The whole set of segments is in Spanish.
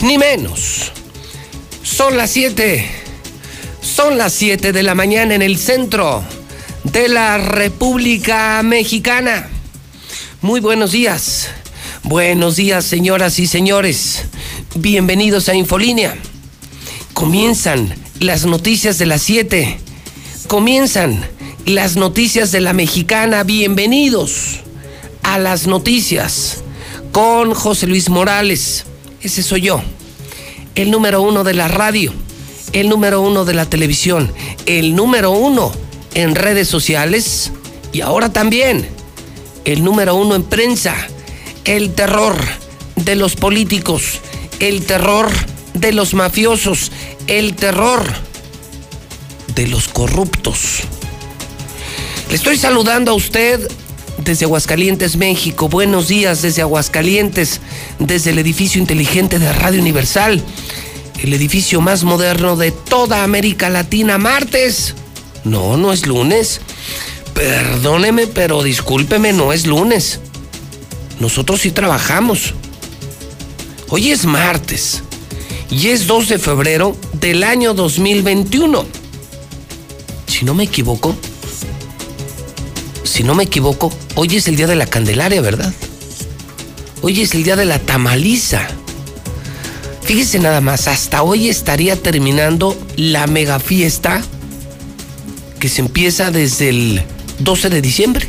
ni menos. Son las 7. Son las 7 de la mañana en el centro de la República Mexicana. Muy buenos días. Buenos días, señoras y señores. Bienvenidos a Infolínea. Comienzan las noticias de las 7. Comienzan las noticias de la mexicana. Bienvenidos a las noticias con José Luis Morales. Ese soy yo. El número uno de la radio, el número uno de la televisión, el número uno en redes sociales y ahora también el número uno en prensa. El terror de los políticos, el terror de los mafiosos, el terror de los corruptos. Le estoy saludando a usted desde Aguascalientes, México. Buenos días desde Aguascalientes, desde el edificio inteligente de Radio Universal, el edificio más moderno de toda América Latina. Martes. No, no es lunes. Perdóneme, pero discúlpeme, no es lunes. Nosotros sí trabajamos. Hoy es martes y es 2 de febrero del año 2021. Si no me equivoco, si no me equivoco, hoy es el día de la Candelaria, ¿verdad? Hoy es el día de la tamaliza. Fíjese nada más, hasta hoy estaría terminando la mega fiesta que se empieza desde el 12 de diciembre.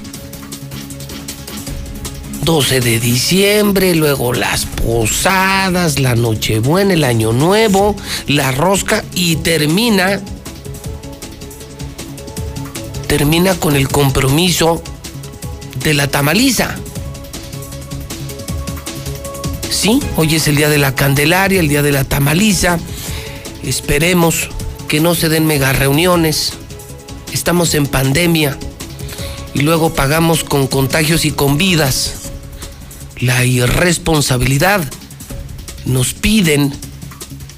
12 de diciembre, luego las posadas, la Nochebuena, el Año Nuevo, la rosca y termina termina con el compromiso de la tamaliza. Sí, hoy es el día de la Candelaria, el día de la tamaliza. Esperemos que no se den mega reuniones. Estamos en pandemia y luego pagamos con contagios y con vidas. La irresponsabilidad nos piden,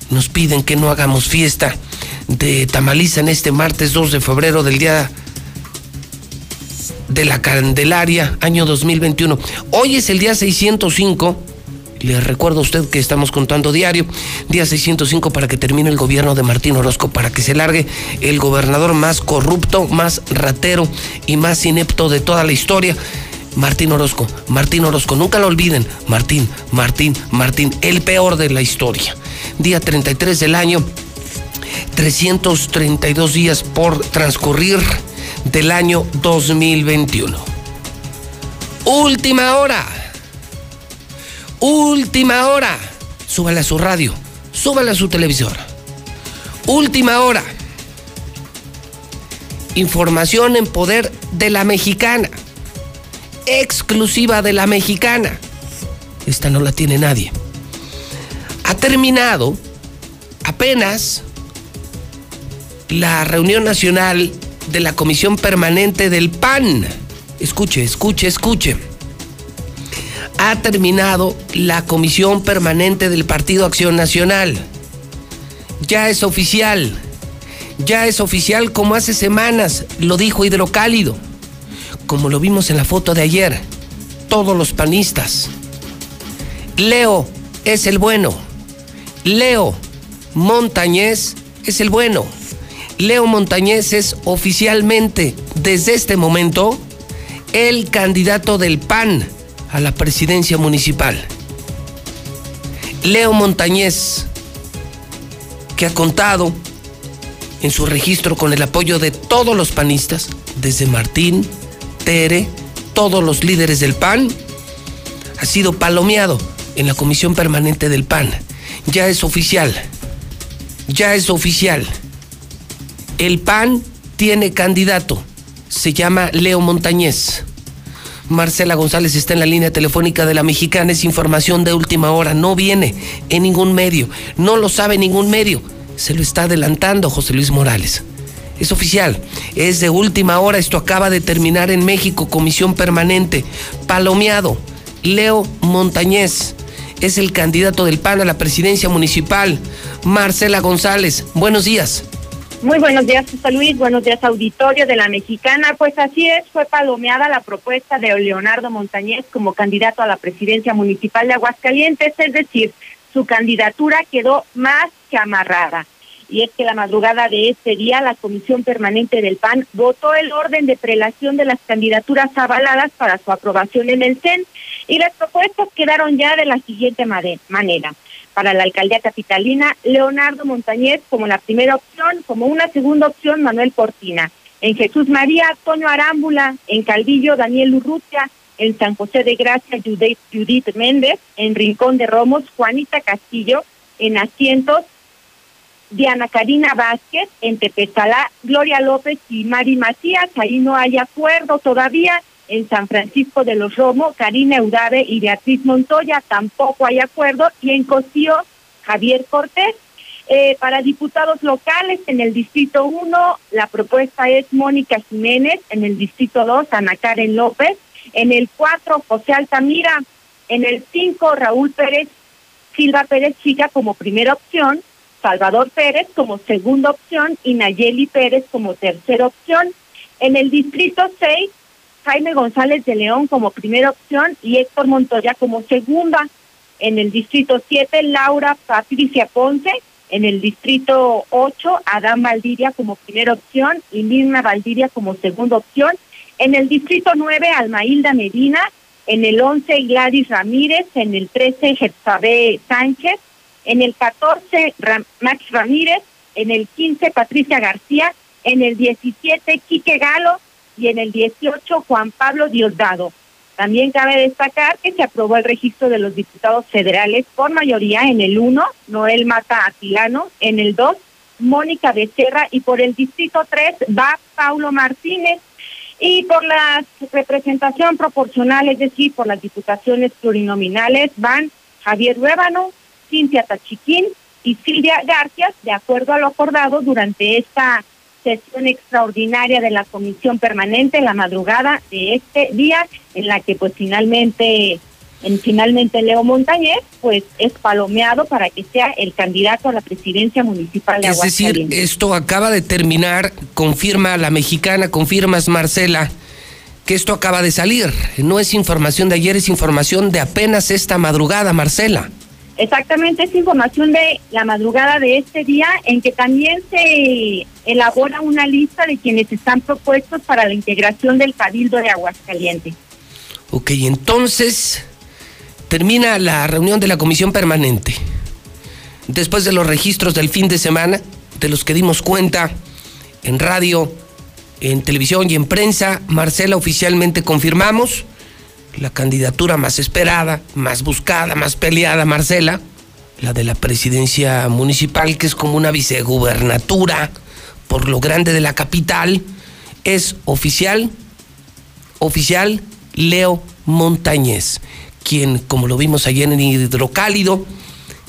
nos piden que no hagamos fiesta de tamaliza en este martes 2 de febrero del día de la Candelaria, año 2021. Hoy es el día 605. Le recuerdo a usted que estamos contando diario, día 605 para que termine el gobierno de Martín Orozco, para que se largue el gobernador más corrupto, más ratero y más inepto de toda la historia. Martín Orozco, Martín Orozco, nunca lo olviden, Martín, Martín, Martín, el peor de la historia. Día 33 del año, 332 días por transcurrir del año 2021. Última hora. Última hora. Súbale a su radio. Súbale a su televisor. Última hora. Información en poder de la mexicana. Exclusiva de la mexicana. Esta no la tiene nadie. Ha terminado apenas la reunión nacional de la Comisión Permanente del PAN. Escuche, escuche, escuche. ha terminado la comisión permanente del Partido Acción Nacional. Ya es oficial. Ya es oficial como hace semanas lo dijo Hidrocálido. Como lo vimos en la foto de ayer. Todos los panistas. Leo es el bueno. Leo Montañez es el bueno. Leo Montañez es oficialmente, desde este momento, el candidato del PAN a la presidencia municipal. Leo Montañez, que ha contado en su registro con el apoyo de todos los panistas, desde Martín, Tere, todos los líderes del PAN, ha sido palomeado en la comisión permanente del PAN. Ya es oficial, ya es oficial. El PAN tiene candidato, se llama Leo Montañez. Marcela González está en la línea telefónica de la Mexicana, es información de última hora, no viene en ningún medio, no lo sabe ningún medio, se lo está adelantando José Luis Morales. Es oficial, es de última hora, esto acaba de terminar en México, comisión permanente, palomeado, Leo Montañez es el candidato del PAN a la presidencia municipal, Marcela González. Buenos días. Muy buenos días, José Luis. Buenos días, auditorio de la Mexicana. Pues así es, fue palomeada la propuesta de Leonardo Montañez como candidato a la presidencia municipal de Aguascalientes, es decir, su candidatura quedó más que amarrada. Y es que la madrugada de este día, la Comisión Permanente del PAN votó el orden de prelación de las candidaturas avaladas para su aprobación en el CEN y las propuestas quedaron ya de la siguiente manera para la alcaldía capitalina, Leonardo Montañez como la primera opción, como una segunda opción, Manuel Cortina. En Jesús María, Toño Arámbula, en Calvillo, Daniel Urrutia, en San José de Gracia, Judith, Méndez, en Rincón de Romos, Juanita Castillo, en Asientos, Diana Karina Vázquez, en Tepezalá, Gloria López y Mari Macías. Ahí no hay acuerdo todavía en San Francisco de los Romo, Karina Eudave y Beatriz Montoya, tampoco hay acuerdo, y en Cosío, Javier Cortés. Eh, para diputados locales, en el Distrito 1, la propuesta es Mónica Jiménez, en el Distrito 2, Ana Karen López, en el 4, José Altamira, en el 5, Raúl Pérez, Silva Pérez Chica como primera opción, Salvador Pérez como segunda opción y Nayeli Pérez como tercera opción. En el Distrito 6, Jaime González de León como primera opción y Héctor Montoya como segunda. En el distrito 7, Laura Patricia Ponce. En el distrito 8, Adán Valdivia como primera opción y Mirna Valdivia como segunda opción. En el distrito 9, Almailda Medina. En el 11, Gladys Ramírez. En el 13, Jetsabé Sánchez. En el 14, Max Ramírez. En el 15, Patricia García. En el 17, Quique Galo y en el 18 Juan Pablo Diosdado. También cabe destacar que se aprobó el registro de los diputados federales por mayoría en el 1, Noel Mata Atilano, en el 2, Mónica Becerra y por el distrito 3 va Paulo Martínez. Y por la representación proporcional, es decir, por las diputaciones plurinominales, van Javier Ruébano, Cintia Tachiquín y Silvia García, de acuerdo a lo acordado durante esta sesión extraordinaria de la comisión permanente en la madrugada de este día, en la que pues finalmente, en, finalmente Leo Montañez, pues es palomeado para que sea el candidato a la presidencia municipal de Es decir, esto acaba de terminar, confirma la mexicana, confirmas Marcela, que esto acaba de salir. No es información de ayer, es información de apenas esta madrugada, Marcela. Exactamente, es información de la madrugada de este día en que también se elabora una lista de quienes están propuestos para la integración del Cabildo de Aguascalientes. Ok, entonces termina la reunión de la comisión permanente. Después de los registros del fin de semana, de los que dimos cuenta en radio, en televisión y en prensa, Marcela oficialmente confirmamos la candidatura más esperada, más buscada, más peleada, Marcela, la de la presidencia municipal, que es como una vicegubernatura por lo grande de la capital, es oficial, oficial Leo Montañez, quien, como lo vimos ayer en Hidrocálido,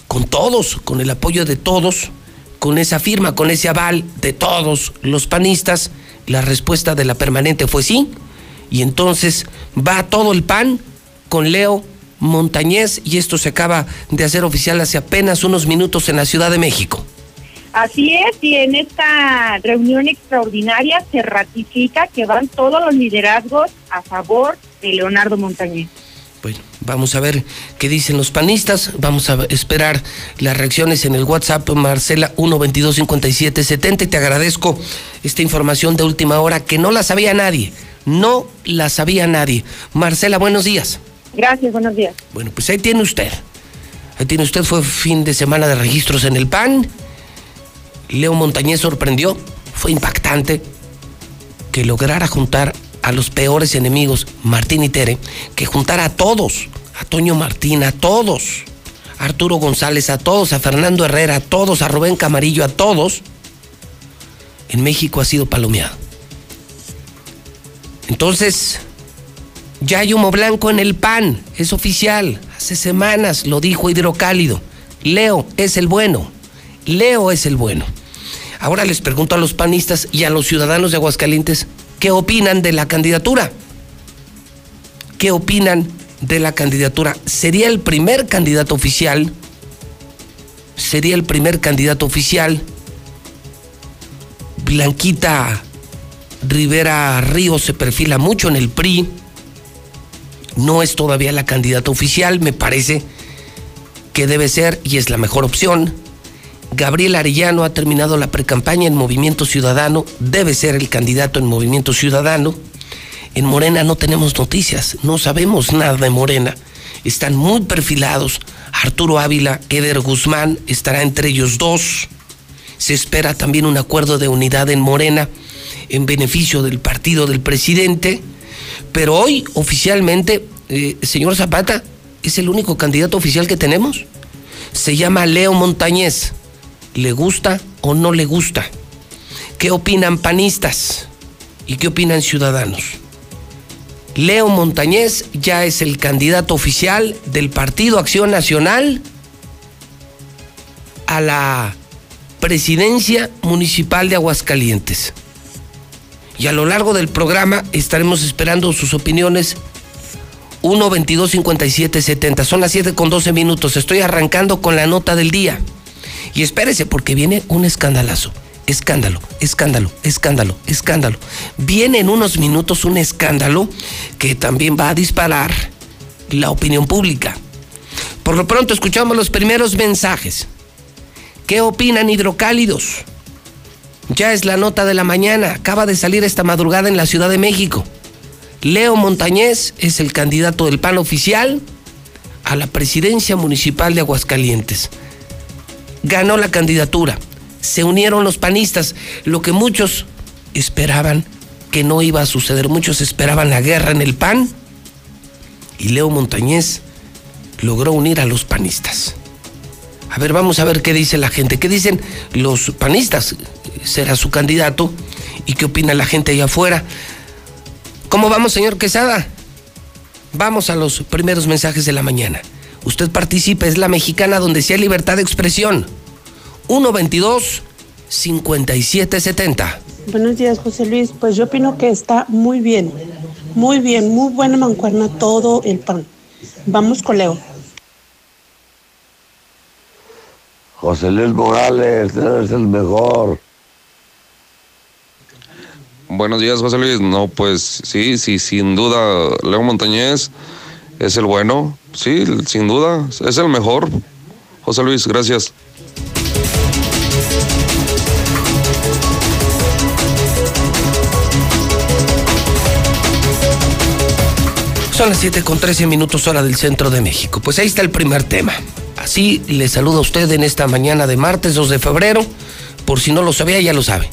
con todos, con el apoyo de todos, con esa firma, con ese aval de todos los panistas, la respuesta de la permanente fue sí, y entonces va todo el PAN con Leo Montañez y esto se acaba de hacer oficial hace apenas unos minutos en la Ciudad de México. Así es, y en esta reunión extraordinaria se ratifica que van todos los liderazgos a favor de Leonardo Montañez. Bueno, vamos a ver qué dicen los panistas. Vamos a esperar las reacciones en el WhatsApp Marcela 1225770. Y te agradezco esta información de última hora que no la sabía nadie. No la sabía nadie. Marcela, buenos días. Gracias, buenos días. Bueno, pues ahí tiene usted. Ahí tiene usted, fue fin de semana de registros en el PAN. Leo Montañez sorprendió, fue impactante que lograra juntar a los peores enemigos, Martín y Tere, que juntara a todos, a Toño Martín, a todos, a Arturo González, a todos, a Fernando Herrera, a todos, a Rubén Camarillo, a todos, en México ha sido palomeado. Entonces, ya hay humo blanco en el PAN, es oficial, hace semanas lo dijo Hidrocálido. Leo es el bueno, Leo es el bueno. Ahora les pregunto a los panistas y a los ciudadanos de Aguascalientes, ¿qué opinan de la candidatura? ¿Qué opinan de la candidatura? ¿Sería el primer candidato oficial? ¿Sería el primer candidato oficial? Blanquita Rivera Ríos se perfila mucho en el PRI. No es todavía la candidata oficial, me parece que debe ser y es la mejor opción. Gabriel Arellano ha terminado la precampaña en Movimiento Ciudadano, debe ser el candidato en Movimiento Ciudadano. En Morena no tenemos noticias, no sabemos nada de Morena. Están muy perfilados. Arturo Ávila, Eder Guzmán, estará entre ellos dos. Se espera también un acuerdo de unidad en Morena en beneficio del partido del presidente. Pero hoy, oficialmente, eh, señor Zapata, es el único candidato oficial que tenemos. Se llama Leo Montañez le gusta o no le gusta. ¿Qué opinan panistas y qué opinan ciudadanos? Leo Montañez ya es el candidato oficial del Partido Acción Nacional a la presidencia municipal de Aguascalientes. Y a lo largo del programa estaremos esperando sus opiniones 1 22 57 70. Son las 7 con 12 minutos. Estoy arrancando con la nota del día. Y espérese, porque viene un escandalazo. Escándalo, escándalo, escándalo, escándalo. Viene en unos minutos un escándalo que también va a disparar la opinión pública. Por lo pronto escuchamos los primeros mensajes. ¿Qué opinan hidrocálidos? Ya es la nota de la mañana, acaba de salir esta madrugada en la Ciudad de México. Leo Montañez es el candidato del PAN oficial a la presidencia municipal de Aguascalientes ganó la candidatura. Se unieron los panistas, lo que muchos esperaban que no iba a suceder. Muchos esperaban la guerra en el PAN y Leo Montañez logró unir a los panistas. A ver, vamos a ver qué dice la gente. ¿Qué dicen los panistas? Será su candidato. ¿Y qué opina la gente allá afuera? ¿Cómo vamos, señor Quesada? Vamos a los primeros mensajes de la mañana. Usted participe, es la mexicana donde sea libertad de expresión. 122 5770. Buenos días, José Luis. Pues yo opino que está muy bien, muy bien, muy buena mancuerna todo el pan. Vamos con Leo. José Luis Morales, eres el mejor. Buenos días, José Luis. No, pues sí, sí, sin duda, Leo Montañez es el bueno. Sí, sin duda, es el mejor. José Luis, gracias. Son las 7 con 13 minutos hora del centro de México. Pues ahí está el primer tema. Así le saluda a usted en esta mañana de martes 2 de febrero. Por si no lo sabía, ya lo sabe.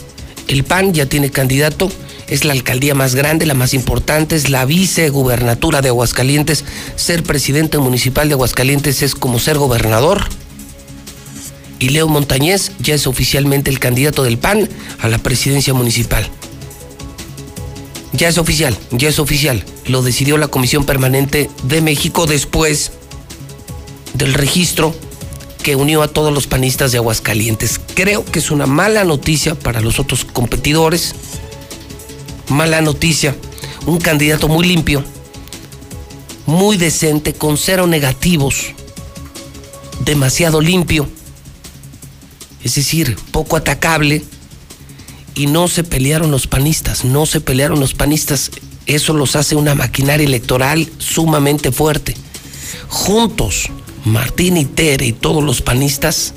El PAN ya tiene candidato es la alcaldía más grande, la más importante, es la vicegubernatura de Aguascalientes. Ser presidente municipal de Aguascalientes es como ser gobernador. Y Leo Montañez ya es oficialmente el candidato del PAN a la presidencia municipal. Ya es oficial, ya es oficial. Lo decidió la Comisión Permanente de México después del registro que unió a todos los panistas de Aguascalientes. Creo que es una mala noticia para los otros competidores mala noticia. Un candidato muy limpio, muy decente, con cero negativos, demasiado limpio, es decir, poco atacable, y no se pelearon los panistas, no se pelearon los panistas, eso los hace una maquinaria electoral sumamente fuerte. Juntos, Martín y Tere y todos los panistas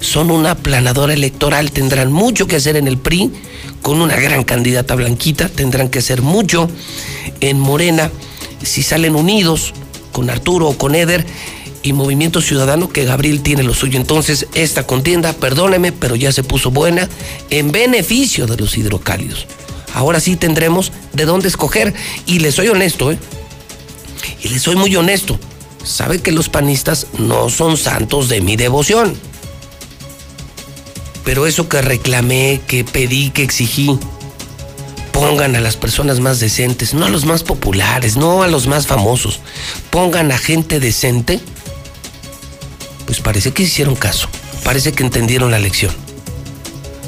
son una aplanadora electoral, tendrán mucho que hacer en el PRI, con una gran candidata blanquita, tendrán que hacer mucho en Morena, si salen unidos con Arturo o con Eder y Movimiento Ciudadano, que Gabriel tiene lo suyo. Entonces, esta contienda, perdóneme, pero ya se puso buena en beneficio de los hidrocálidos. Ahora sí tendremos de dónde escoger. Y les soy honesto, ¿eh? Y les soy muy honesto. Sabe que los panistas no son santos de mi devoción. Pero eso que reclamé, que pedí, que exigí, pongan a las personas más decentes, no a los más populares, no a los más famosos. Pongan a gente decente. Pues parece que hicieron caso. Parece que entendieron la lección.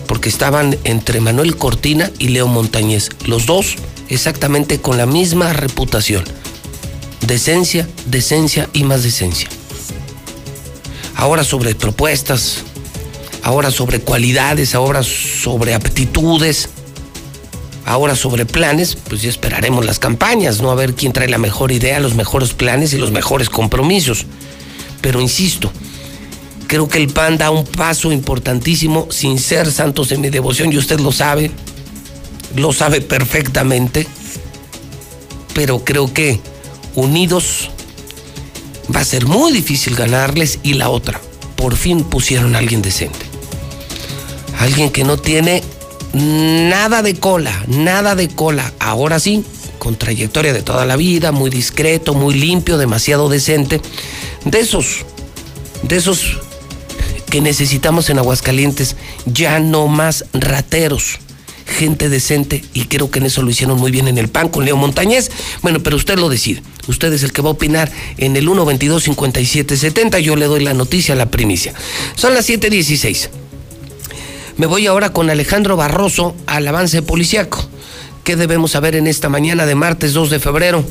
Porque estaban entre Manuel Cortina y Leo Montañez. Los dos exactamente con la misma reputación. Decencia, decencia y más decencia. Ahora sobre propuestas, ahora sobre cualidades, ahora sobre aptitudes, ahora sobre planes, pues ya esperaremos las campañas, ¿no? A ver quién trae la mejor idea, los mejores planes y los mejores compromisos. Pero insisto, creo que el PAN da un paso importantísimo sin ser santos de mi devoción, y usted lo sabe, lo sabe perfectamente, pero creo que unidos va a ser muy difícil ganarles y la otra, por fin pusieron a alguien decente. Alguien que no tiene nada de cola, nada de cola. Ahora sí, con trayectoria de toda la vida, muy discreto, muy limpio, demasiado decente. De esos, de esos que necesitamos en Aguascalientes, ya no más rateros. Gente decente y creo que en eso lo hicieron muy bien en el PAN con Leo Montañez. Bueno, pero usted lo decide. Usted es el que va a opinar en el 122-5770. Yo le doy la noticia, la primicia. Son las 7:16. Me voy ahora con Alejandro Barroso al avance policiaco. ¿Qué debemos saber en esta mañana de martes 2 de febrero?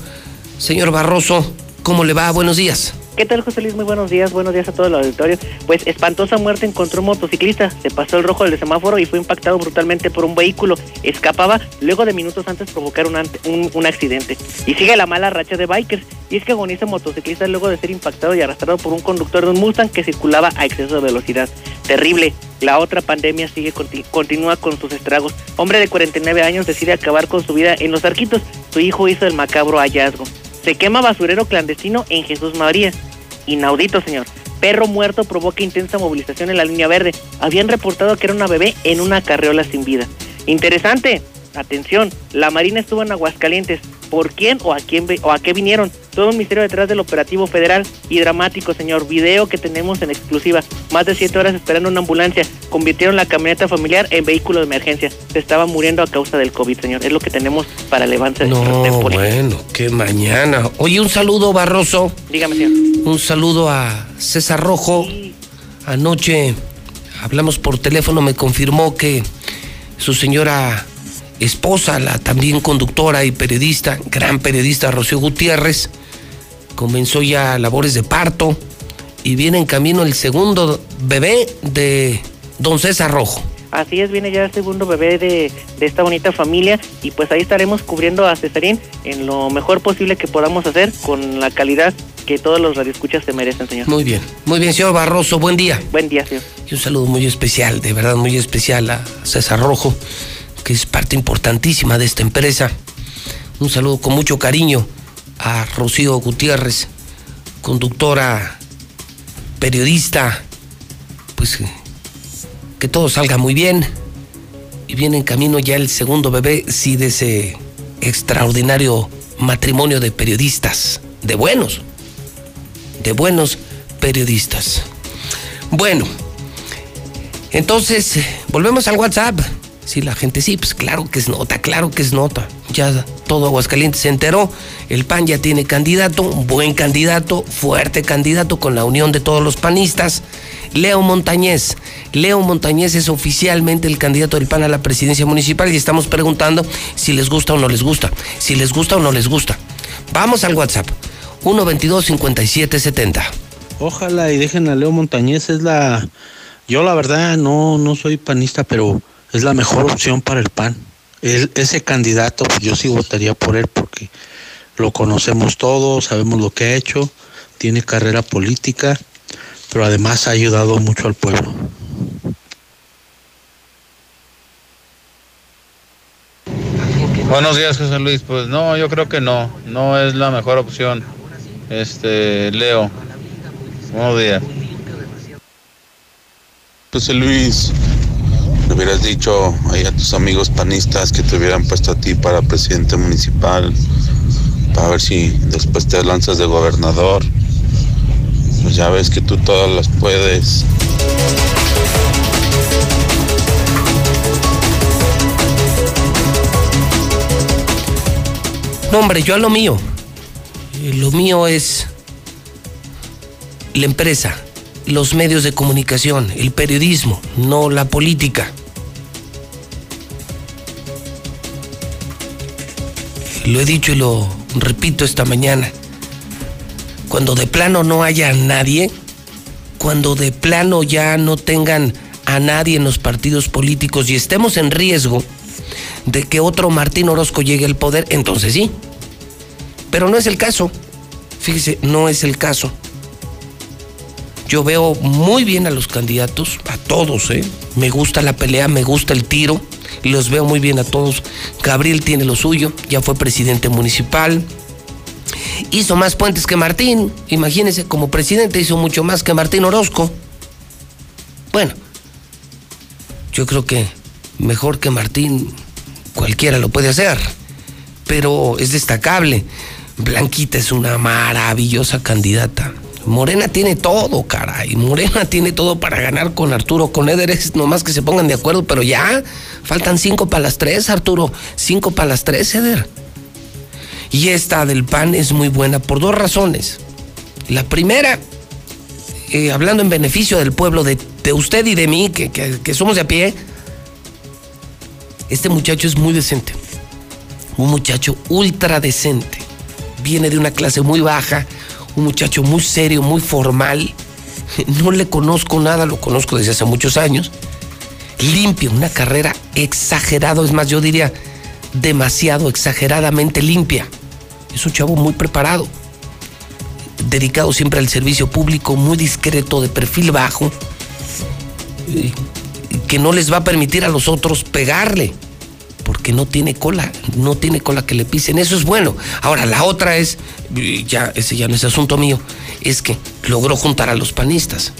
Señor Barroso, ¿cómo le va? Buenos días. ¿Qué tal, José Luis? Muy buenos días, buenos días a todo el auditorio. Pues espantosa muerte encontró un motociclista, se pasó el rojo del semáforo y fue impactado brutalmente por un vehículo. Escapaba luego de minutos antes provocar un, un, un accidente. Y sigue la mala racha de bikers. Y es que agoniza motociclista luego de ser impactado y arrastrado por un conductor de un Mustang que circulaba a exceso de velocidad. Terrible. La otra pandemia sigue continúa con sus estragos. Hombre de 49 años decide acabar con su vida en los arquitos. Su hijo hizo el macabro hallazgo. Se quema basurero clandestino en Jesús María. Inaudito, señor. Perro muerto provoca intensa movilización en la línea verde. Habían reportado que era una bebé en una carreola sin vida. Interesante. Atención, la Marina estuvo en Aguascalientes. ¿Por quién o a quién o a qué vinieron? Todo un misterio detrás del operativo federal y dramático, señor. Video que tenemos en exclusiva. Más de siete horas esperando una ambulancia. Convirtieron la camioneta familiar en vehículo de emergencia. Se estaba muriendo a causa del COVID, señor. Es lo que tenemos para levantar No, bueno, qué mañana. Oye, un saludo, Barroso. Dígame, señor. Un saludo a César Rojo. Sí. Anoche hablamos por teléfono, me confirmó que su señora esposa, la también conductora y periodista, gran periodista Rocío Gutiérrez, comenzó ya labores de parto y viene en camino el segundo bebé de don César Rojo. Así es, viene ya el segundo bebé de, de, esta bonita familia y pues ahí estaremos cubriendo a Cesarín en lo mejor posible que podamos hacer con la calidad que todos los radioescuchas se merecen, señor. Muy bien, muy bien, señor Barroso, buen día. Buen día, señor. Y un saludo muy especial, de verdad muy especial a César Rojo que es parte importantísima de esta empresa. Un saludo con mucho cariño a Rocío Gutiérrez, conductora, periodista, pues que todo salga muy bien. Y viene en camino ya el segundo bebé, sí, de ese extraordinario matrimonio de periodistas, de buenos, de buenos periodistas. Bueno, entonces, volvemos al WhatsApp. Sí, la gente, sí, pues claro que es nota, claro que es nota. Ya todo Aguascalientes se enteró. El PAN ya tiene candidato, buen candidato, fuerte candidato con la unión de todos los panistas. Leo Montañez. Leo Montañez es oficialmente el candidato del PAN a la presidencia municipal y estamos preguntando si les gusta o no les gusta. Si les gusta o no les gusta. Vamos al WhatsApp. 122-5770. Ojalá y dejen a Leo Montañez, es la... Yo la verdad no, no soy panista, pero es la mejor opción para el PAN. ese candidato, pues, yo sí votaría por él porque lo conocemos todos, sabemos lo que ha hecho, tiene carrera política, pero además ha ayudado mucho al pueblo. Buenos días, José Luis. Pues no, yo creo que no, no es la mejor opción. Este, Leo. Buenos días. José Luis, le hubieras dicho ahí a tus amigos panistas que te hubieran puesto a ti para presidente municipal, para ver si después te lanzas de gobernador. Pues ya ves que tú todas las puedes. No, hombre, yo a lo mío. Eh, Lo mío es la empresa, los medios de comunicación, el periodismo, no la política. Lo he dicho y lo repito esta mañana. Cuando de plano no haya nadie, cuando de plano ya no tengan a nadie en los partidos políticos y estemos en riesgo de que otro Martín Orozco llegue al poder, entonces sí. Pero no es el caso. Fíjese, no es el caso. Yo veo muy bien a los candidatos, a todos, ¿eh? Me gusta la pelea, me gusta el tiro, los veo muy bien a todos. Gabriel tiene lo suyo, ya fue presidente municipal. Hizo más puentes que Martín, imagínense, como presidente hizo mucho más que Martín Orozco. Bueno, yo creo que mejor que Martín cualquiera lo puede hacer, pero es destacable. Blanquita es una maravillosa candidata. Morena tiene todo, caray. Morena tiene todo para ganar con Arturo. Con Eder es nomás que se pongan de acuerdo, pero ya faltan cinco para las tres, Arturo. Cinco para las tres, Eder. Y esta del PAN es muy buena por dos razones. La primera, eh, hablando en beneficio del pueblo, de, usted y de mí, que, que, que somos de a pie, este muchacho es muy decente. Un muchacho ultra decente. Viene de una clase muy baja, un muchacho muy serio, muy formal. No le conozco nada, lo conozco desde hace muchos años. Limpio, una carrera exagerado, es más, yo diría demasiado, exageradamente limpia. Es un chavo muy preparado, dedicado siempre al servicio público, muy discreto, de perfil bajo, que no les va a permitir a los otros pegarle, porque no tiene cola, no tiene cola que le pisen, eso es bueno. Ahora, la otra es, ya, ese ya no es asunto mío, es que logró juntar a los panistas.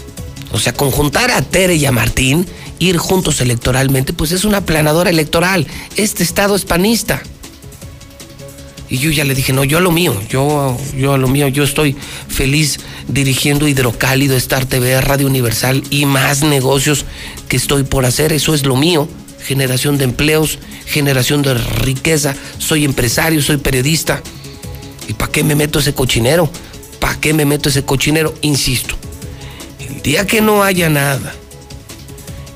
O sea, conjuntar a Tere y a Martín, ir juntos electoralmente, pues es una planadora electoral. Este estado es panista. Y yo ya le dije, no, yo a lo mío, yo, yo a lo mío, yo estoy feliz dirigiendo Hidrocálido, Star TV, Radio Universal y más negocios que estoy por hacer. Eso es lo mío. Generación de empleos, generación de riqueza. Soy empresario, soy periodista. ¿Y para qué me meto ese cochinero? ¿Para qué me meto ese cochinero? Insisto, el día que no haya nada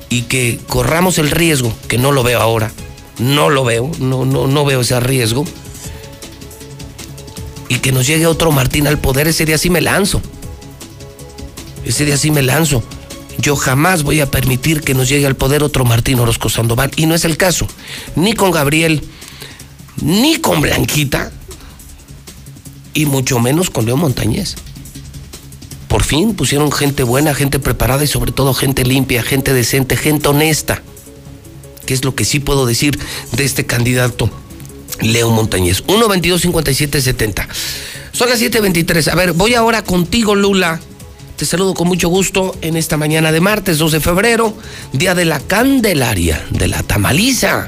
y que corramos el riesgo, que no lo veo ahora, no lo veo, no, no, no veo ese riesgo y que nos llegue otro Martín al poder, ese día sí me lanzo. Ese día sí me lanzo. Yo jamás voy a permitir que nos llegue al poder otro Martín Orozco Sandoval. Y no es el caso. Ni con Gabriel, ni con Blanquita, y mucho menos con Leo Montañez. Por fin pusieron gente buena, gente preparada y sobre todo gente limpia, gente decente, gente honesta. Que es lo que sí puedo decir de este candidato Leo Montañez. 1-22-57-70. Son las 7.23. A ver, voy ahora contigo, Lula. Te saludo con mucho gusto en esta mañana de martes 2 de febrero, día de la Candelaria, de la Tamaliza.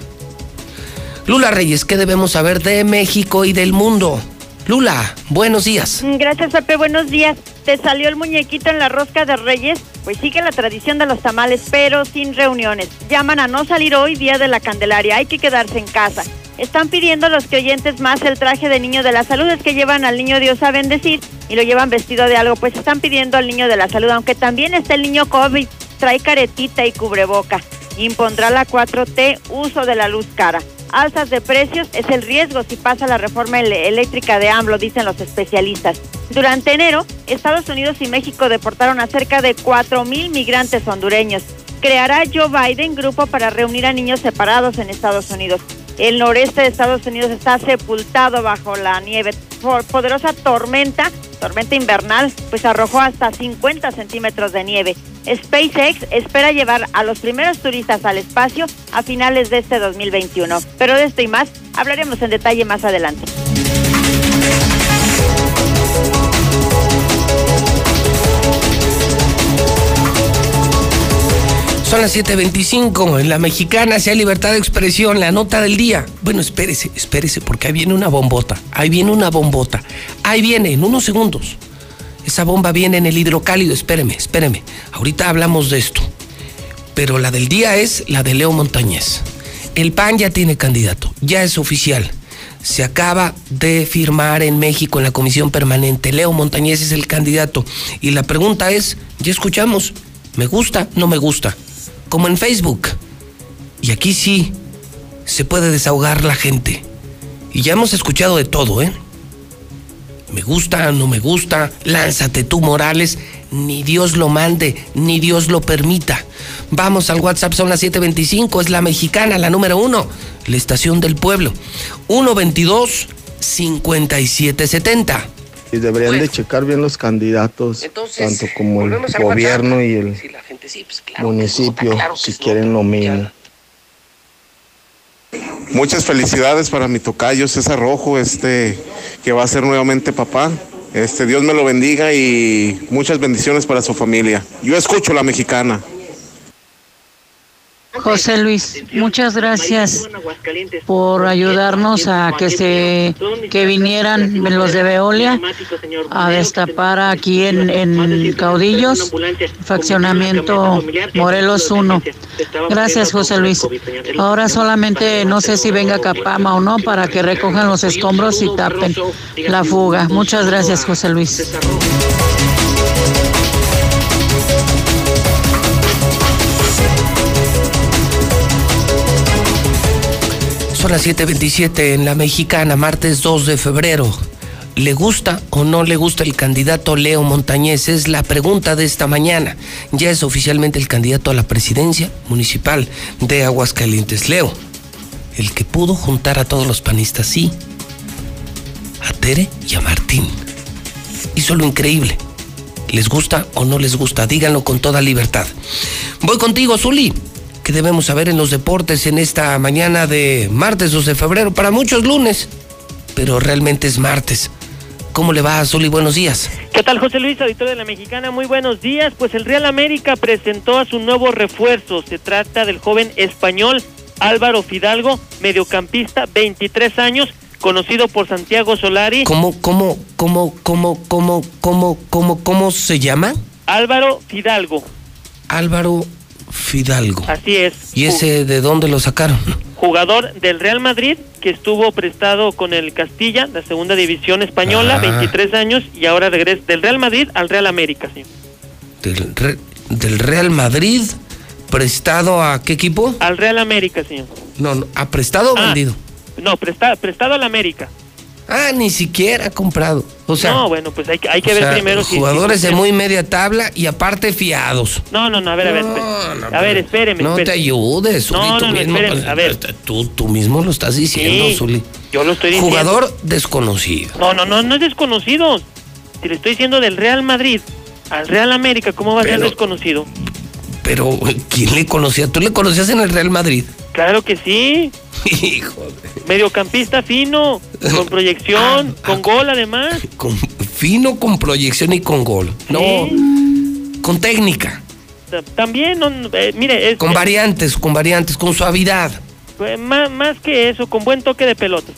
Lula Reyes, ¿qué debemos saber de México y del mundo? Lula, buenos días. Gracias, Pepe. Buenos días. ¿Te salió el muñequito en la rosca de Reyes? Pues sigue la tradición de los tamales, pero sin reuniones. Llaman a no salir hoy, día de la Candelaria. Hay que quedarse en casa. Están pidiendo los que oyentes más el traje de niño de la salud, es que llevan al niño Dios a bendecir y lo llevan vestido de algo, pues están pidiendo al niño de la salud, aunque también está el niño COVID, trae caretita y cubreboca. Impondrá la 4T uso de la luz cara. alzas de precios es el riesgo si pasa la reforma eléctrica de AMLO, dicen los especialistas. Durante enero, Estados Unidos y México deportaron a cerca de 4 mil migrantes hondureños. Creará Joe Biden grupo para reunir a niños separados en Estados Unidos. El noreste de Estados Unidos está sepultado bajo la nieve. Por poderosa tormenta, tormenta invernal, pues arrojó hasta 50 centímetros de nieve. SpaceX espera llevar a los primeros turistas al espacio a finales de este 2021. Pero de esto y más hablaremos en detalle más adelante. Son las 7.25 en la mexicana, sea libertad de expresión, la nota del día. Bueno, espérese, espérese, porque ahí viene una bombota, ahí viene una bombota, ahí viene en unos segundos. Esa bomba viene en el hidrocálido, espéreme, espéreme. Ahorita hablamos de esto. Pero la del día es la de Leo Montañez. El PAN ya tiene candidato, ya es oficial. Se acaba de firmar en México en la comisión permanente. Leo Montañez es el candidato. Y la pregunta es, ya escuchamos, ¿me gusta? ¿No me gusta? Como en Facebook. Y aquí sí se puede desahogar la gente. Y ya hemos escuchado de todo, ¿eh? me gusta, no me gusta, lánzate tú Morales, ni Dios lo mande, ni Dios lo permita. Vamos al WhatsApp, son las 725, es la mexicana, la número uno, la estación del pueblo. 122 5770. Y deberían de checar bien los candidatos, tanto como el gobierno y el pues, municipio, si quieren lo mismo. Muchas felicidades para mi tocayo César Rojo, este que va a ser nuevamente papá. Este, Dios me lo bendiga y muchas bendiciones para su familia. Yo escucho la mexicana. José Luis, muchas gracias por ayudarnos a que se que vinieran los de Veolia a destapar aquí en, en Caudillos, faccionamiento Morelos 1. Gracias, José Luis. Ahora solamente no sé si venga Capama o no para que recojan los escombros y tapen la fuga. Muchas gracias, José Luis. Las 7:27 en la mexicana, martes 2 de febrero. ¿Le gusta o no le gusta el candidato Leo Montañez? Es la pregunta de esta mañana. Ya es oficialmente el candidato a la presidencia municipal de Aguascalientes. Leo, el que pudo juntar a todos los panistas, sí. A Tere y a Martín. Hizo lo increíble. ¿Les gusta o no les gusta? Díganlo con toda libertad. Voy contigo, Zuli que debemos saber en los deportes en esta mañana de martes 2 de febrero, para muchos lunes, pero realmente es martes. ¿Cómo le va, Zuli? Buenos días. ¿Qué tal, José Luis, auditor de la Mexicana? Muy buenos días. Pues el Real América presentó a su nuevo refuerzo. Se trata del joven español Álvaro Fidalgo, mediocampista, 23 años, conocido por Santiago Solari. ¿Cómo, cómo, cómo, cómo, cómo, cómo, cómo, cómo se llama? Álvaro Fidalgo. Álvaro Fidalgo. Así es. ¿Y ese de dónde lo sacaron? Jugador del Real Madrid que estuvo prestado con el Castilla, la segunda división española, 23 ah. años, y ahora regresa del Real Madrid al Real América, sí. Del, del Real Madrid prestado a qué equipo? Al Real América, señor. No, no ¿a prestado o ah, vendido? No, prestado, prestado al América. Ah, ni siquiera comprado. O sea, no, bueno, pues hay, hay que ver primero si. Jugadores de muy media tabla y aparte fiados. No, no, no, a ver, a ver. a ver, espéreme. No te ayudes, Zuli, no, tú mismo. Pues, a ver. Tú, tú mismo lo estás diciendo, Zuli. Yo lo estoy diciendo. Jugador desconocido. No, no, no, no es desconocido. Si le estoy diciendo del Real Madrid al Real América, ¿cómo va a ser desconocido? Pero, ¿quién le conocía? ¿Tú le conocías en el Real Madrid? Claro que sí. Hijo Mediocampista fino, con proyección, ah, con gol además. Con, fino, con proyección y con gol. No, con técnica. También, eh, mire... con variantes, con variantes, con suavidad. Pues, más, más que eso, con buen toque de pelota.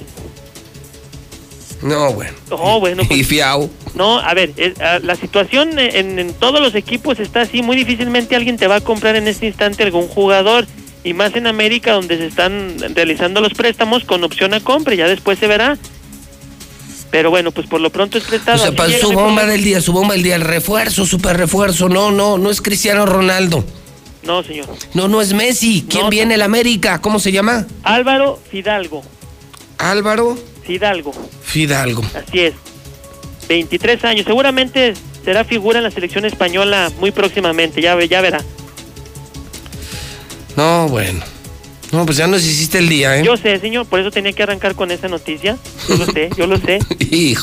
No, bueno. No, bueno. y pues, fiao. No, a ver, la situación en, en, todos los equipos está así. Muy difícilmente alguien te va a comprar en este instante algún jugador y más en América donde se están realizando los préstamos con opción a compra, ya después se verá. Pero bueno, pues por lo pronto es prestado. O sea, su bomba del día, su bomba del día, el refuerzo, super refuerzo, no, no, no es Cristiano Ronaldo. No, señor. No, no es Messi. ¿Quién viene el América? ¿Cómo se llama? Álvaro Fidalgo. Álvaro Fidalgo. Fidalgo. Así es. 23 años. Seguramente será figura en la selección española muy próximamente. Ya, ya verá. No, bueno. No, pues ya nos hiciste el día, ¿eh? Yo sé, señor, por eso tenía que arrancar con esa noticia. Yo lo sé, yo lo sé.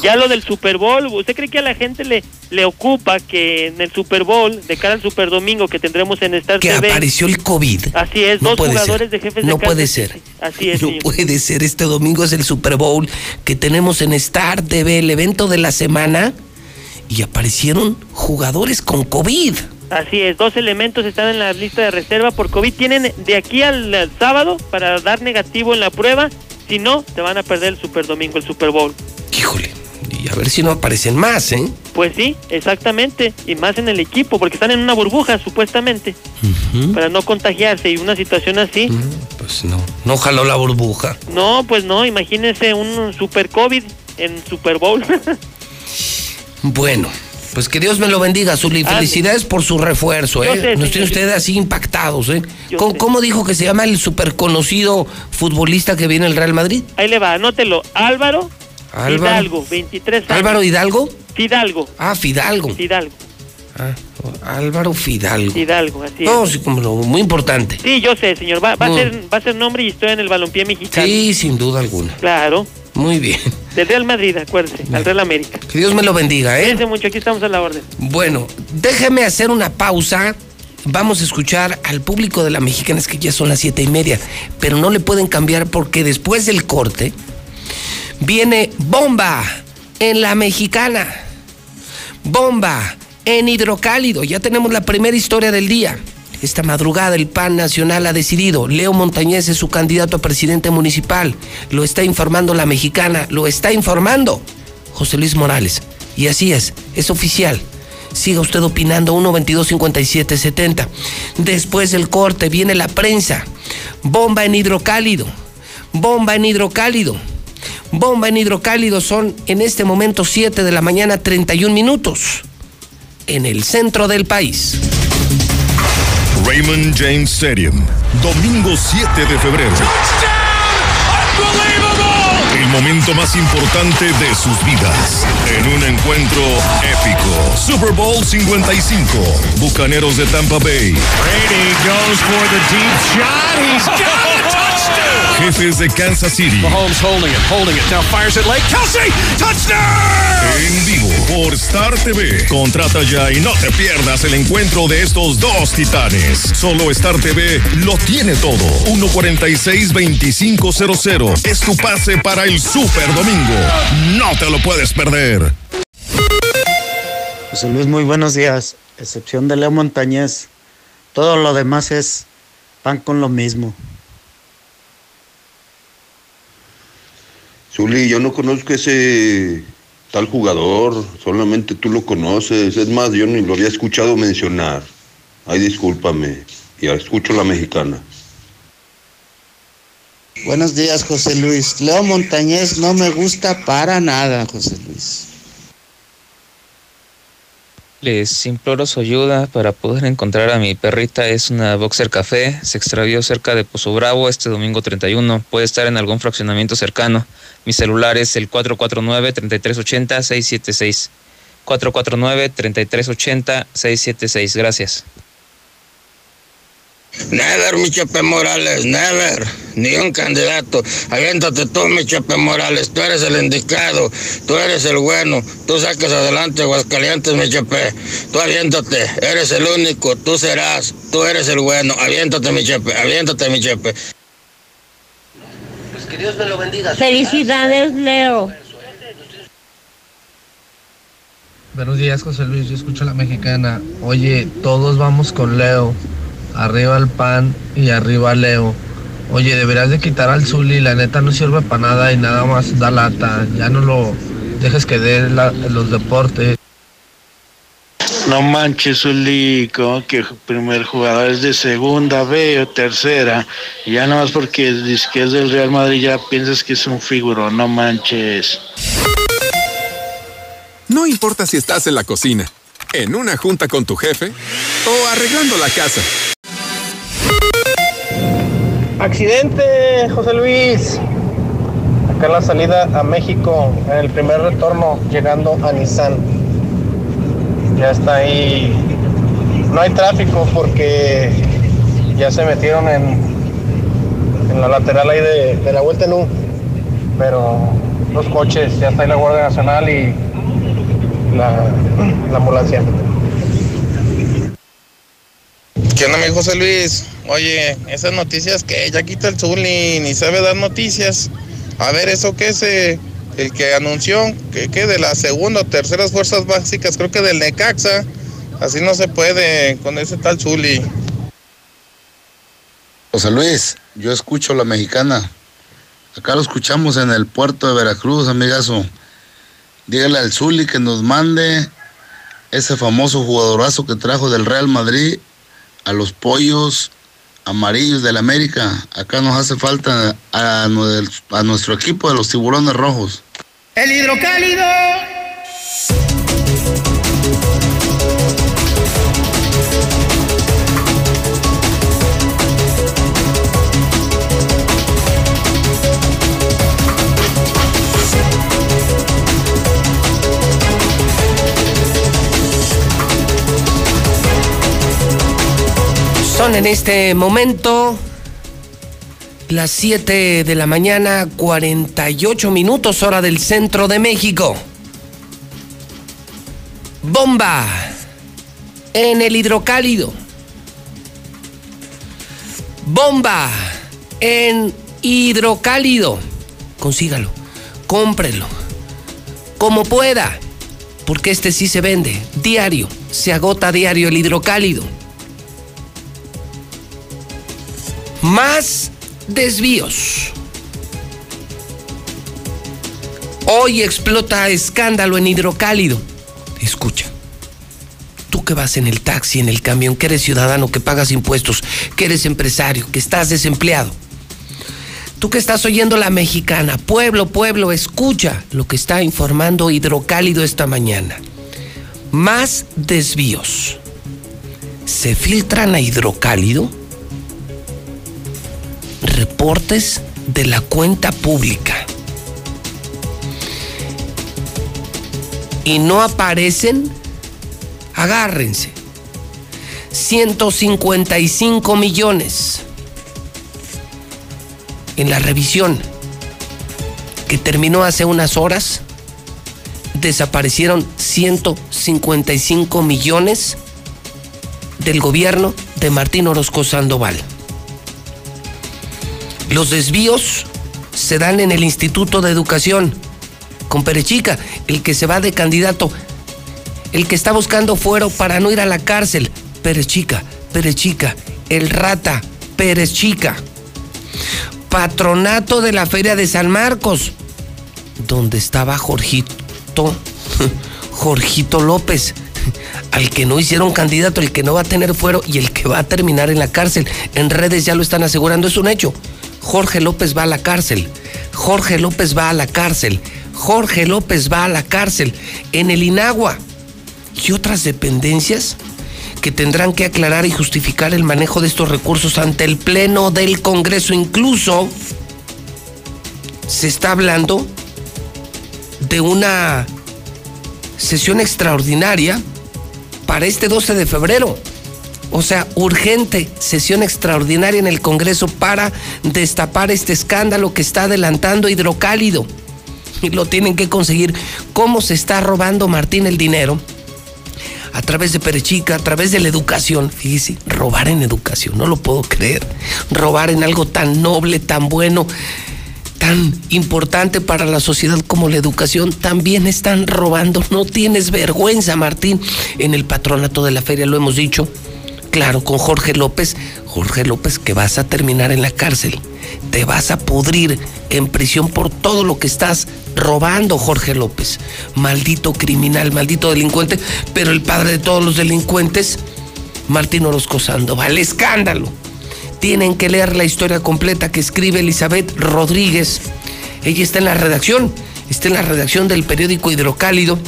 Ya lo del Super Bowl, ¿usted cree que a la gente le, le ocupa que en el Super Bowl, de cara al Super Domingo que tendremos en Star que TV... apareció el COVID. Así es, dos jugadores de jefes no de No puede ser. Así es, No puede ser, este domingo es el Super Bowl que tenemos en Star TV, el evento de la semana, y aparecieron jugadores con COVID. Así es, dos elementos están en la lista de reserva por COVID. Tienen de aquí al, al, sábado para dar negativo en la prueba. Si no, te van a perder el Super Domingo, el Super Bowl. Híjole, y a ver si no aparecen más, ¿eh? Pues sí, exactamente. Y más en el equipo, porque están en una burbuja, supuestamente. Para no contagiarse. Y una situación así. Pues no, no jaló la burbuja. No, pues no. Imagínense un Super COVID en Super Bowl. bueno. Pues que Dios me lo bendiga, Zuli. Felicidades por su refuerzo, ¿eh? sé, Nos tiene ustedes así impactados, ¿eh? ¿Cómo, ¿Cómo, dijo que se llama el súper conocido futbolista que viene el Real Madrid? Ahí le va, anótelo. Álvaro, Álvaro Hidalgo, 23 años. ¿Álvaro Hidalgo? Fidalgo. Ah, Fidalgo. Fidalgo. Ah, Álvaro Fidalgo. Fidalgo, así no, es. sí, como lo, muy importante. Sí, yo sé, señor. Va, va, No. a ser, va a ser nombre y historia en el balompié mexicano. Sí, sin duda alguna. Claro. Muy bien. Del Real Madrid, acuérdese, al Real América. Que Dios me lo bendiga, ¿eh? Cuídense mucho, aquí estamos a la orden. Bueno, déjeme hacer una pausa. Vamos a escuchar al público de la mexicana, es que ya son las siete y media, pero no le pueden cambiar porque después del corte viene bomba en la mexicana. Bomba en hidrocálido. Ya tenemos la primera historia del día. Esta madrugada el PAN Nacional ha decidido, Leo Montañez es su candidato a presidente municipal. Lo está informando la mexicana, lo está informando José Luis Morales. Y así es, es oficial. Siga usted opinando 122-5770. Después del corte viene la prensa. Bomba en hidrocálido. Bomba en hidrocálido. Bomba en hidrocálido son en este momento 7 de la mañana 31 minutos. En el centro del país. Raymond James Stadium, domingo 7 de febrero. El momento más importante de sus vidas. En un encuentro épico. Super Bowl 55. Bucaneros de Tampa Bay. Brady goes for the deep shot. He's got touchdown. Jefes de Kansas City. Mahomes holding it, holding it. Now fires it late. Kelsey, touchdown. En vivo por Star TV. Contrata ya y no te pierdas el encuentro de estos dos titanes. Solo Star TV lo tiene todo. 146-2500 es tu pase para el Super Domingo. No te lo puedes perder. José Luis, muy buenos días. Excepción de Leo Montañez. Todo lo demás es pan con lo mismo. Zuli, yo no conozco ese tal jugador, solamente tú lo conoces. Es más, yo ni lo había escuchado mencionar. Ay, discúlpame. Y escucho la mexicana. Buenos días, José Luis. Leo Montañez no me gusta para nada, José Luis. Les imploro su ayuda para poder encontrar a mi perrita. Es una boxer café. Se extravió cerca de Pozo Bravo este domingo 31. Puede estar en algún fraccionamiento cercano. Mi celular es el 449-3380-676. 449-3380-676. Gracias. Never, mi Chepe Morales, never. Ni un candidato. Aviéntate tú, mi Chepe Morales. Tú eres el indicado. Tú eres el bueno. Tú sacas adelante Aguascalientes, mi Chepe. Tú aviéntate. Eres el único. Tú serás. Tú eres el bueno. Aviéntate, mi Chepe. Aviéntate, mi Chepe. Pues que Dios me lo bendiga. Felicidades, Leo. Buenos días, José Luis. Yo escucho a la mexicana. Oye, todos vamos con Leo. Arriba el pan y arriba Leo. Oye, deberías de quitar al Zuli. La neta no sirve para nada y nada más da lata. Ya no lo dejes que dé la- los deportes. No manches, Zuli, como que primer jugador es de segunda B o tercera. Y ya nada más porque dices que es del Real Madrid ya piensas que es un figuro, no manches. No importa si estás en la cocina, en una junta con tu jefe o arreglando la casa. Accidente, José Luis. Acá la salida a México, en el primer retorno, llegando a Nissan. Ya está ahí. No hay tráfico porque ya se metieron en, en la lateral ahí de, de la vuelta en U. Pero los coches, ya está ahí la Guardia Nacional y la, la ambulancia. ¿Qué onda, mi José Luis? Oye, esas noticias que ya quita el Zuli, ni sabe dar noticias. A ver, ¿eso qué es? eh? El que anunció que, que de las segunda o terceras fuerzas básicas, creo que del Necaxa. Así no se puede con ese tal Zuli. José Luis, yo escucho la mexicana. Acá lo escuchamos en el puerto de Veracruz, amigazo. Dígale al Zuli que nos mande ese famoso jugadorazo que trajo del Real Madrid a los pollos amarillos del América. Acá nos hace falta a, nue- a nuestro equipo de los tiburones rojos. El hidrocálido. En este momento las 7 de la mañana, 48 minutos hora del centro de México. Bomba en el hidrocálido. Bomba en hidrocálido. Consígalo, cómprelo, como pueda, porque este sí se vende diario, se agota diario el hidrocálido. Más desvíos. Hoy explota escándalo en hidrocálido. Escucha. Tú que vas en el taxi, en el camión, que eres ciudadano, que pagas impuestos, que eres empresario, que estás desempleado. Tú que estás oyendo la mexicana, pueblo, pueblo, escucha lo que está informando Hidrocálido esta mañana. Más desvíos. ¿Se filtran a Hidrocálido? Reportes de la cuenta pública. Y no aparecen, agárrense. 155 millones. En la revisión que terminó hace unas horas, desaparecieron 155 millones del gobierno de Martín Orozco Sandoval. Los desvíos se dan en el Instituto de Educación, con Perechica, el que se va de candidato, el que está buscando fuero para no ir a la cárcel, Perechica, Perechica, el rata, Pérez Chica. Patronato de la Feria de San Marcos, donde estaba Jorgito, Jorgito López, al que no hicieron candidato, el que no va a tener fuero y el que va a terminar en la cárcel. En redes ya lo están asegurando, es un hecho. Jorge López va a la cárcel. Jorge López va a la cárcel. Jorge López va a la cárcel. En el Inagua. Y otras dependencias que tendrán que aclarar y justificar el manejo de estos recursos ante el Pleno del Congreso. Incluso se está hablando de una sesión extraordinaria para este 12 de febrero. O sea, urgente sesión extraordinaria en el Congreso para destapar este escándalo que está adelantando Hidrocálido. Y lo tienen que conseguir. ¿Cómo se está robando Martín el dinero? A través de Perechica, a través de la educación. Fíjese, robar en educación, no lo puedo creer. Robar en algo tan noble, tan bueno, tan importante para la sociedad como la educación. También están robando. No tienes vergüenza, Martín. En el patronato de la feria lo hemos dicho claro, con Jorge López, Jorge López que vas a terminar en la cárcel. Te vas a pudrir en prisión por todo lo que estás robando, Jorge López. Maldito criminal, maldito delincuente, pero el padre de todos los delincuentes, Martín Orozco Sandoval. Escándalo. Tienen que leer la historia completa que escribe Elizabeth Rodríguez. Ella está en la redacción, está en la redacción del periódico Hidrocálido.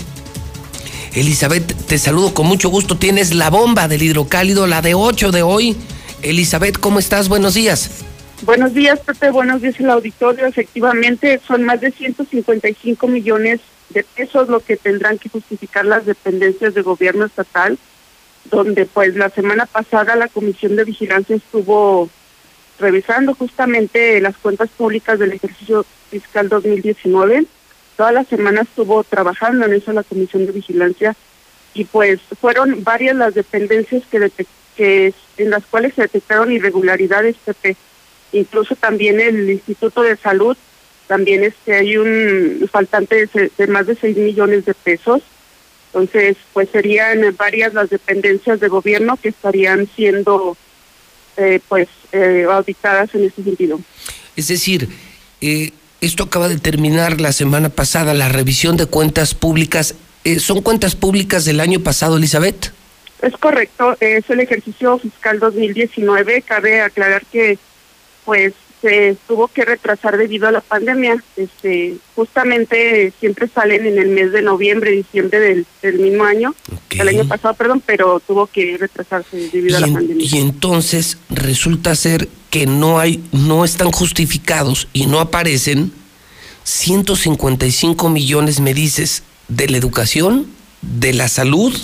Elizabeth, te saludo con mucho gusto. Tienes la bomba del hidrocálido, la de 8 de hoy. Elizabeth, ¿cómo estás? Buenos días. Buenos días, Pepe. Buenos días, el auditorio. Efectivamente, son más de 155 millones de pesos lo que tendrán que justificar las dependencias de gobierno estatal, donde pues la semana pasada la Comisión de Vigilancia estuvo revisando justamente las cuentas públicas del ejercicio fiscal 2019. Toda la semana estuvo trabajando en eso la Comisión de Vigilancia y pues fueron varias las dependencias que, que en las cuales se detectaron irregularidades, Pepe. Incluso también el Instituto de Salud, también este hay un faltante de, de más de 6 millones de pesos. Entonces, pues serían varias las dependencias de gobierno que estarían siendo eh, pues eh, auditadas en ese sentido. Es decir, eh, esto acaba de terminar la semana pasada, la revisión de cuentas públicas. Eh, ¿Son cuentas públicas del año pasado, Elizabeth? Es correcto, es el ejercicio fiscal 2019. Cabe aclarar que pues se tuvo que retrasar debido a la pandemia. Este, justamente siempre salen en el mes de noviembre, diciembre del, del mismo año, del año pasado, perdón, pero tuvo que retrasarse debido a la en- pandemia. y entonces resulta ser que no hay, no están justificados y no aparecen 155 millones, me dices, de la educación, de la salud,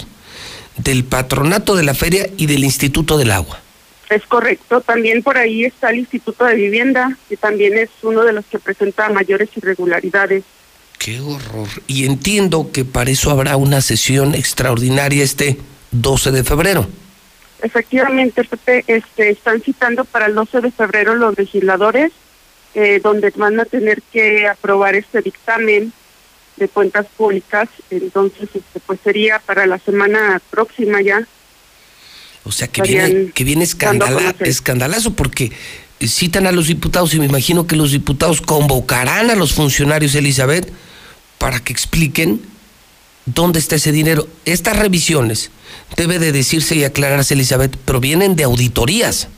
del patronato de la feria y del Instituto del Agua. Es correcto. También por ahí está el Instituto de Vivienda, que también es uno de los que presenta mayores irregularidades. Qué horror. Y entiendo que para eso habrá una sesión extraordinaria este 12 de febrero. Efectivamente, Pepe, este, están citando para el 12 de febrero los legisladores, eh, donde van a tener que aprobar este dictamen de cuentas públicas. Entonces, este, pues sería para la semana próxima ya. O sea, que viene, que viene escandala- escandalazo porque citan a los diputados y me imagino que los diputados convocarán a los funcionarios, Elizabeth, para que expliquen dónde está ese dinero. Estas revisiones, debe de decirse y aclararse, Elizabeth, provienen de auditorías.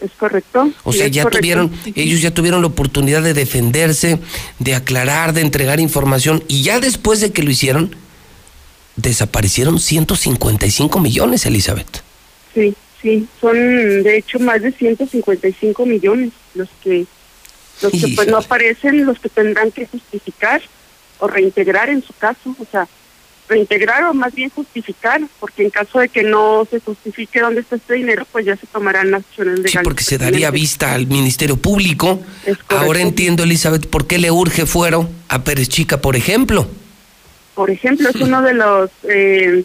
¿Es correcto? O sea, ya correcto. tuvieron, ellos ya tuvieron la oportunidad de defenderse, de aclarar, de entregar información, y ya después de que lo hicieron, desaparecieron 155 millones, Elizabeth. Sí, sí, son de hecho más de 155 millones los que los que pues no aparecen, los que tendrán que justificar o reintegrar en su caso, o sea, reintegrar o más bien justificar, porque en caso de que no se justifique dónde está este dinero, pues ya se tomarán acciones legales. Sí, porque se daría vista al Ministerio Público. Ahora entiendo, Elizabeth, por qué le urge fuero a Pérez Chica, por ejemplo. Por ejemplo, es uno de los eh,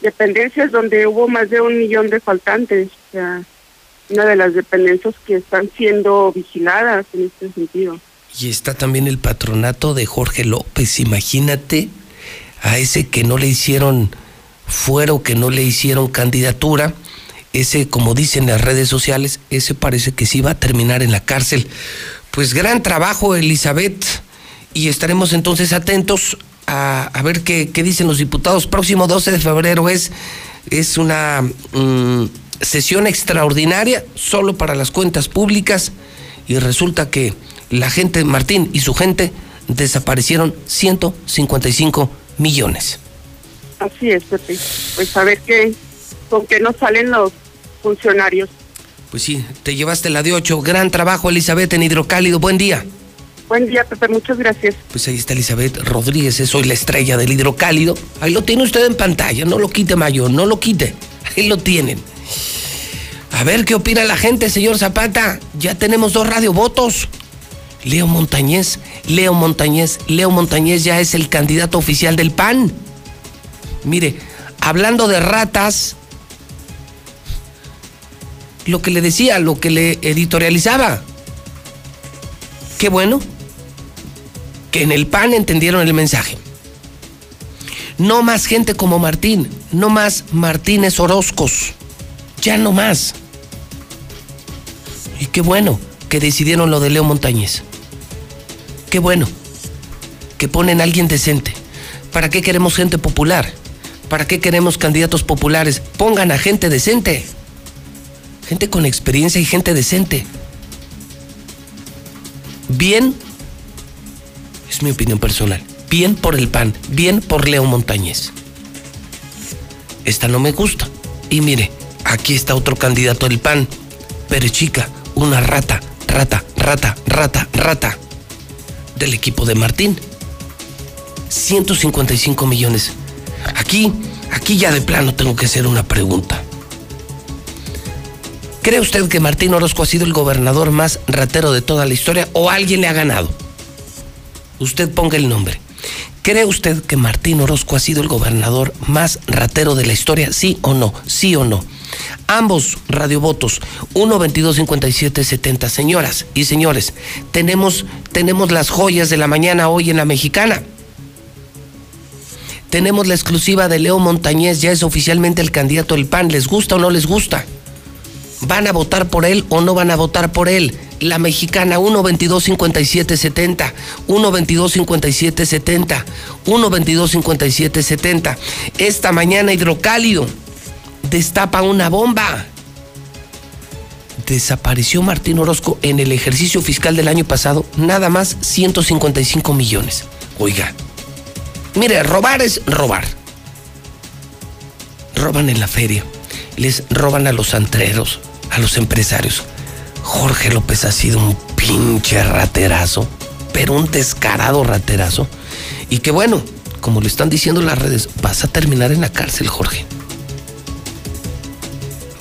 dependencias donde hubo más de un millón de faltantes, o sea, una de las dependencias que están siendo vigiladas en este sentido. Y está también el patronato de Jorge López. Imagínate a ese que no le hicieron fuero, que no le hicieron candidatura. Ese, como dicen las redes sociales, ese parece que sí va a terminar en la cárcel. Pues gran trabajo, Elizabeth. Y estaremos entonces atentos a, a ver qué, qué dicen los diputados. Próximo 12 de febrero es, es una mm, sesión extraordinaria solo para las cuentas públicas y resulta que la gente, Martín y su gente, desaparecieron 155 millones. Así es, Pepe. Pues a ver qué, con qué nos salen los funcionarios. Pues sí, te llevaste la de 8. Gran trabajo, Elizabeth, en Hidrocálido. Buen día. Buen día, Pepe. Muchas gracias. Pues ahí está Elizabeth Rodríguez, es hoy la estrella del Hidrocálido. Ahí lo tiene usted en pantalla, no lo quite, Mayor, no lo quite. Ahí lo tienen. A ver qué opina la gente, señor Zapata. Ya tenemos dos radiovotos. Leo Montañez, Leo Montañez, Leo Montañez ya es el candidato oficial del PAN. Mire, hablando de ratas, lo que le decía, lo que le editorializaba. Qué bueno que en el PAN entendieron el mensaje. No más gente como Martín, no más Martínez Orozcos, ya no más. Y qué bueno que decidieron lo de Leo Montañez. Qué bueno que ponen a alguien decente. ¿Para qué queremos gente popular? ¿Para qué queremos candidatos populares? Pongan a gente decente. Gente con experiencia y gente decente. Bien, es mi opinión personal, bien por el PAN, bien por Leo Montañez. Esta no me gusta. Y mire, aquí está otro candidato del PAN, pero chica, una rata rata, rata, rata, rata del equipo de Martín. 155 millones. Aquí, aquí ya de plano tengo que hacer una pregunta. ¿Cree usted que Martín Orozco ha sido el gobernador más ratero de toda la historia o alguien le ha ganado? Usted ponga el nombre. ¿Cree usted que Martín Orozco ha sido el gobernador más ratero de la historia? ¿Sí o no? ¿Sí o no? Ambos radiovotos, 1 22 57 70. Señoras y señores, tenemos, tenemos las joyas de la mañana hoy en la mexicana. Tenemos la exclusiva de Leo Montañez, ya es oficialmente el candidato del PAN. ¿Les gusta o no les gusta? ¿Van a votar por él o no van a votar por él? La mexicana 1 22 57 70, 1 22 57 70, 1 22 57 70. Esta mañana hidrocálido destapa una bomba. Desapareció Martín Orozco en el ejercicio fiscal del año pasado, nada más 155 millones. Oiga, mire, robar es robar. Roban en la feria, les roban a los antreros, a los empresarios. Jorge López ha sido un pinche raterazo, pero un descarado raterazo. Y que bueno, como le están diciendo las redes, vas a terminar en la cárcel, Jorge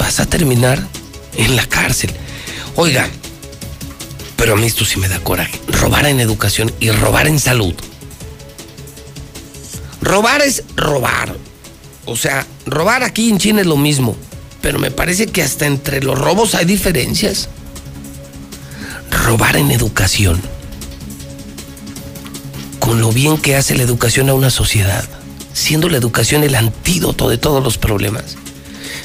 vas a terminar en la cárcel. Oiga, pero a mí esto sí me da coraje. Robar en educación y robar en salud. Robar es robar. O sea, robar aquí en China es lo mismo. Pero me parece que hasta entre los robos hay diferencias. Robar en educación. Con lo bien que hace la educación a una sociedad. Siendo la educación el antídoto de todos los problemas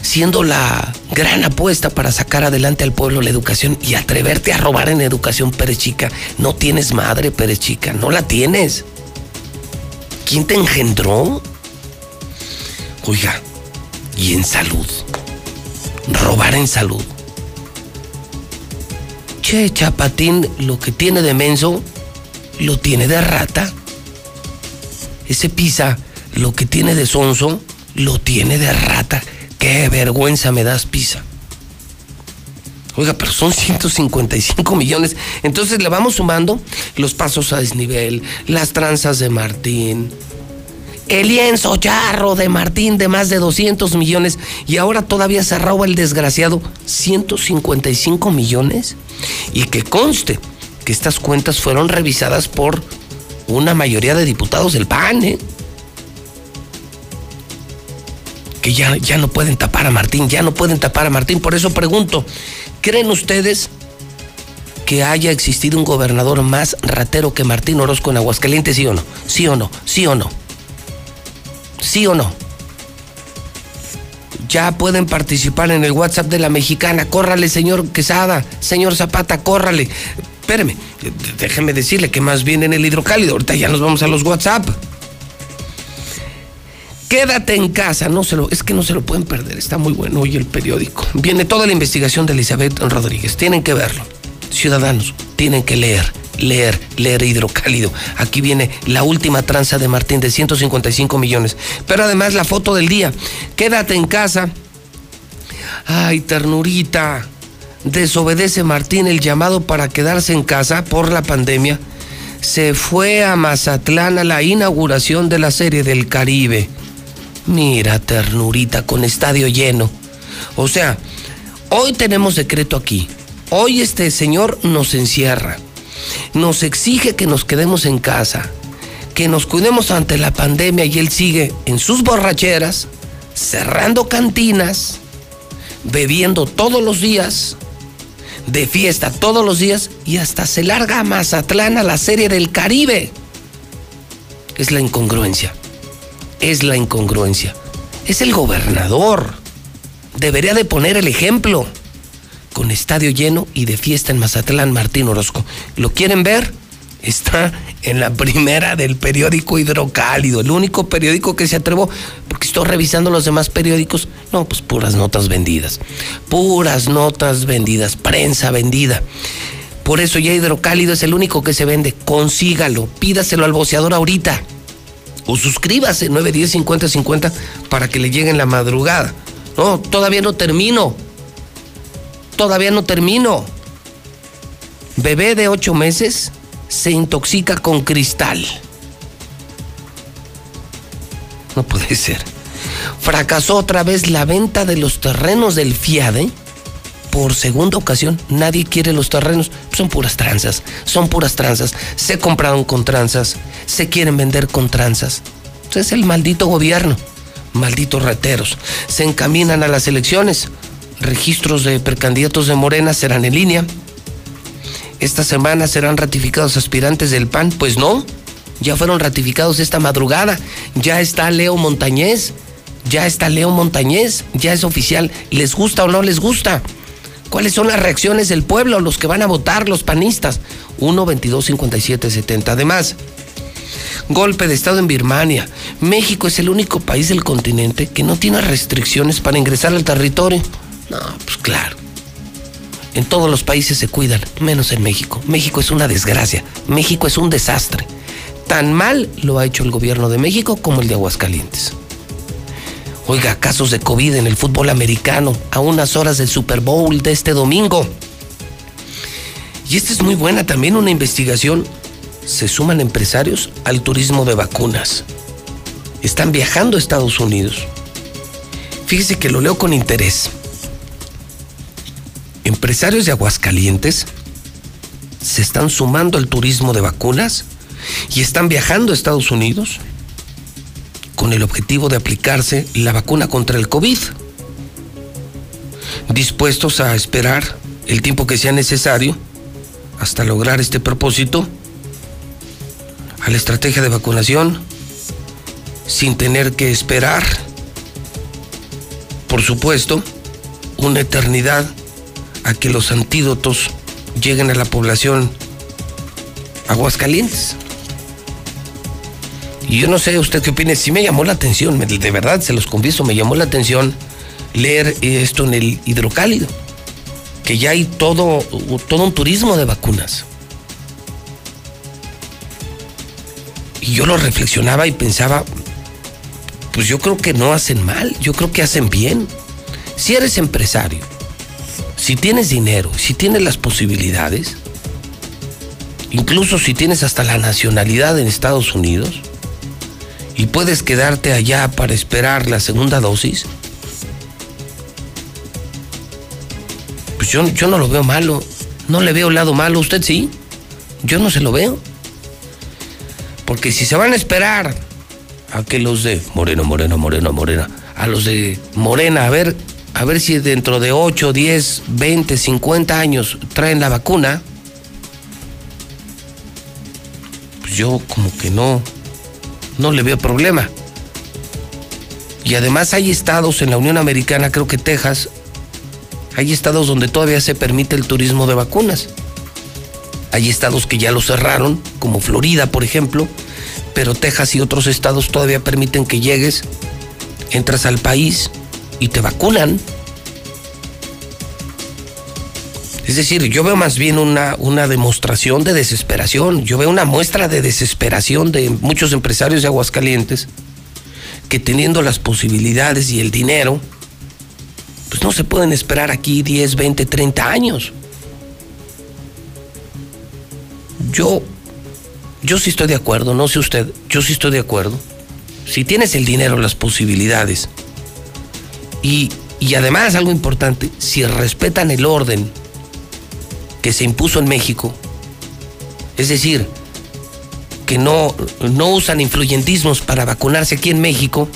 siendo la gran apuesta para sacar adelante al pueblo la educación y atreverte a robar en educación, Perechica. No tienes madre, Perechica, no la tienes. ¿Quién te engendró? Oiga, y en salud. Robar en salud. Che, Chapatín, lo que tiene de menso, lo tiene de rata. Ese pisa, lo que tiene de sonso, lo tiene de rata. Qué vergüenza me das, Pisa. Oiga, pero son 155 millones. Entonces le vamos sumando los pasos a desnivel, las tranzas de Martín, el lienzo charro de Martín de más de 200 millones y ahora todavía se roba el desgraciado 155 millones. Y que conste que estas cuentas fueron revisadas por una mayoría de diputados del PAN, ¿eh? Ya, ya no pueden tapar a Martín, ya no pueden tapar a Martín. Por eso pregunto, ¿creen ustedes que haya existido un gobernador más ratero que Martín Orozco en Aguascalientes, sí o no? ¿Sí o no? ¿Sí o no? ¿Sí o no? Ya pueden participar en el WhatsApp de la mexicana. Córrale, señor Quesada, señor Zapata, córrale. Espéreme, déjeme decirle que más bien en el hidrocálido. Ahorita ya nos vamos a los WhatsApp. Quédate en casa, no se lo, es que no se lo pueden perder, está muy bueno hoy el periódico. Viene toda la investigación de Elizabeth Rodríguez, tienen que verlo. Ciudadanos, tienen que leer, leer, leer hidrocálido. Aquí viene la última tranza de Martín de 155 millones. Pero además la foto del día. Quédate en casa. Ay, ternurita. Desobedece Martín el llamado para quedarse en casa por la pandemia. Se fue a Mazatlán a la inauguración de la serie del Caribe. Mira, ternurita, con estadio lleno. O sea, hoy tenemos decreto aquí. Hoy este señor nos encierra. Nos exige que nos quedemos en casa. Que nos cuidemos ante la pandemia y él sigue en sus borracheras, cerrando cantinas, bebiendo todos los días, de fiesta todos los días y hasta se larga a Mazatlán a la serie del Caribe. Es la incongruencia es la incongruencia. Es el gobernador. Debería de poner el ejemplo. Con estadio lleno y de fiesta en Mazatlán, Martín Orozco. ¿Lo quieren ver? Está en la primera del periódico Hidrocálido, el único periódico que se atrevo, porque estoy revisando los demás periódicos. No, pues puras notas vendidas. Puras notas vendidas, prensa vendida. Por eso ya Hidrocálido es el único que se vende. Consígalo, pídaselo al boceador ahorita o suscríbase 910 50 50 para que le llegue en la madrugada. No, todavía no termino. Todavía no termino. Bebé de ocho meses se intoxica con cristal. No puede ser. Fracasó otra vez la venta de los terrenos del FIADE por segunda ocasión. Nadie quiere los terrenos. Son puras tranzas. Son puras tranzas. Se compraron con tranzas. Se quieren vender con tranzas. Es el maldito gobierno. Malditos reteros. Se encaminan a las elecciones. Registros de precandidatos de Morena serán en línea. Esta semana serán ratificados aspirantes del PAN. Pues no. Ya fueron ratificados esta madrugada. Ya está Leo Montañez. Ya está Leo Montañez. Ya es oficial. ¿Les gusta o no les gusta? ¿Cuáles son las reacciones del pueblo, los que van a votar, los panistas? 1, 22, 57, 70. Además, golpe de Estado en Birmania. México es el único país del continente que no tiene restricciones para ingresar al territorio. No, pues claro. En todos los países se cuidan, menos en México. México es una desgracia. México es un desastre. Tan mal lo ha hecho el gobierno de México como el de Aguascalientes. Oiga, casos de COVID en el fútbol americano a unas horas del Super Bowl de este domingo. Y esta es muy buena también, una investigación. Se suman empresarios al turismo de vacunas. Están viajando a Estados Unidos. Fíjese que lo leo con interés. Empresarios de Aguascalientes se están sumando al turismo de vacunas y están viajando a Estados Unidos con el objetivo de aplicarse la vacuna contra el COVID. Dispuestos a esperar el tiempo que sea necesario hasta lograr este propósito, a la estrategia de vacunación, sin tener que esperar, por supuesto, una eternidad a que los antídotos lleguen a la población aguascalientes. Y yo no sé usted qué opina, sí me llamó la atención, de verdad se los confieso, me llamó la atención leer esto en el hidrocálido, que ya hay todo, todo un turismo de vacunas. Y yo lo reflexionaba y pensaba, pues yo creo que no hacen mal, yo creo que hacen bien. Si eres empresario, si tienes dinero, si tienes las posibilidades, incluso si tienes hasta la nacionalidad en Estados Unidos, y puedes quedarte allá para esperar la segunda dosis, pues yo, yo no lo veo malo. No le veo lado malo. ¿Usted sí? Yo no se lo veo. Porque si se van a esperar a que los de Moreno, Moreno, Moreno, Morena, a los de Morena, a ver, a ver si dentro de 8, 10, 20, 50 años traen la vacuna, pues yo como que no, no le veo problema. Y además hay estados en la Unión Americana, creo que Texas, hay estados donde todavía se permite el turismo de vacunas. Hay estados que ya lo cerraron, como Florida, por ejemplo, pero Texas y otros estados todavía permiten que llegues, entras al país y te vacunan. Decir, yo veo más bien una, una demostración de desesperación, yo veo una muestra de desesperación de muchos empresarios de Aguascalientes que teniendo las posibilidades y el dinero, pues no se pueden esperar aquí 10, 20, 30 años. Yo, yo sí estoy de acuerdo, no sé usted, yo sí estoy de acuerdo. Si tienes el dinero, las posibilidades, y, y además algo importante, si respetan el orden que se impuso en México, es decir, que no, no usan influyentismos para vacunarse aquí en México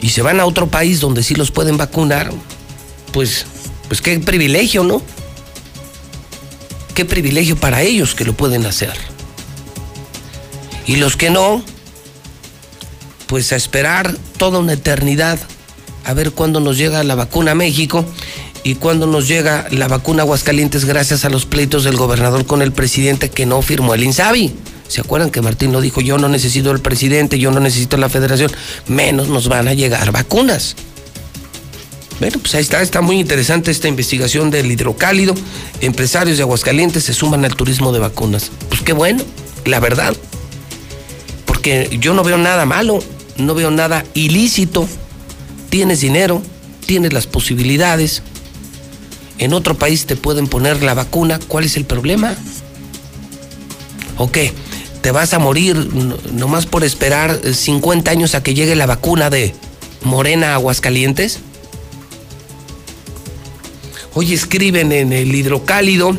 y se van a otro país donde sí los pueden vacunar, pues, pues qué privilegio, ¿no? Qué privilegio para ellos que lo pueden hacer. Y los que no, pues a esperar toda una eternidad a ver cuándo nos llega la vacuna a México y cuándo nos llega la vacuna Aguascalientes gracias a los pleitos del gobernador con el presidente que no firmó el INSABI. ¿Se acuerdan que Martín lo dijo? Yo no necesito el presidente, yo no necesito la federación, menos nos van a llegar vacunas. Bueno, pues ahí está, está muy interesante esta investigación del hidrocálido. Empresarios de Aguascalientes se suman al turismo de vacunas. Pues qué bueno, la verdad. Porque yo no veo nada malo, no veo nada ilícito. Tienes dinero, tienes las posibilidades, en otro país te pueden poner la vacuna, ¿cuál es el problema? ¿O qué? ¿Te vas a morir nomás por esperar 50 años a que llegue la vacuna de Morena Aguascalientes? Hoy escriben en el hidrocálido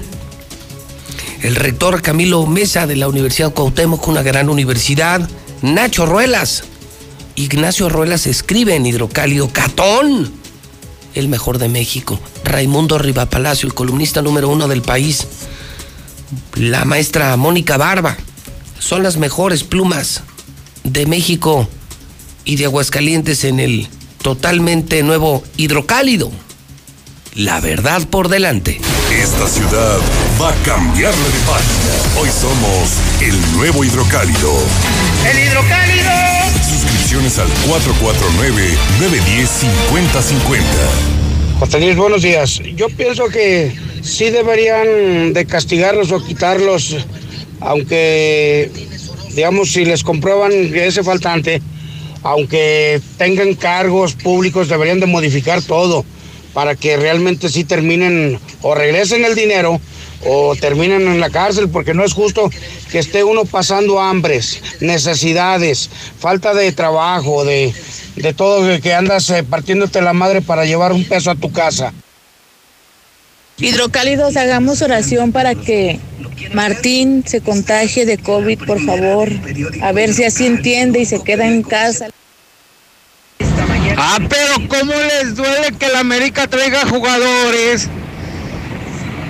el rector Camilo Mesa de la Universidad Cuauhtémoc, una gran universidad, Nacho Ruelas. Ignacio Ruelas escribe en Hidrocálido, Catón, el mejor de México. Raimundo Rivapalacio, el columnista número uno del país. La maestra Mónica Barba. Son las mejores plumas de México y de Aguascalientes en el totalmente nuevo Hidrocálido. La verdad por delante. Esta ciudad va a cambiarle de página. Hoy somos el nuevo hidrocálido. ¡El hidrocálido! Al 449-910-5050. José Luis, buenos días. Yo pienso que sí deberían de castigarlos o quitarlos, aunque, digamos, si les comprueban ese faltante, aunque tengan cargos públicos, deberían de modificar todo para que realmente sí terminen o regresen el dinero o terminen en la cárcel, porque no es justo que esté uno pasando hambres, necesidades, falta de trabajo, de, de todo, que andas eh, partiéndote la madre para llevar un peso a tu casa. Hidrocálidos, hagamos oración para que Martín se contagie de COVID, por favor. A ver si así entiende y se queda en casa. Ah, pero ¿cómo les duele que la América traiga jugadores?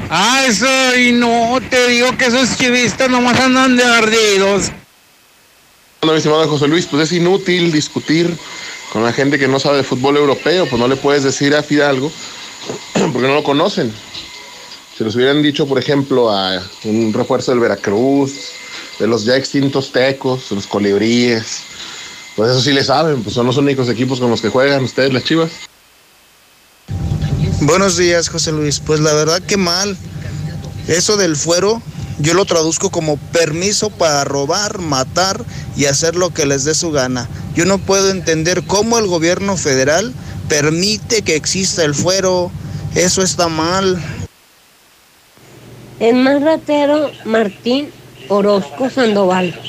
Ah, eso, y no, te digo que esos chivistas nomás andan de ardidos. Bueno, mi estimado José Luis, pues es inútil discutir con la gente que no sabe de fútbol europeo, pues no le puedes decir a Fidalgo porque no lo conocen. Si les hubieran dicho, por ejemplo, a un refuerzo del Veracruz, de los ya extintos tecos, los colibríes, pues eso sí le saben, pues son los únicos equipos con los que juegan ustedes, las chivas. Buenos días, José Luis. Pues la verdad que mal. Eso del fuero, yo lo traduzco como permiso para robar, matar y hacer lo que les dé su gana. Yo no puedo entender cómo el gobierno federal permite que exista el fuero. Eso está mal. El más ratero, Martín Orozco Sandoval.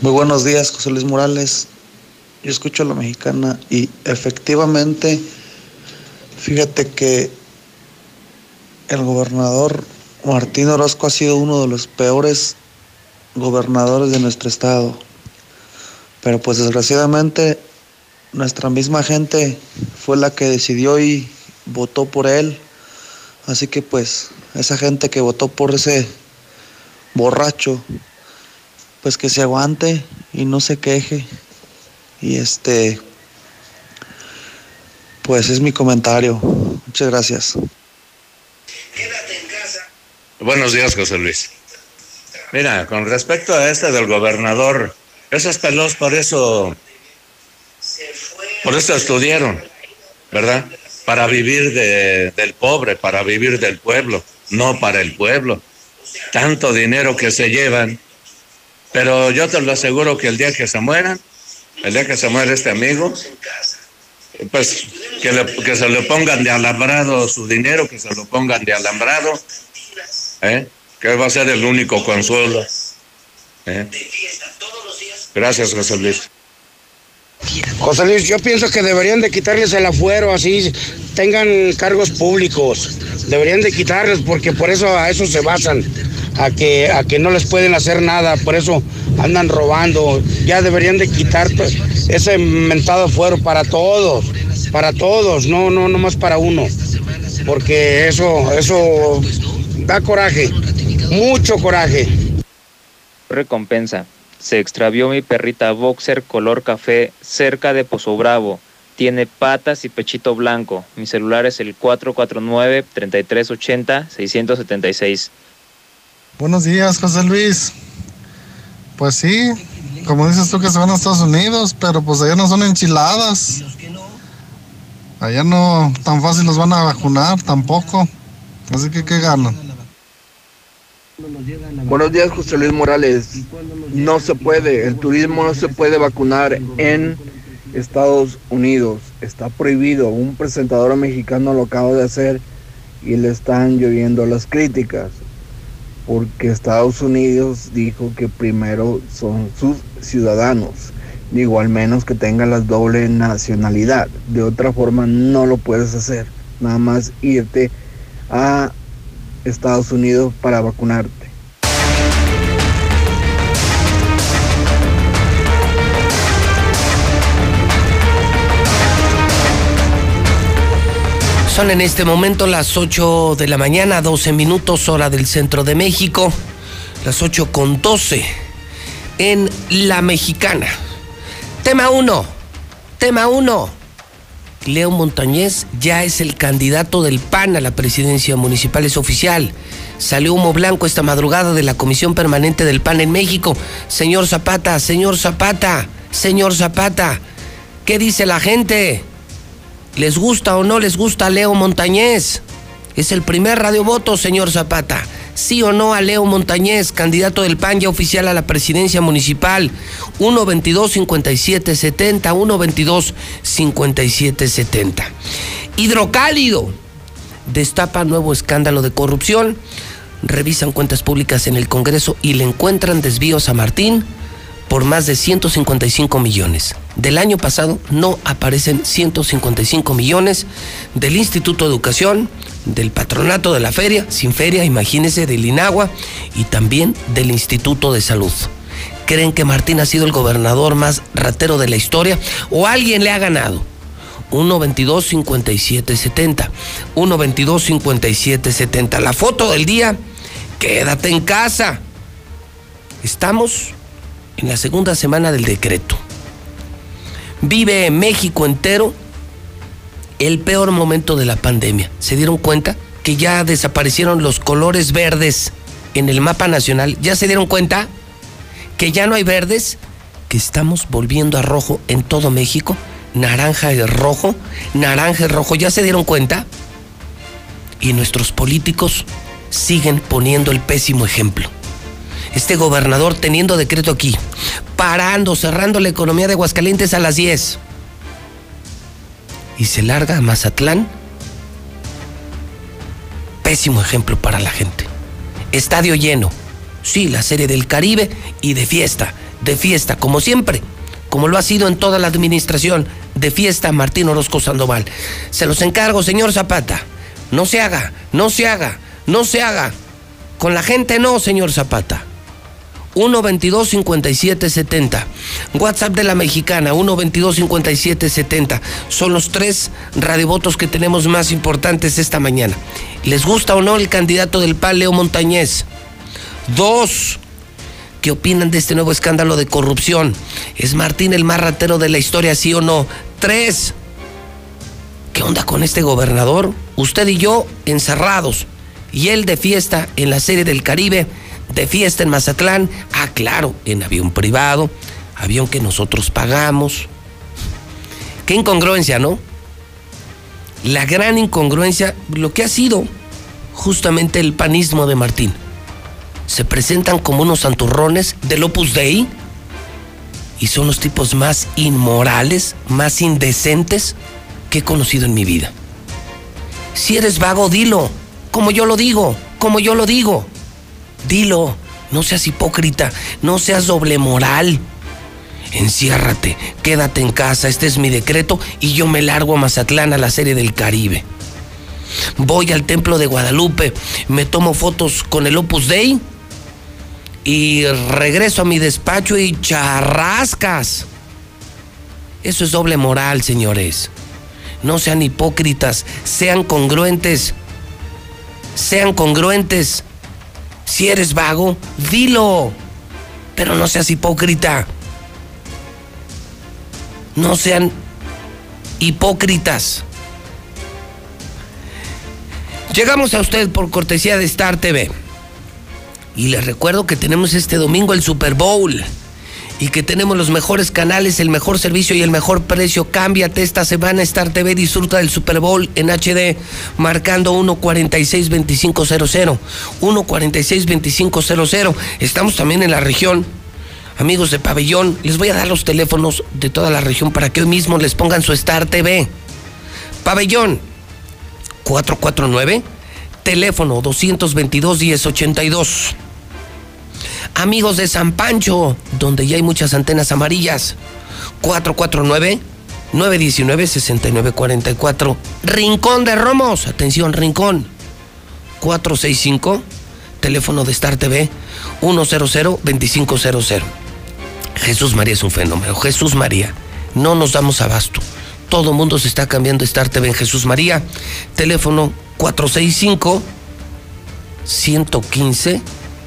Muy buenos días, José Luis Morales. Yo escucho a la mexicana y efectivamente, fíjate que el gobernador Martín Orozco ha sido uno de los peores gobernadores de nuestro estado. Pero pues desgraciadamente nuestra misma gente fue la que decidió y votó por él. Así que pues esa gente que votó por ese borracho, pues que se aguante y no se queje. Y este, pues es mi comentario. Muchas gracias. Buenos días, José Luis. Mira, con respecto a este del gobernador, esos pelos por eso, por eso estudiaron, ¿verdad? Para vivir de, del pobre, para vivir del pueblo, no para el pueblo. Tanto dinero que se llevan pero yo te lo aseguro que el día que se mueran, día que se muera este amigo, pues que, se le pongan de alambrado su dinero, que se lo pongan de alambrado, ¿eh? que va a ser el único consuelo. ¿eh? Gracias, José Luis. José Luis, yo pienso que deberían de quitarles el afuero, así tengan cargos públicos. Deberían de quitarles porque por eso a eso se basan a que, a que no les pueden hacer nada, por eso andan robando. Ya deberían de quitar ese mentado fuero para todos, para todos, no, no, no más para uno. Porque eso, eso da coraje, mucho coraje. Recompensa. Se extravió mi perrita boxer color café cerca de Pozo Bravo. Tiene patas y pechito blanco. Mi celular es el 449-3380-676. Buenos días, José Luis. Pues sí, como dices tú que se van a Estados Unidos, pero pues allá no son enchiladas. Allá no tan fácil los van a vacunar tampoco. Así que qué ganan. Buenos días, José Luis Morales. No se puede, el turismo no se puede vacunar en Estados Unidos. está prohibido. Un presentador mexicano lo acaba de hacer y le están lloviendo las críticas porque Estados Unidos dijo que primero son sus ciudadanos, digo al menos que tengan la doble nacionalidad, de otra forma no lo puedes hacer, nada más irte a Estados Unidos para vacunarte. Son en este momento las 8 de la mañana, 12 minutos hora del centro de México, las 8 con 12 en La Mexicana. Tema 1, tema 1. Leo Montañez ya es el candidato del PAN a la presidencia municipal, es oficial. Salió humo blanco esta madrugada de la Comisión Permanente del PAN en México. Señor Zapata, señor Zapata, señor Zapata, ¿qué dice la gente? ¿Les gusta o no les gusta Leo Montañez? Es el primer radiovoto, señor Zapata. Sí o no a Leo Montañez, candidato del PAN ya oficial a la presidencia municipal. 122-5770, 122-5770. Hidrocálido. Destapa nuevo escándalo de corrupción. Revisan cuentas públicas en el Congreso y le encuentran desvíos a Martín por más de 155 millones. Del año pasado no aparecen 155 millones del Instituto de Educación, del Patronato de la Feria, sin feria, imagínense, del INAGUA y también del Instituto de Salud. ¿Creen que Martín ha sido el gobernador más ratero de la historia o alguien le ha ganado? 1-22-57-70. 1-22-57-70. La foto del día, quédate en casa. Estamos en la segunda semana del decreto. Vive México entero el peor momento de la pandemia. ¿Se dieron cuenta que ya desaparecieron los colores verdes en el mapa nacional? ¿Ya se dieron cuenta que ya no hay verdes? Que estamos volviendo a rojo en todo México. Naranja y rojo, naranja y rojo. ¿Ya se dieron cuenta? Y nuestros políticos siguen poniendo el pésimo ejemplo este gobernador teniendo decreto aquí, parando, cerrando la economía de Aguascalientes a las 10. Y se larga Mazatlán. Pésimo ejemplo para la gente. Estadio lleno. Sí, la serie del Caribe y de fiesta, de fiesta, como siempre, como lo ha sido en toda la administración, de fiesta Martín Orozco Sandoval. Se los encargo, señor Zapata. No se haga, no se haga, no se haga. Con la gente no, señor Zapata. 122-5770. WhatsApp de la mexicana, 122-5770. Son los tres radiovotos que tenemos más importantes esta mañana. ¿Les gusta o no el candidato del PAN, Leo Montañez? Dos. ¿Qué opinan de este nuevo escándalo de corrupción? ¿Es Martín el más ratero de la historia, sí o no? Tres. ¿Qué onda con este gobernador? Usted y yo encerrados. Y él de fiesta en la serie del Caribe de fiesta en Mazatlán. Ah, claro, en avión privado, avión que nosotros pagamos. Qué incongruencia, ¿no? La gran incongruencia, lo que ha sido justamente el panismo de Martín. Se presentan como unos santurrones del Opus Dei y son los tipos más inmorales, más indecentes que he conocido en mi vida. Si eres vago, dilo, como yo lo digo, como yo lo digo. Dilo, no seas hipócrita, no seas doble moral. Enciérrate, quédate en casa, este es mi decreto y yo me largo a Mazatlán a la serie del Caribe. Voy al templo de Guadalupe, me tomo fotos con el Opus Dei y regreso a mi despacho y charrascas. Eso es doble moral, señores. No sean hipócritas, sean congruentes. Sean congruentes. Si eres vago, dilo. Pero no seas hipócrita. No sean hipócritas. Llegamos a usted por cortesía de Star TV. Y les recuerdo que tenemos este domingo el Super Bowl y que tenemos los mejores canales, el mejor servicio y el mejor precio. Cámbiate esta semana Star TV, disfruta del Super Bowl en HD marcando 146-2500. 146-2500. Estamos también en la región Amigos de Pabellón, les voy a dar los teléfonos de toda la región para que hoy mismo les pongan su Star TV. Pabellón 449, teléfono 222 1082. Amigos de San Pancho, donde ya hay muchas antenas amarillas, 449 919 6944. Rincón de Romos, atención, Rincón 465, teléfono de Star TV 100-2500. Jesús María es un fenómeno. Jesús María, no nos damos abasto. Todo el mundo se está cambiando Star TV en Jesús María. Teléfono 465 115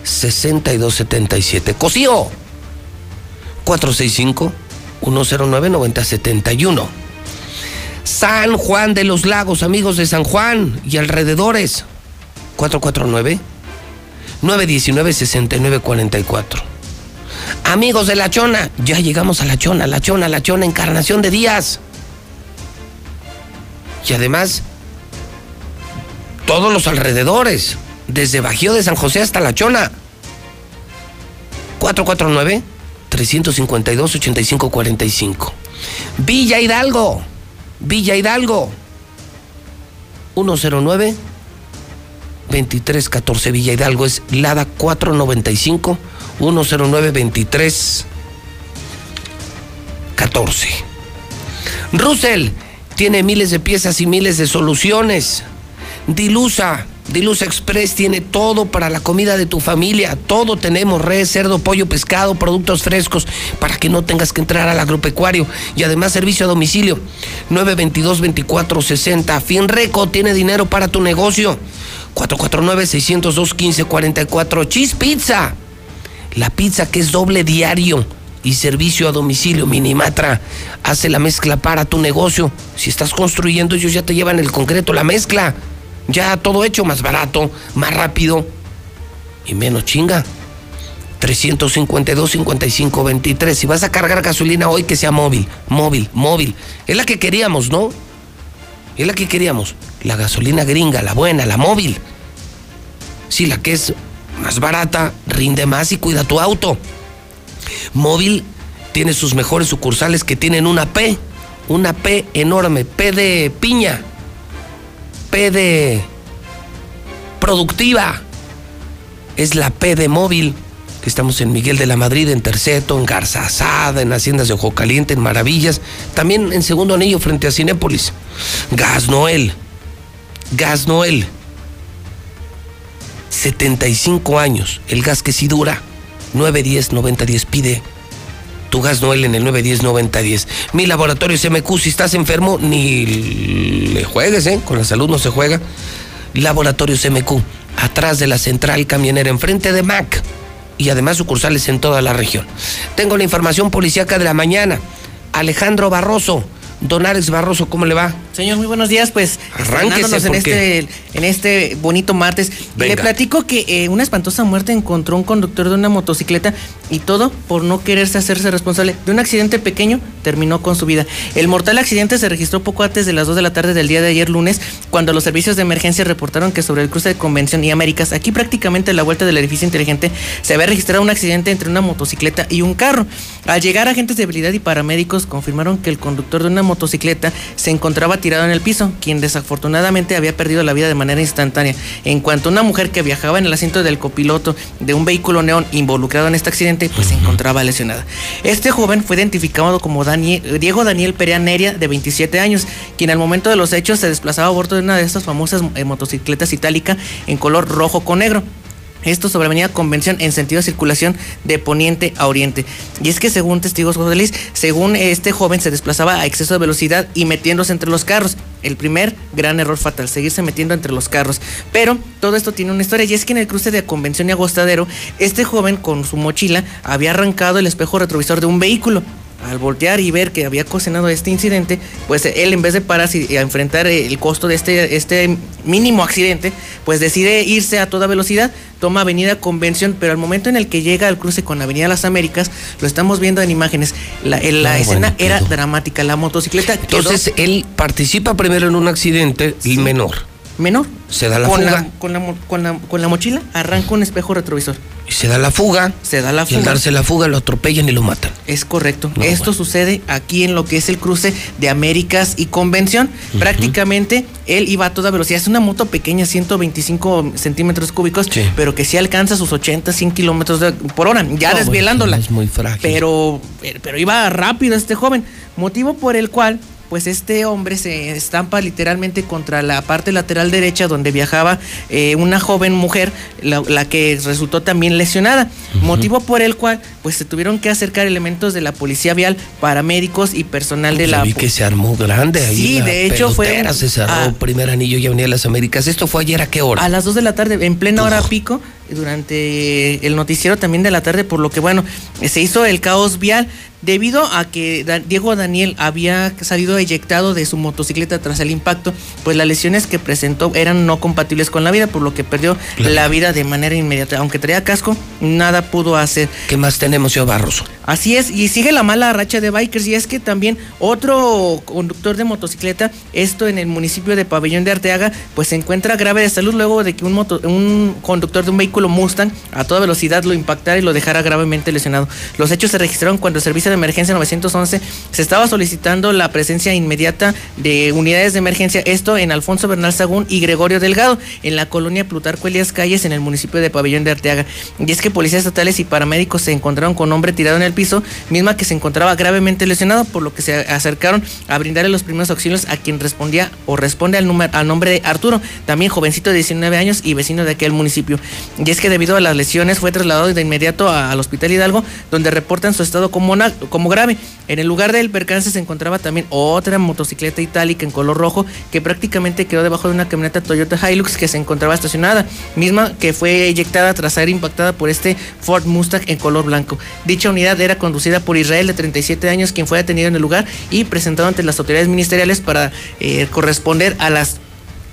6277. Cosío 465 109 9071. San Juan de los Lagos, amigos de San Juan y alrededores. 449 919 6944. Amigos de La Chona, ya llegamos a La Chona, La Chona, La Chona, encarnación de días. Y además, todos los alrededores, desde Bajío de San José hasta La Chona. 449-352-8545. Villa Hidalgo, Villa Hidalgo. 109 2314 Villa Hidalgo es Lada 495 109 23 14. Russell tiene miles de piezas y miles de soluciones. Dilusa, Dilusa Express tiene todo para la comida de tu familia. Todo tenemos, res, cerdo, pollo, pescado, productos frescos, para que no tengas que entrar al agropecuario. Y además servicio a domicilio. 922-2460. Finreco tiene dinero para tu negocio. 449-602-1544. Cheese Pizza. La pizza que es doble diario y servicio a domicilio. Minimatra hace la mezcla para tu negocio. Si estás construyendo, ellos ya te llevan el concreto, la mezcla. Ya todo hecho más barato, más rápido y menos chinga. 352-55-23. Si vas a cargar gasolina hoy, que sea móvil, móvil, móvil. Es la que queríamos, ¿no? Es la que queríamos. La gasolina gringa, la buena, la móvil. Sí, la que es más barata, rinde más y cuida tu auto. Móvil tiene sus mejores sucursales que tienen una P, una P enorme, P de piña, P de productiva. Es la P de móvil, que estamos en Miguel de la Madrid, en Terceto, en Garza Asada, en Haciendas de Ojo Caliente, en Maravillas, también en Segundo Anillo frente a Cinépolis. Gas Noel, Gas Noel. 75 años, el gas que sí dura. 910 9010 pide tu gas Noel en el 910 9010. Mi laboratorio MQ, si estás enfermo, ni le juegues, ¿eh? Con la salud no se juega. Laboratorios MQ, atrás de la central camionera, enfrente de Mac. Y además sucursales en toda la región. Tengo la información policíaca de la mañana. Alejandro Barroso, Don Alex Barroso, ¿cómo le va? Señor, muy buenos días. Pues Arránquese, en porque- este, en este bonito martes. Venga. Le platico que eh, una espantosa muerte encontró un conductor de una motocicleta y todo por no quererse hacerse responsable de un accidente pequeño terminó con su vida. El mortal accidente se registró poco antes de las 2 de la tarde del día de ayer lunes, cuando los servicios de emergencia reportaron que sobre el cruce de Convención y Américas, aquí prácticamente a la vuelta del edificio inteligente, se había registrado un accidente entre una motocicleta y un carro. Al llegar agentes de habilidad y paramédicos confirmaron que el conductor de una motocicleta se encontraba tirado en el piso, quien desafortunadamente había perdido la vida de manera instantánea. En cuanto a una mujer que viajaba en el asiento del copiloto de un vehículo neón involucrado en este accidente, pues se encontraba lesionada. Este joven fue identificado como Daniel- Diego Daniel Perea Neria, de 27 años, quien al momento de los hechos se desplazaba a bordo de una de estas famosas eh, motocicletas itálica en color rojo con negro. Esto sobre Avenida Convención en sentido de circulación de poniente a oriente. Y es que según testigos judiciales, según este joven se desplazaba a exceso de velocidad y metiéndose entre los carros. El primer gran error fatal, seguirse metiendo entre los carros. Pero todo esto tiene una historia y es que en el cruce de Convención y Agostadero, este joven con su mochila había arrancado el espejo retrovisor de un vehículo. Al voltear y ver que había ocasionado este incidente, pues él en vez de pararse y a enfrentar el costo de este, este mínimo accidente, pues decide irse a toda velocidad, toma Avenida Convención, pero al momento en el que llega al cruce con Avenida Las Américas, lo estamos viendo en imágenes, la, en la No, escena bueno, era dramática, la motocicleta quedó- Entonces él participa primero en un accidente, el menor. Menor. Se da la con fuga. La, con, la, con, la, con la mochila arranca un espejo retrovisor. Y se da la fuga. Se da la Y al fuga. darse la fuga lo atropellan y lo matan. Es correcto. No, Esto bueno. sucede aquí en lo que es el cruce de Américas y Convención. Prácticamente él iba a toda velocidad. Es una moto pequeña, 125 centímetros cúbicos, pero que sí alcanza sus 80, 100 kilómetros por hora, ya No, desvielándola. bueno, Es muy frágil. Pero, pero iba rápido este joven, motivo por el cual pues este hombre se estampa literalmente contra la parte lateral derecha donde viajaba eh, una joven mujer, la, la que resultó también lesionada, motivo por el cual pues se tuvieron que acercar elementos de la policía vial, paramédicos y personal de la... vi que se armó grande ahí. Sí, de hecho fue Se cerró ah. primer anillo y Avenida de las Américas. ¿Esto fue ayer a qué hora? A las 2 de la tarde, en plena hora pico, durante el noticiero también de la tarde, por lo que bueno, se hizo el caos vial debido a que Diego Daniel había salido eyectado de su motocicleta tras el impacto, pues las lesiones que presentó eran no compatibles con la vida, por lo que perdió la vida de manera inmediata. Aunque traía casco, nada pudo hacer. ¿Qué más tenemos, señor Barroso? Así es, y sigue la mala racha de bikers, y es que también otro conductor de motocicleta, esto en el municipio de Pabellón de Arteaga, pues se encuentra grave de salud luego de que un, moto- un conductor de un vehículo Mustang a toda velocidad lo impactara y lo dejara gravemente lesionado. Los hechos se registraron cuando el servicio de emergencia 911 se estaba solicitando la presencia inmediata de unidades de emergencia, esto en Alfonso Bernal Sagún y Gregorio Delgado, en la colonia Plutarco Elías Calles, en el municipio de Pabellón de Arteaga. Y es que policías estatales y paramédicos se encontraron con un hombre tirado en el piso, misma que se encontraba gravemente lesionado, por lo que se acercaron a brindarle los primeros auxilios a quien respondía o responde al, número, al nombre de Arturo, también jovencito de 19 años y vecino de aquel municipio. Y es que debido a las lesiones fue trasladado de inmediato al hospital Hidalgo, donde reportan su estado como, como grave. En el lugar del percance se encontraba también otra motocicleta itálica en color rojo que prácticamente quedó debajo de una camioneta Toyota Hilux que se encontraba estacionada, misma que fue eyectada tras ser impactada por este Ford Mustang en color blanco. Dicha unidad era conducida por Israel de 37 años, quien fue detenido en el lugar y presentado ante las autoridades ministeriales para eh, corresponder a las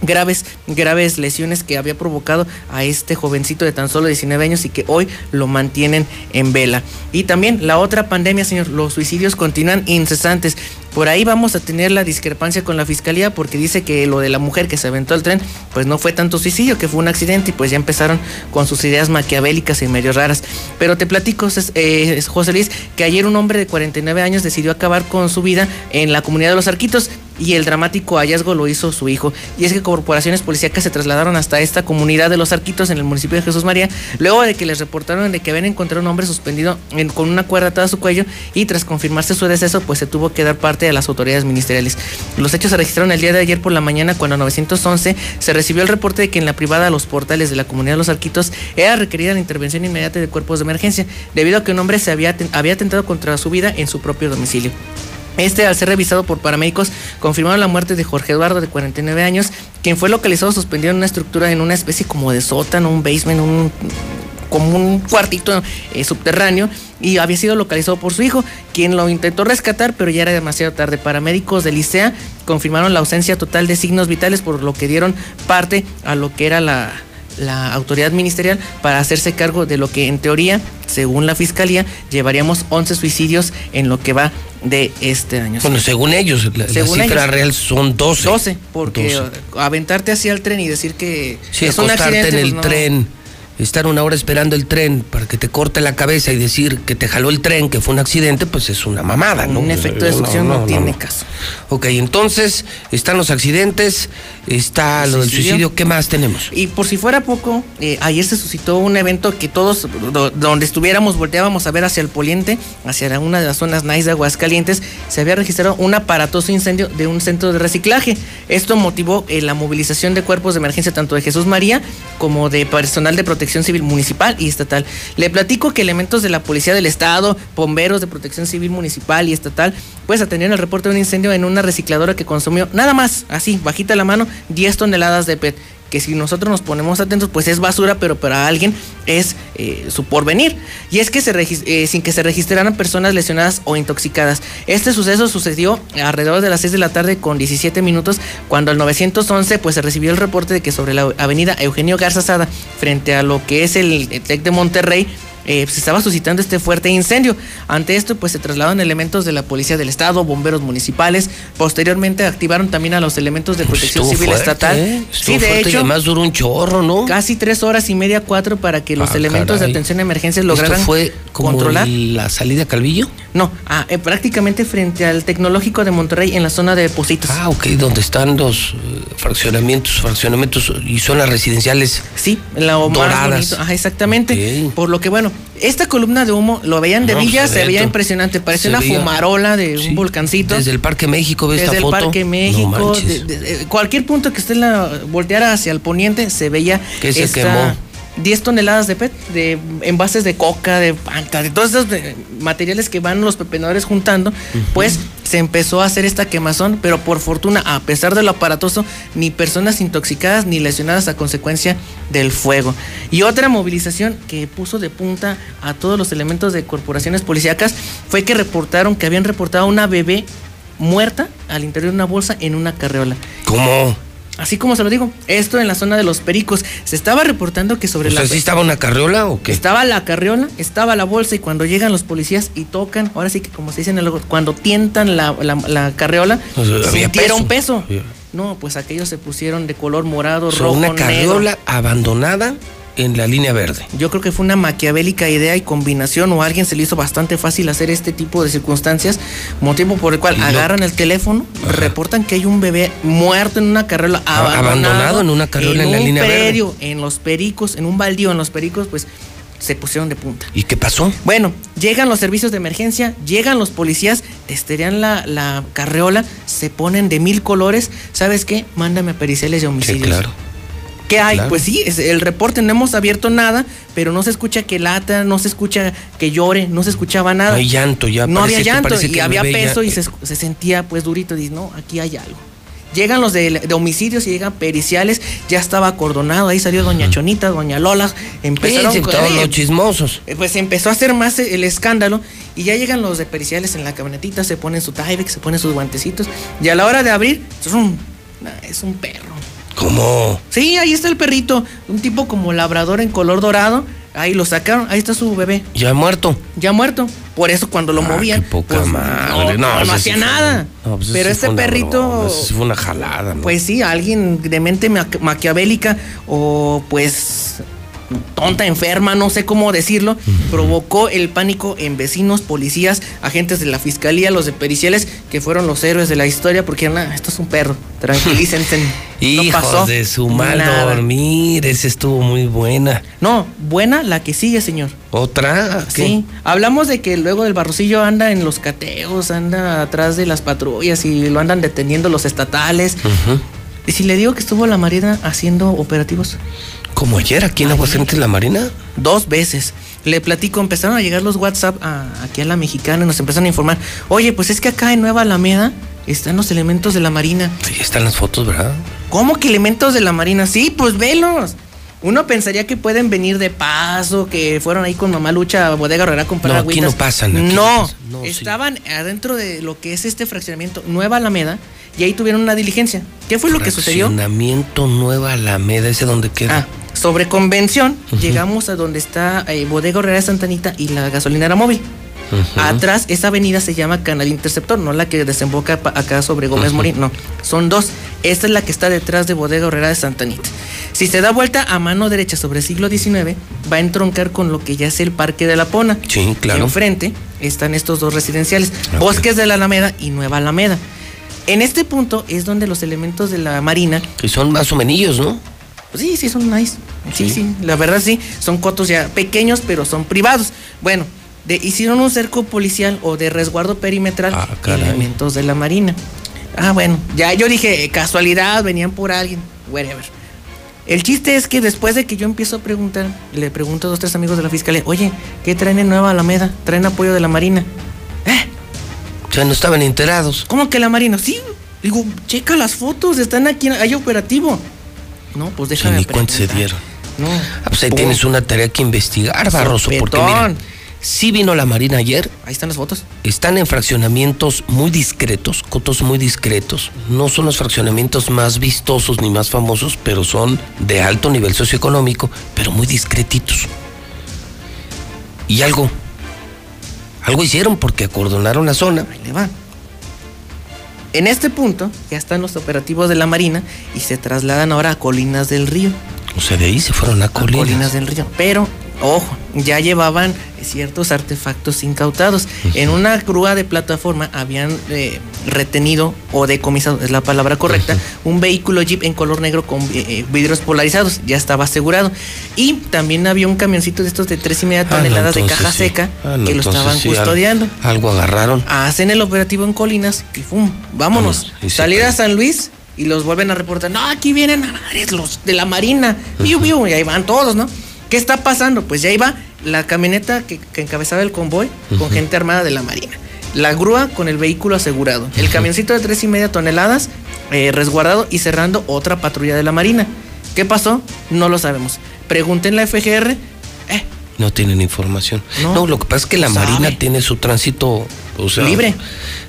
graves, graves lesiones que había provocado a este jovencito de tan solo 19 años y que hoy lo mantienen en vela. Y también la otra pandemia, señor, los suicidios continúan incesantes. Por ahí vamos a tener la discrepancia con la fiscalía porque dice que lo de la mujer que se aventó el tren, pues no fue tanto suicidio, que fue un accidente y pues ya empezaron con sus ideas maquiavélicas y medio raras. Pero te platico, eh, José Luis, que ayer un hombre de 49 años decidió acabar con su vida en la comunidad de los Arquitos y el dramático hallazgo lo hizo su hijo. Y es que corporaciones policíacas se trasladaron hasta esta comunidad de los Arquitos en el municipio de Jesús María, luego de que les reportaron de que habían encontrado un hombre suspendido en- con una cuerda atada a su cuello y tras confirmarse su deceso, pues se tuvo que dar parte a las autoridades ministeriales. Los hechos se registraron el día de ayer por la mañana cuando a 911 se recibió el reporte de que en la privada los portales de la comunidad de los Arquitos era requerida la intervención inmediata de cuerpos de emergencia, debido a que un hombre se había, había atentado contra su vida en su propio domicilio. Este, al ser revisado por paramédicos, confirmaron la muerte de Jorge Eduardo, de 49 años, quien fue localizado suspendido en una estructura, en una especie como de sótano, un basement, un como un cuartito eh, subterráneo y había sido localizado por su hijo, quien lo intentó rescatar, pero ya era demasiado tarde. Paramédicos del ICEA confirmaron la ausencia total de signos vitales, por lo que dieron parte a lo que era la, la autoridad ministerial para hacerse cargo de lo que en teoría, según la fiscalía, llevaríamos 11 suicidios en lo que va de este año. Bueno, según ellos, la, la Según cifra ellos. real son 12. 12, porque 12. aventarte hacia el tren y decir que Sí, es un accidente, en el pues, no. tren, estar una hora esperando el tren para que te corte la cabeza y decir que te jaló el tren, que fue un accidente, pues es una mamada, ¿no? Un efecto de succión no, tiene caso. Ok, entonces están los accidentes, está lo del Suicidio. ¿qué más tenemos? Y por si fuera poco, eh, ayer se suscitó un evento que todos, do- donde estuviéramos, volteábamos a ver hacia el Poliente, hacia una de las zonas nice de Aguascalientes, se había registrado un aparatoso incendio de un centro de reciclaje. Esto motivó eh, la movilización de cuerpos de emergencia tanto de Jesús María como de personal de protección civil municipal y estatal. Le platico que elementos de la Policía del Estado, bomberos de protección civil municipal y estatal, pues atendieron el reporte de un incendio en una recicladora que consumió nada más, así, bajita la mano, 10 toneladas de PET que si nosotros nos ponemos atentos, pues es basura, pero para alguien es eh, su porvenir. Y es que se eh, sin que se registraran personas lesionadas o intoxicadas. Este suceso sucedió alrededor de las 6 de la tarde con 17 minutos, cuando al 911 pues se recibió el reporte de que sobre la avenida Eugenio Garza Sada, frente a lo que es el TEC de Monterrey, eh, se estaba suscitando este fuerte incendio. Ante esto, pues se trasladaron elementos de la Policía del Estado, bomberos municipales. Posteriormente activaron también a los elementos de protección Estuvo civil fuerte, estatal. ¿eh? Sí, de fuerte y hecho, además duró un chorro, ¿no? casi tres horas y media, cuatro, para que los Ah, elementos caray. de atención a emergencias ¿Esto lograran fue como controlar. la salida a Calvillo? No, ah, eh, prácticamente frente al tecnológico de Monterrey en la zona de Positos. Ah, ok, donde están los eh, fraccionamientos, fraccionamientos y zonas residenciales. Sí, la Doradas. bonito. Ajá, exactamente. Por lo que bueno, esta columna de humo lo veían de No, Villa, se veía impresionante, parecía Se una veía. fumarola de un volcancito. Desde el Parque México, ¿ves Desde esta el foto? Parque No México, manches. de- de- de- cualquier punto que esté la volteara hacia el poniente, se veía Que se quemó. 10 toneladas de PET, de envases de coca, de panta, de todos esos materiales que van los pepenadores juntando, pues se empezó a hacer esta quemazón, pero por fortuna, a pesar de lo aparatoso, ni personas intoxicadas ni lesionadas a consecuencia del fuego. Y otra movilización que puso de punta a todos los elementos de corporaciones policíacas fue que reportaron que habían reportado a una bebé muerta al interior de una bolsa en una carreola. ¿Cómo? Así como se lo digo, esto en la zona de los pericos. Se estaba reportando que sobre O la. sea, ¿sí estaba una carriola o qué? Estaba la carriola, estaba la bolsa y cuando llegan los policías y tocan, ahora sí que como se dice en el cuando tientan la, la- la carriola, O sea, sintieron peso. Había- No, pues aquellos se pusieron de color morado, O sea, rojo, una negro. carriola abandonada en la línea verde. Yo creo que fue una maquiavélica idea y combinación o a alguien se le hizo bastante fácil hacer este tipo de circunstancias, motivo por el cual lo- agarran el teléfono, reportan que hay un bebé muerto en una carriola abandonado, abandonado en una carriola en la un línea verde. en los pericos, en un baldío en los pericos, pues se pusieron de punta. ¿Y qué pasó? Bueno, llegan los servicios de emergencia, llegan los policías, testerean la, la carreola, se ponen de mil colores. ¿Sabes qué? Mándame periciales de homicidios. claro. ¿Qué hay? Claro. Pues sí, es el reporte, no hemos abierto nada, pero no se escucha que lata, no se escucha que llore, no se escuchaba nada. No hay llanto, ya No había que- llanto y había ya- peso y se, escu- se sentía pues durito. Dice, no, aquí hay algo. Llegan los de, de homicidios y llegan periciales, ya estaba acordonado, ahí salió doña Chonita, doña Lola, empezaron Fíjense con- todos eh, los chismosos. eh, Pues empezó a hacer más el escándalo y ya llegan los de periciales en la camionetita, se ponen su Tyvek, se ponen sus guantecitos y a la hora de abrir, es un perro. ¿Cómo? Sí, ahí está el perrito, un tipo como labrador en color dorado, ahí lo sacaron, ahí está su bebé, Ya muerto. ya muerto. Por eso cuando lo movían, Poca pues, madre. no, ese hacía nada. no, pues ese Pero este una perrito, ese sí fue una jalada, ¿no? pues sí, alguien de mente ma- maquiavélica o pues tonta, enferma, no sé cómo decirlo, provocó el pánico en vecinos, policías, agentes de la fiscalía, los de periciales, que fueron los héroes de la historia, porque "Ah, esto es un perro, tranquilícense. no Hijos pasó de su mal nada". dormir, ese estuvo muy buena. No, buena la que sigue, señor. ¿Otra? ¿Qué? Sí, hablamos de que luego del barrocillo anda en los cateos, anda atrás de las patrullas y lo andan deteniendo los estatales. Y si le digo que estuvo la Marina haciendo operativos Como ayer aquí en Aguascalientes la Marina. dos veces. Le platico, empezaron a llegar los WhatsApp a- aquí a la mexicana y nos empezaron a informar. Oye, pues es que acá en Nueva Alameda están los elementos de la Marina. Sí, están las fotos, ¿verdad? ¿Cómo que elementos de la Marina? Sí, pues velos. Uno pensaría que pueden venir de paso, que fueron ahí con mamá Lucha a Bodega Herrera a comprar No, aquí agüitas. no pasan, aquí no no, pasan. No, sí. estaban adentro de lo que es este fraccionamiento Nueva Alameda y ahí tuvieron una diligencia. ¿Qué fue lo que sucedió? Fraccionamiento Nueva Alameda, ese donde queda. Ah, sobre convención, llegamos a donde está eh, Bodega Herrera de Santanita y la gasolinera móvil. Atrás, esa avenida se llama Canal Interceptor, no la que desemboca acá sobre Gómez. Morín, no. Son dos. Esta es la que está detrás de Bodega Herrera de Santanita. Si se da vuelta a mano derecha sobre el siglo XIX, va a entroncar con lo que ya es el Parque de la Pona. Sí, claro. Enfrente están estos dos residenciales. Bosques de la Alameda y Nueva Alameda. En este punto es donde los elementos de la Marina Que son más o menos, ¿no? pues sí, sí, son nice. Sí, sí, la verdad sí. Son cotos ya pequeños, pero son privados. Bueno, de, hicieron un cerco policial o de resguardo perimetral Ah, elementos de la Marina. Ah, bueno, ya yo dije, casualidad, venían por alguien, whatever. El chiste es que después de que yo empiezo a preguntar, le pregunto a dos, tres amigos de la fiscalía, oye, ¿qué traen en Nueva Alameda? ¿Traen apoyo de la Marina? O sea, no estaban enterados. ¿Cómo que la Marina? Sí, digo, checa las fotos, están aquí, hay operativo. No, pues Sí, déjame ni cuenta se dieron. No. Ah, pues ahí Pum. tienes una tarea que investigar, Barroso, porque Sopetón. sí vino la Marina ayer, Ahí están las fotos. están en fraccionamientos muy discretos, cotos muy discretos. No son los fraccionamientos más vistosos ni más famosos, pero son de alto nivel socioeconómico, pero muy discretitos. Y algo, algo hicieron porque acordonaron la zona. Ahí le va. En este punto ya están los operativos de la Marina y se trasladan ahora a Colinas del Río. O sea, de ahí se fueron a Colinas. Colinas del Río. Pero, ojo, ya llevaban ciertos artefactos incautados. En una grúa de plataforma habían eh, retenido o decomisado, es la palabra correcta, un vehículo Jeep en color negro con eh, vidrios polarizados. Ya estaba asegurado. Y también había un camioncito de estos de tres y media Ah, no, toneladas de caja sí. seca Ah, no, que lo estaban sí, custodiando. Algo agarraron. Hacen el operativo en Colinas y ¡pum! Vámonos. y Salir a. San Luis y los vuelven a reportar. No, aquí vienen a madres los de la Marina. Y ahí van todos, ¿no? ¿Qué está pasando? Pues ya iba la camioneta que, que encabezaba el convoy con gente armada de la Marina. La grúa con el vehículo asegurado. El camioncito de tres y media toneladas eh, resguardado y cerrando otra patrulla de la Marina. ¿Qué pasó? No lo sabemos. Pregúntenle a FGR. No tienen información. No. No, lo que pasa es que la sabe. Marina tiene su tránsito o sea, Libre.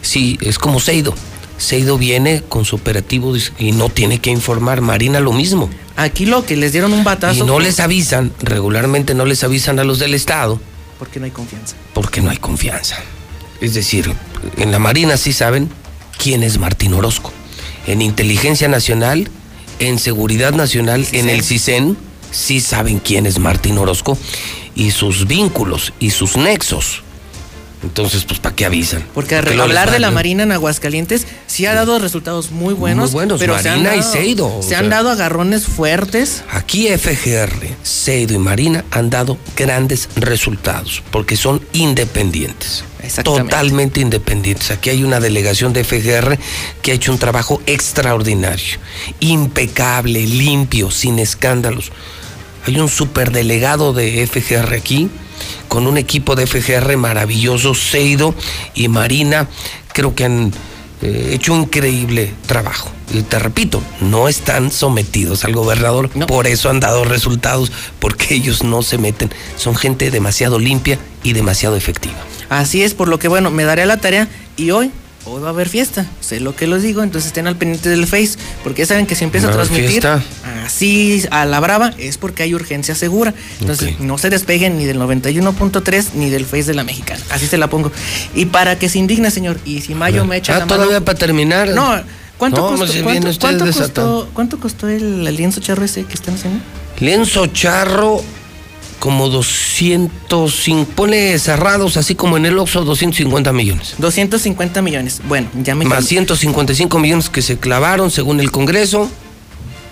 Sí, es como Seido. Seido viene con su operativo y no tiene que informar. Marina lo mismo. Aquí lo que les dieron un batazo. Y no les avisan, regularmente no les avisan a los del Estado Porque no hay confianza. porque no hay confianza. Es decir, en la Marina sí saben quién es Martín Orozco. En Inteligencia Nacional, en Seguridad Nacional, en el CISEN, sí saben quién es Martín Orozco y sus vínculos y sus nexos. Entonces, pues, ¿para qué avisan? Porque hablar de la Marina en Aguascalientes sí ha dado resultados muy buenos. Muy buenos, pero se han Marina y Seido, Se sea. han dado agarrones fuertes. Aquí FGR, Seido y Marina han dado grandes resultados porque son independientes. Exactamente. Totalmente independientes. Aquí hay una delegación de FGR que ha hecho un trabajo extraordinario, impecable, limpio, sin escándalos. Hay un superdelegado de FGR aquí, con un equipo de FGR maravilloso, Seido y Marina, creo que han eh, hecho un increíble trabajo. Y te repito, no están sometidos al gobernador, por eso han dado resultados, porque ellos no se meten. Son gente demasiado limpia y demasiado efectiva. Así es, por lo que bueno, me daré a la tarea y hoy, hoy va a haber fiesta. Sé lo que les digo, entonces estén al pendiente del Face, porque ya saben que si empieza a ¿Va a haber transmitir fiesta? así a la brava es porque hay urgencia segura. Entonces no se despeguen ni del 91.3 ni del Face de la Mexicana. Así se la pongo. Y para que se indigne, señor, y si Mayo me echa Ah, la mano- todavía para terminar. No, ¿cuánto No, costó, cuánto- costó, cuánto costó el lienzo charro ese que están haciendo? Lienzo charro, como 205, pone cerrados, así como en el Oxxo, 250 millones. 250 millones. Bueno, ya me Más calmé. 155 millones que se clavaron según el Congreso.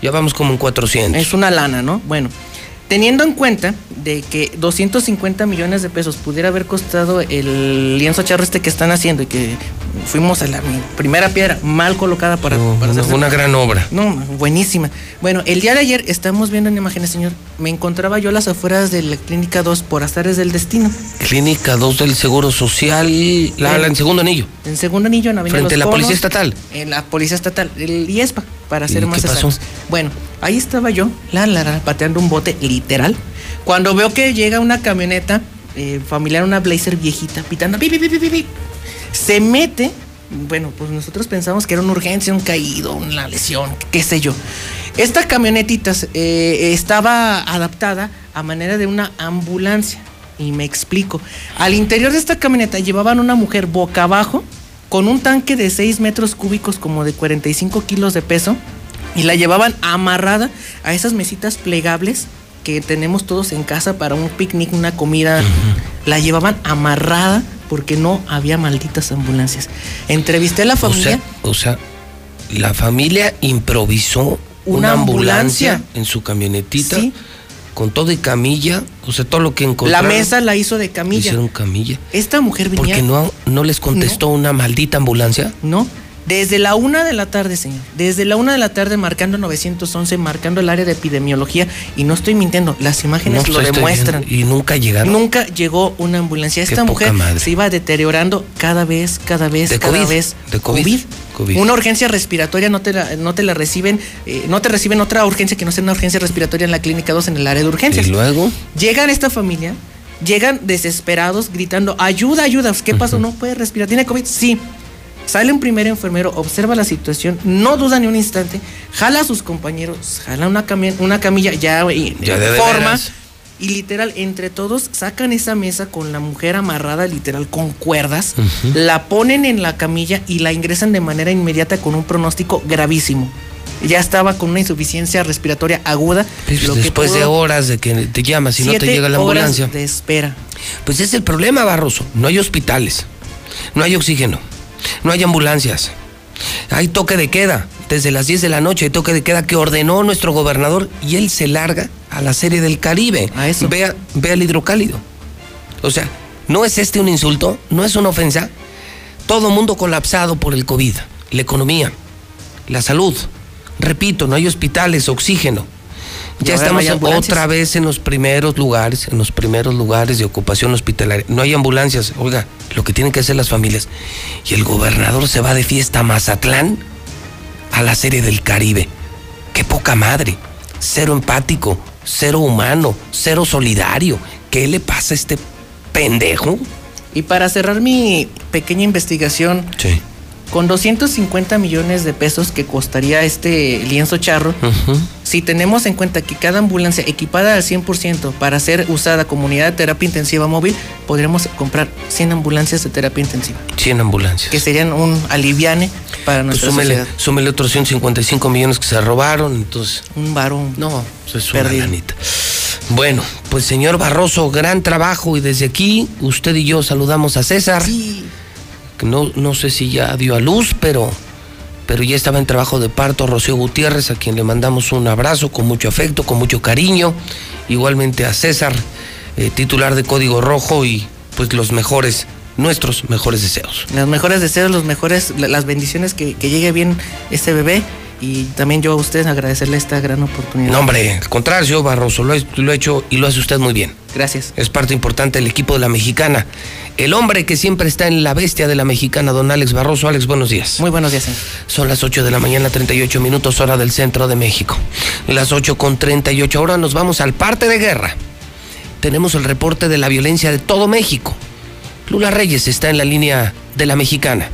Ya vamos como en 400. Es una lana, ¿no? Bueno, teniendo en cuenta de que 250 millones de pesos pudiera haber costado el lienzo charro este que están haciendo y que fuimos a la primera piedra mal colocada para, para Una, hacerse- una gran obra. No, buenísima. Bueno, el día de ayer estamos viendo en imágenes, señor. Me encontraba yo a las afueras de la clínica 2 por azares del destino. Clínica 2 del Seguro Social, la, la en segundo anillo. En segundo anillo, en Avenida Frente a la Policía Estatal. En la Policía Estatal, el IESPA, para ser ¿Y más exactos. Bueno, ahí estaba yo, la, la, la, pateando un bote literal. Cuando veo que llega una camioneta eh, familiar, una Blazer viejita, pitando, pi, pi, pi, pi, pi, pi. se mete. Bueno, pues nosotros pensamos que era una urgencia, un caído, una lesión, qué sé yo. Esta camionetita eh, estaba adaptada a manera de una ambulancia. Y me explico. Al interior de esta camioneta llevaban una mujer boca abajo con un tanque de 6 metros cúbicos como de 45 kilos de peso y la llevaban amarrada a esas mesitas plegables que tenemos todos en casa para un picnic, una comida. La llevaban amarrada porque no había malditas ambulancias. Entrevisté a la O familia. sea, o sea, la familia improvisó una, Una ambulancia, ambulancia. en su camionetita Sí. Con todo y camilla, o sea, todo lo que la encontraron. mesa la hizo de camilla. Hicieron camilla. Esta mujer venía. Porque no, no les contestó una maldita ambulancia. No. Desde la una de la tarde, señor. Desde la una de la tarde marcando 911, marcando el área de epidemiología. Y no estoy mintiendo, las imágenes No, lo pues, demuestran. viendo. Y nunca llegaron. Nunca llegó una ambulancia. Esta mujer se iba deteriorando cada vez, cada vez, De cada COVID, vez. de COVID, COVID. Una urgencia respiratoria no te la, no te la reciben, eh, no te reciben otra urgencia que no sea una urgencia respiratoria en la clínica 2 en el área de urgencias. Y luego, Llegan esta familia, llegan desesperados, gritando, ayuda, ayuda. ¿Qué pasó? No puede respirar. ¿Tiene COVID? Sí. Sale un primer enfermero, observa la situación, no duda ni un instante, jala a sus compañeros, jala una, cami- una camilla ya, Ya de forma veras. Y literal, entre todos sacan esa mesa con la mujer amarrada, literal, con cuerdas, la ponen en la camilla y la ingresan de manera inmediata con un pronóstico gravísimo. Ya estaba con una insuficiencia respiratoria aguda. Pues lo que después de horas de que te llamas y no te llega la horas ambulancia. de espera. Pues es el problema, Barroso. No hay hospitales, no hay oxígeno, no hay ambulancias. Hay toque de queda. Desde las 10 de la noche hay toque de queda que ordenó nuestro gobernador y él se larga a la serie del Caribe. Vea, vea el hidrocálido. O sea, ¿no es este un insulto? ¿No es una ofensa? Todo mundo colapsado por el COVID. La economía, la salud. Repito, no hay hospitales, oxígeno. Ya estamos otra vez en los primeros lugares, en los primeros lugares de ocupación hospitalaria. No hay ambulancias. Oiga, lo que tienen que hacer las familias. Y el gobernador se va de fiesta a Mazatlán a la serie del Caribe. Qué poca madre. Cero empático, cero humano, cero solidario. ¿Qué le pasa a este pendejo? Y para cerrar mi pequeña investigación, Sí. con 250 millones de pesos que costaría este lienzo charro, si tenemos en cuenta que cada ambulancia equipada al 100% para ser usada como unidad de terapia intensiva móvil, podríamos comprar 100 ambulancias de terapia intensiva, 100 ambulancias. que serían un aliviane para Pues nuestra súmele, sociedad. súmele otros 155 millones que se robaron, entonces. Un varón. No, eso es una lanita. Bueno, pues señor Barroso, gran trabajo y desde aquí usted y yo saludamos a César. Que no, no sé si ya dio a luz, pero, pero ya estaba en trabajo de parto Rocío Gutiérrez, a quien le mandamos un abrazo con mucho afecto, con mucho cariño. Igualmente a César, eh, titular de Código Rojo y pues los mejores, nuestros mejores deseos. Los mejores deseos, los mejores, la- las bendiciones que, que llegue bien este bebé y también yo a ustedes agradecerle esta gran oportunidad. No, hombre, al contrario, Barroso, lo, he- lo he hecho y lo hace usted muy bien. Gracias. Es parte importante del equipo de la mexicana. El hombre que siempre está en la bestia de la mexicana, don Alex Barroso. Alex, buenos días. Muy buenos días. señor. Son las 8 de la mañana, 38 minutos, hora del centro de México. Las 8 con 38. Ahora nos vamos al parte de guerra. Tenemos el reporte de la violencia de todo México. Lula Reyes está en la línea de la mexicana.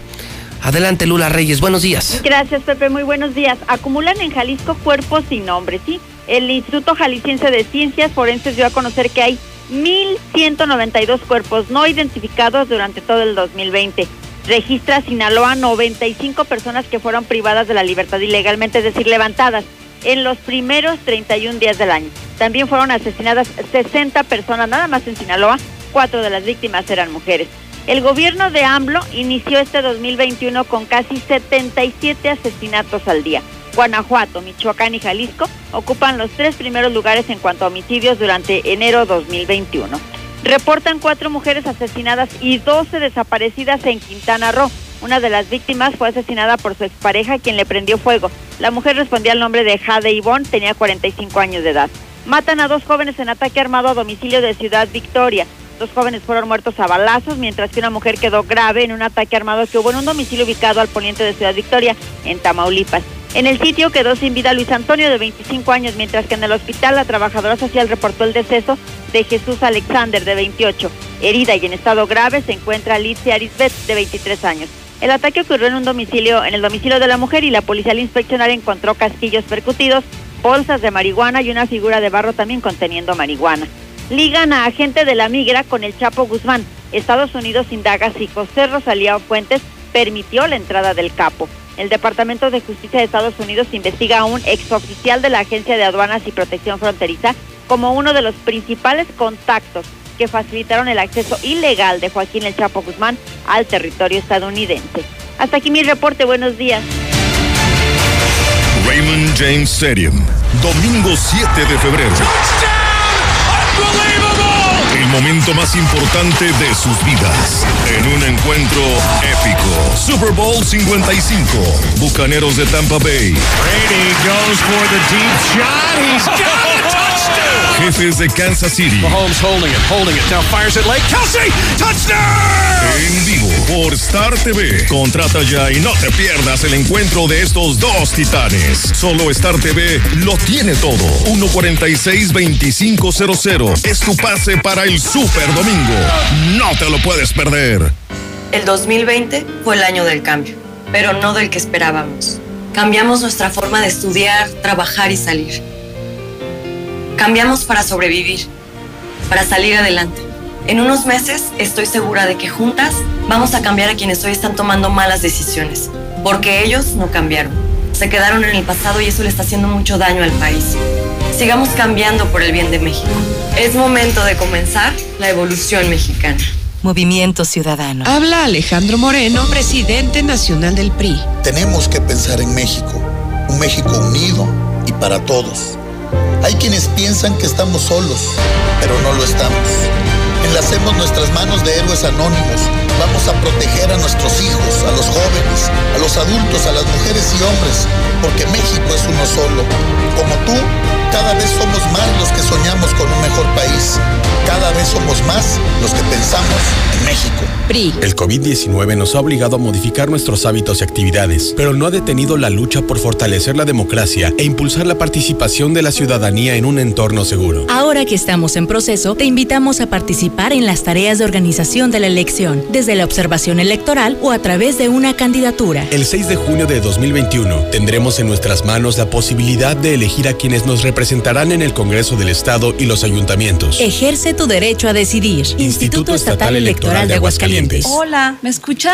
Adelante, Lula Reyes, buenos días. Gracias, Pepe. Muy buenos días. Acumulan en Jalisco cuerpos sin nombre, ¿sí? El Instituto Jalisciense de Ciencias Forenses dio a conocer que hay 1.192 cuerpos no identificados durante todo el 2020. Registra Sinaloa 95 personas que fueron privadas de la libertad ilegalmente, es decir, levantadas, en los primeros 31 días del año. También fueron asesinadas 60 personas, nada más en Sinaloa. Cuatro de las víctimas eran mujeres. El gobierno de AMLO inició este 2021 con casi 77 asesinatos al día. Guanajuato, Michoacán y Jalisco ocupan los tres primeros lugares en cuanto a homicidios durante enero 2021. Reportan cuatro mujeres asesinadas y 12 desaparecidas en Quintana Roo. Una de las víctimas fue asesinada por su expareja, quien le prendió fuego. La mujer respondía al nombre de Jade Ivonne, tenía 45 años de edad. Matan a dos jóvenes en ataque armado a domicilio de Ciudad Victoria. Dos jóvenes fueron muertos a balazos, mientras que una mujer quedó grave en un ataque armado que hubo en un domicilio ubicado al poniente de Ciudad Victoria, en Tamaulipas. En el sitio quedó sin vida Luis Antonio, de 25 años, mientras que en el hospital la trabajadora social reportó el deceso de Jesús Alexander, de 28. Herida y en estado grave se encuentra Alicia Arisbet, de 23 años. El ataque ocurrió en un domicilio, en el domicilio de la mujer y la policía al inspeccionar encontró casquillos percutidos, bolsas de marihuana y una figura de barro también conteniendo marihuana. Ligan a agente de la migra con el Chapo Guzmán. Estados Unidos indaga si José Rosalía Fuentes permitió la entrada del capo. El Departamento de Justicia de Estados Unidos investiga a un exoficial de la Agencia de Aduanas y Protección Fronteriza como uno de los principales contactos que facilitaron el acceso ilegal de Joaquín El Chapo Guzmán al territorio estadounidense. Hasta aquí mi reporte, buenos días. Raymond James Stadium, domingo 7 de febrero. El momento más importante de sus vidas. En un encuentro épico. Super Bowl 55. Bucaneros de Tampa Bay. Brady goes for the deep shot. He's got a touchdown. Jefes de Kansas City. Mahomes holding it, holding it. Now fires it late. Kelsey, touchdown. En vivo por Star TV. Contrata ya y no te pierdas el encuentro de estos dos titanes. Solo Star TV lo tiene todo. 146-2500 es tu pase para el Super Domingo. No te lo puedes perder. El 2020 fue el año del cambio, pero no del que esperábamos. Cambiamos nuestra forma de estudiar, trabajar y salir. Cambiamos para sobrevivir. para salir adelante. En unos meses estoy segura de que juntas vamos a cambiar a quienes hoy están tomando malas decisiones, porque ellos no cambiaron. Se quedaron en el pasado y eso le está haciendo mucho daño al país. Sigamos cambiando por el bien de México. Es momento de comenzar la evolución mexicana. Movimiento Ciudadano. Habla Alejandro Moreno, presidente nacional del PRI. Tenemos que pensar en México, un México unido y para todos. Hay quienes piensan que estamos solos, pero no lo estamos. Enlacemos nuestras manos de héroes anónimos. Vamos a proteger a nuestros hijos, a los jóvenes, a los adultos, a las mujeres y hombres, porque México es uno solo. Como tú, cada vez somos más los que soñamos con un mejor país. Cada vez somos más los que pensamos en México. PRI. El COVID-19 nos ha obligado a modificar nuestros hábitos y actividades, pero no ha detenido la lucha por fortalecer la democracia e impulsar la participación de la ciudadanía en un entorno seguro. Ahora que estamos en proceso, te invitamos a participar en las tareas de organización de la elección, desde la observación electoral o a través de una candidatura. El 6 de junio de 2021 tendremos en nuestras manos la posibilidad de elegir a quienes nos representarán en el Congreso del Estado y los ayuntamientos. Ejerce tu derecho a decidir. Instituto, Estatal Electoral de Aguascalientes. Hola, ¿me escucha?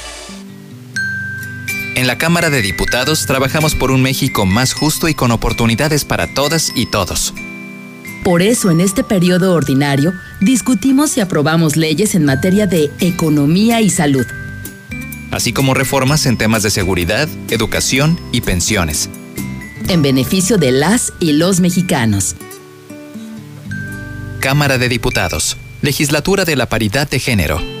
En la Cámara de Diputados trabajamos por un México más justo y con oportunidades para todas y todos. Por eso, en este periodo ordinario, discutimos y aprobamos leyes en materia de economía y salud. Así como reformas en temas de seguridad, educación y pensiones. En beneficio de las y los mexicanos. Cámara de Diputados. Legislatura de la Paridad de Género.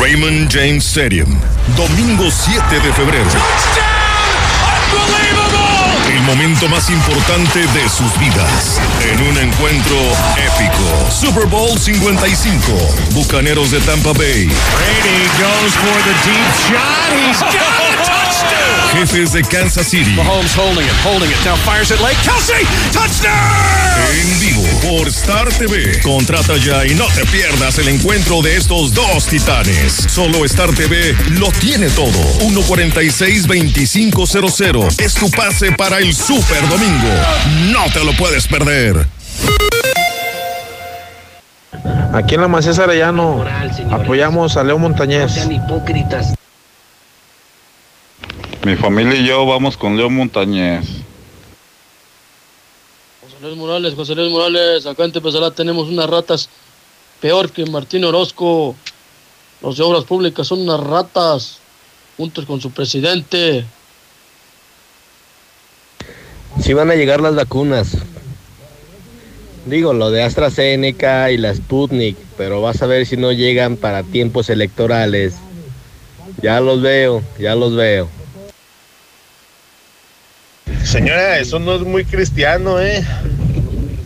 Raymond James Stadium, domingo 7 de febrero. El momento más importante de sus vidas. En un encuentro épico. Super Bowl 55. Bucaneros de Tampa Bay. Brady goes for the deep shot. He's got touchdown. Jefes de Kansas City. Mahomes holding it, holding it. Now fires it late. Kelsey, touchdown. En vivo por Star TV. Contrata ya y no te pierdas el encuentro de estos dos titanes. Solo Star TV lo tiene todo. 146-2500. Es tu pase para el Super Domingo. No te lo puedes perder. Aquí en la Macías Arellano apoyamos a Leo Montañez. Mi familia y yo vamos con Leo Montañez. José Luis Morales, José Luis Morales, acá en Tepezalá tenemos unas ratas peor que Martín Orozco. Los de Obras Públicas son unas ratas, juntos con su presidente. Sí van a llegar las vacunas. Digo, lo de AstraZeneca y la Sputnik, pero vas a ver si no llegan para tiempos electorales. Ya los veo, ya los veo. Señora, eso no es muy cristiano, ¿eh?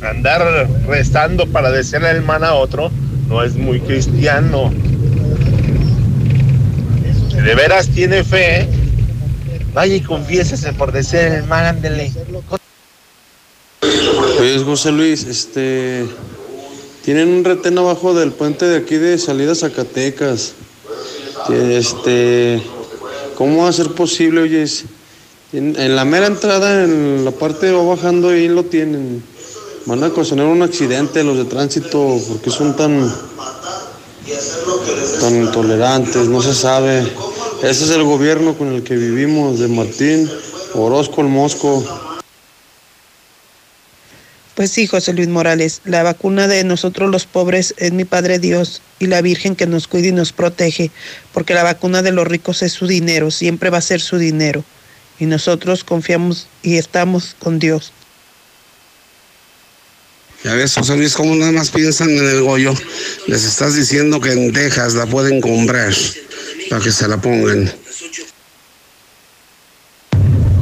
Andar rezando para desearle el mal a otro no es muy cristiano. Si de veras tiene fe, vaya y confiésese por desear el mal, ándele. Pues José Luis, este tienen un retén abajo del puente de aquí de salida a Zacatecas. Este, ¿cómo va a ser posible, oye? En, la mera entrada, en la parte va bajando, ahí lo tienen. Van a ocasionar un accidente los de tránsito porque son tan, tan intolerantes, no se sabe. Ese es el gobierno con el que vivimos, de Martín Orozco el Mosco. Pues sí, José Luis Morales, la vacuna de nosotros los pobres es mi Padre Dios y la Virgen que nos cuida y nos protege, porque la vacuna de los ricos es su dinero, siempre va a ser su dinero. Y nosotros confiamos y estamos con Dios. Ya ves, José Luis, cómo nada más piensan en el Goyo. Les estás diciendo que en Texas la pueden comprar para que se la pongan.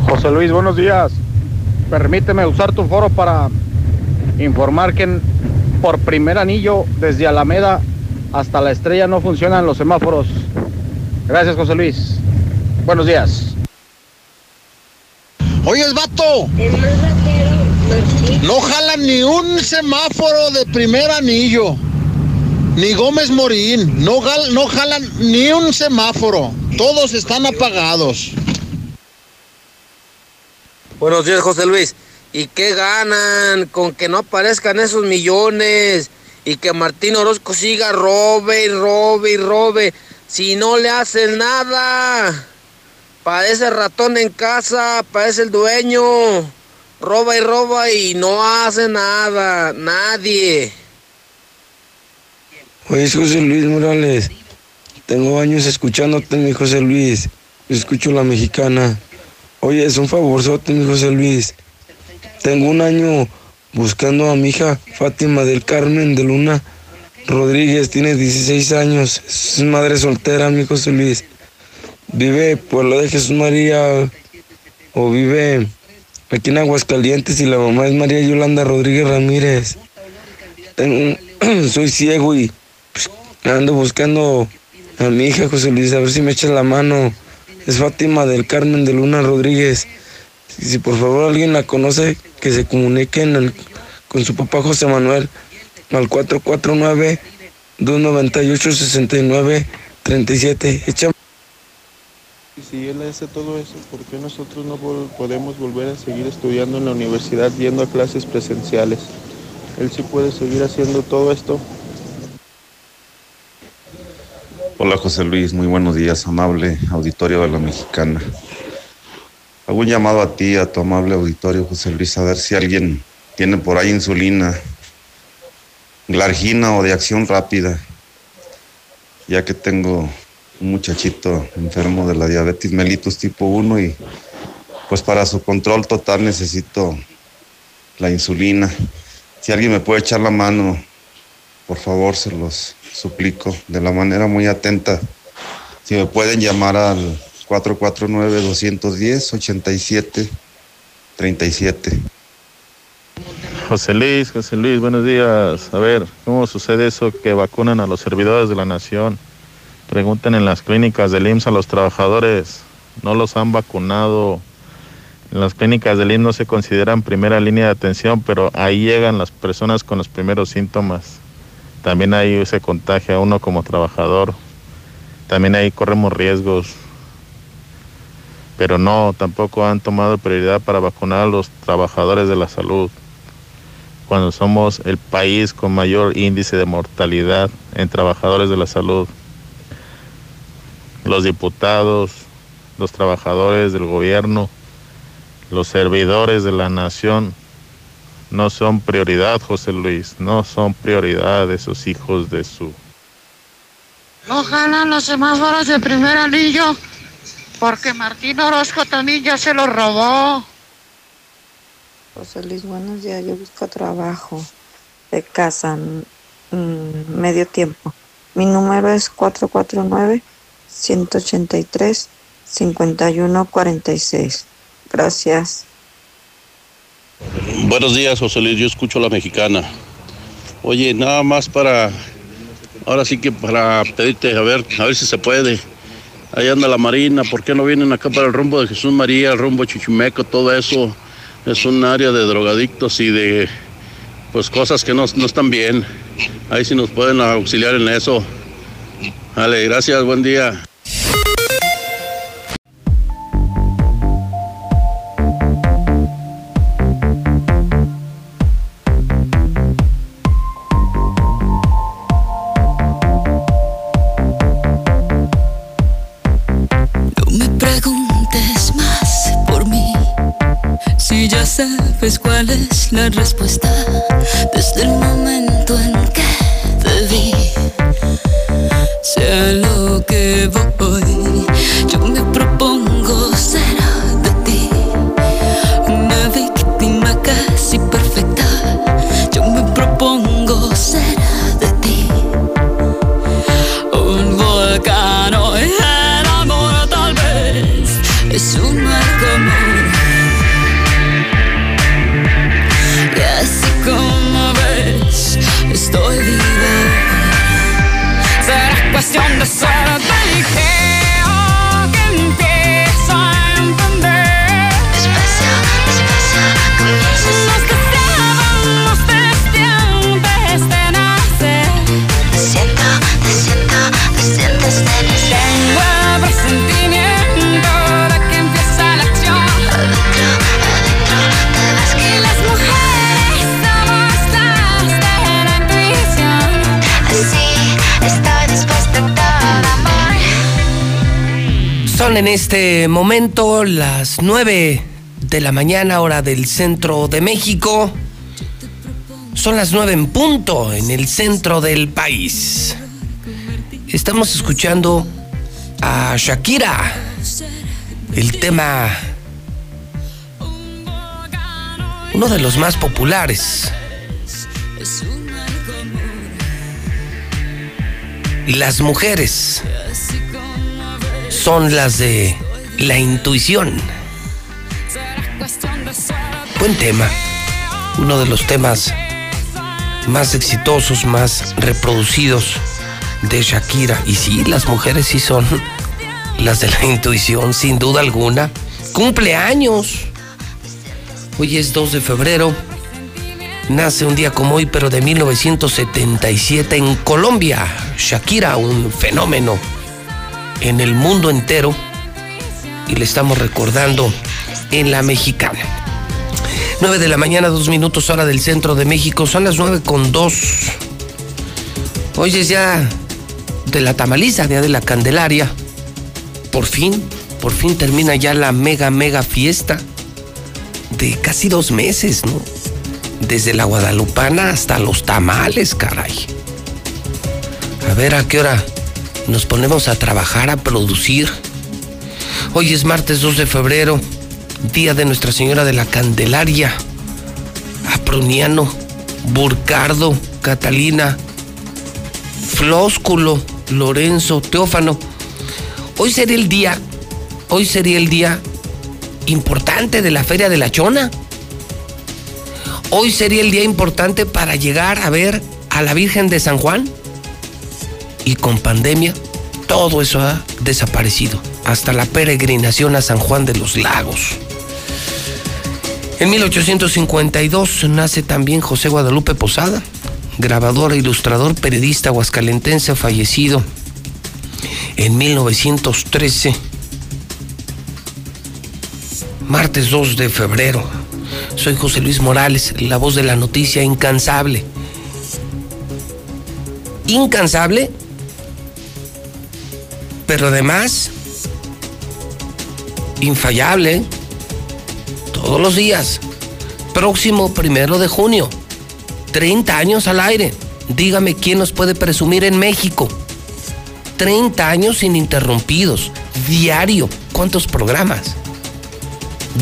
José Luis, buenos días. Permíteme usar tu foro para informar que por primer anillo desde Alameda hasta la estrella no funcionan los semáforos. Gracias, José Luis. Buenos días. Oye, vato. No jalan ni un semáforo de primer anillo. Ni Gómez Morín. No, gal- no jalan ni un semáforo. Todos están apagados. Buenos días, José Luis. ¿Y qué ganan con que no aparezcan esos millones? Y que Martín Orozco siga robe y robe y robe. Si no le hacen nada. Parece ratón en casa, parece el dueño. Roba y roba y no hace nada. Nadie. Oye, José Luis Morales, tengo años escuchándote, mi José Luis. Yo escucho la mexicana. Oye, es un favorzote, mi José Luis. Tengo un año buscando a mi hija Fátima del Carmen de Luna Rodríguez, tiene 16 años, es madre soltera, mi José Luis. Vive por lo de Jesús María o vive aquí en Aguascalientes y la mamá es María Yolanda Rodríguez Ramírez. Soy ciego y pues, ando buscando a mi hija José Luis, a ver si me echa la mano. Es Fátima del Carmen de Luna Rodríguez. Si, si por favor alguien la conoce, que se comuniquen con su papá José Manuel al 449-298-69-37. Echa Y si él hace todo eso, ¿por qué nosotros no podemos volver a seguir estudiando en la universidad, yendo a clases presenciales? Él sí puede seguir haciendo todo esto. Hola José Luis, muy buenos días, amable auditorio de la Mexicana. Hago un llamado a ti, a tu amable auditorio, José Luis, a ver si alguien tiene por ahí insulina, glargina o de acción rápida, ya que tengo un muchachito enfermo de la diabetes mellitus tipo 1 y pues para su control total necesito la insulina. Si alguien me puede echar la mano, por favor, se los suplico de la manera muy atenta. Si me pueden llamar al 449-210-87-37. José Luis, José Luis, buenos días. A ver, ¿cómo sucede eso que vacunan a los servidores de la nación? Pregunten en las clínicas del IMSS a los trabajadores. No los han vacunado. En las clínicas del IMSS no se consideran primera línea de atención, pero ahí llegan las personas con los primeros síntomas. También ahí se contagia uno como trabajador. También ahí corremos riesgos. Pero no, tampoco han tomado prioridad para vacunar a los trabajadores de la salud cuando somos el país con mayor índice de mortalidad en trabajadores de la salud. Los diputados, los trabajadores del gobierno, los servidores de la nación no son prioridad, José Luis, no son prioridad esos hijos de su... No jalan los semáforos de primer anillo porque Martín Orozco también ya se lo robó. José Luis, buenos días. Yo busco trabajo. de casa, mm, medio tiempo. Mi número es 449-183-5146. Gracias. Buenos días, José Luis. Yo escucho a la mexicana. Oye, nada más para, ahora sí que para pedirte, a ver, a ver si se puede. Ahí anda la Marina, ¿por qué no vienen acá para el rumbo de Jesús María, el rumbo de Chichimeco? Todo eso es un área de drogadictos y de pues cosas que no, no están bien. Ahí sí nos pueden auxiliar en eso. Vale, gracias, buen día. No me preguntes más por mí, si ya sabes cuál es la respuesta este momento las 9 de la mañana, hora del centro de México. Son las 9 en punto en el centro del país. Estamos escuchando a Shakira. El tema. Uno de los más populares. Las mujeres son las de la intuición. Buen tema. Uno de los temas más exitosos, más reproducidos de Shakira. Y sí, las mujeres sí son las de la intuición, sin duda alguna. Cumpleaños. Hoy es 2 de febrero. Nace un día como hoy, pero de 1977 en Colombia. Shakira, un fenómeno en el mundo entero. Y le estamos recordando en la mexicana. 9 de la mañana, dos minutos hora del centro de México. Son las 9 con 2. Hoy es ya de la tamaliza, día de la Candelaria. Por fin, por fin termina ya la mega, mega fiesta de casi dos meses, ¿no? Desde la Guadalupana hasta los tamales, caray. A ver a qué hora nos ponemos a trabajar, a producir. Hoy es martes 2 de febrero, día de Nuestra Señora de la Candelaria. Aproniano, Burcardo, Catalina, Flósculo, Lorenzo, Teófano. Hoy sería el día, hoy sería el día importante de la Feria de la Chona. Hoy sería el día importante para llegar a ver a la Virgen de San Juan. Y con pandemia, todo eso ha desaparecido. Hasta la peregrinación a San Juan de los Lagos. En 1852 nace también José Guadalupe Posada, grabador, ilustrador, periodista aguascalentense fallecido en 1913. Martes 2 de febrero. Soy José Luis Morales, la voz de la noticia incansable. Incansable, pero además infallable. Todos los días. Próximo primero de junio. 30 años al aire. Dígame quién nos puede presumir en México. 30 años ininterrumpidos. Diario. ¿Cuántos programas?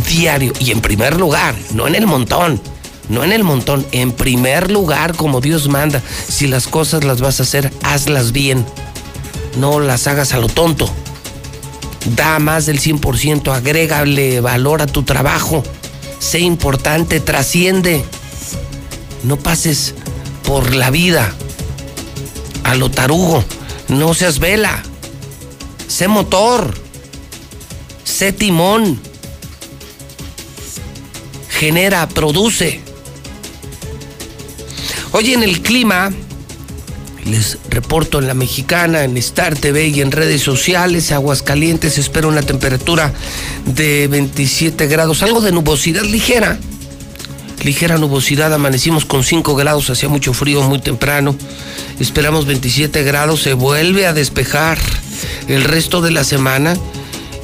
Diario. Y en primer lugar, no en el montón. no en el montón, en primer lugar como Dios manda. Si las cosas las vas a hacer, hazlas bien. No las hagas a lo tonto. Da más del 100%, agrégale valor a tu trabajo. Sé importante, trasciende. No pases por la vida a lo tarugo. No seas vela. Sé motor. Sé timón. Genera, produce. Hoy en el clima, les reporto en la mexicana, en Star TV y en redes sociales, Aguascalientes espera una temperatura de 27 grados, algo de nubosidad ligera. Ligera nubosidad, amanecimos con 5 grados, hacía mucho frío muy temprano. Esperamos 27 grados, se vuelve a despejar el resto de la semana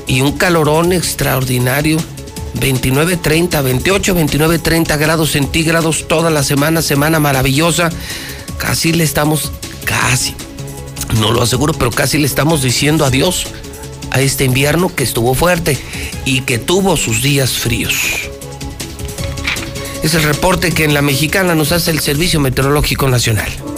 y un calorón extraordinario. 29, 30, 28, 29, 30 grados centígrados toda la semana, semana maravillosa. Casi le estamos, casi, no lo aseguro, pero casi le estamos diciendo adiós a este invierno que estuvo fuerte y que tuvo sus días fríos. Es el reporte que en la mexicana nos hace el Servicio Meteorológico Nacional.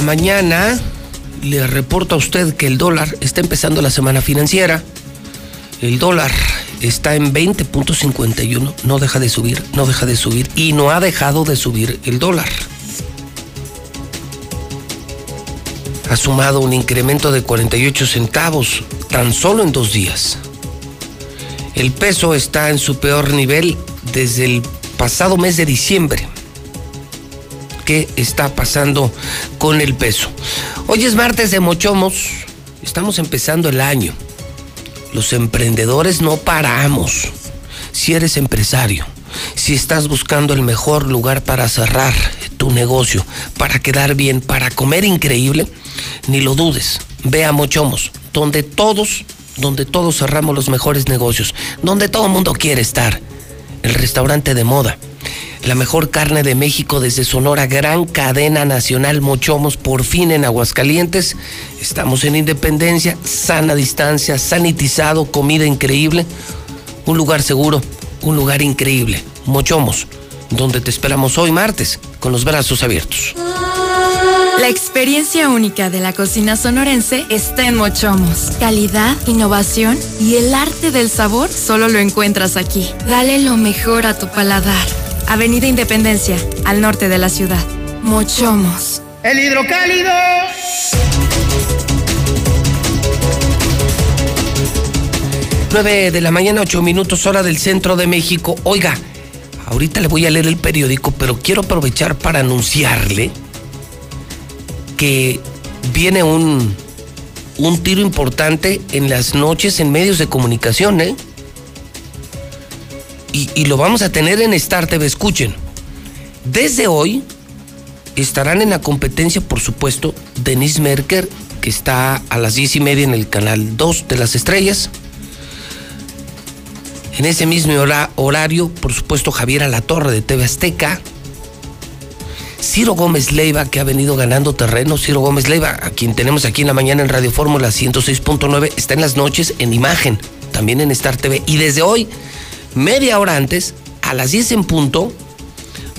Mañana le reporto a usted que el dólar está empezando la semana financiera. El dólar está en 20.51, no deja de subir, no deja de subir y no ha dejado de subir el dólar. Ha sumado un incremento de 48 centavos tan solo en dos días. El peso está en su peor nivel desde el pasado mes de diciembre. ¿Qué está pasando con el peso? Hoy es martes de Mochomos. Estamos empezando el año. Los emprendedores no paramos. Si eres empresario, si estás buscando el mejor lugar para cerrar tu negocio, para quedar bien, para comer increíble, ni lo dudes. Ve a Mochomos, donde todos, donde todos cerramos los mejores negocios, donde todo el mundo quiere estar. El restaurante de moda. La mejor carne de México desde Sonora, gran cadena nacional Mochomos, por fin en Aguascalientes. Estamos en Independencia, sana distancia, sanitizado, comida increíble. Un lugar seguro, un lugar increíble. Mochomos, donde te esperamos hoy martes, con los brazos abiertos. La experiencia única de la cocina sonorense está en Mochomos. Calidad, innovación y el arte del sabor solo lo encuentras aquí. Dale lo mejor a tu paladar. Avenida Independencia, al norte de la ciudad. Mochomos. El hidrocálido. 9 de la mañana, 8 minutos, hora del centro de México. Oiga, ahorita le voy a leer el periódico, pero quiero aprovechar para anunciarle que viene un, un tiro importante en las noches en medios de comunicación, ¿eh? Y, lo vamos a tener en Star TV, escuchen. Desde hoy estarán en la competencia, por supuesto, Denise Merker, que está a las 10 y media en el canal 2 de las estrellas. En ese mismo hora- horario, por supuesto, Javier Alatorre de TV Azteca. Ciro Gómez Leiva, que ha venido ganando terreno. Ciro Gómez Leiva, a quien tenemos aquí en la mañana en Radio Fórmula 106.9, está en las noches en imagen, también en Star TV. Y desde hoy, media hora antes, a las 10 en punto,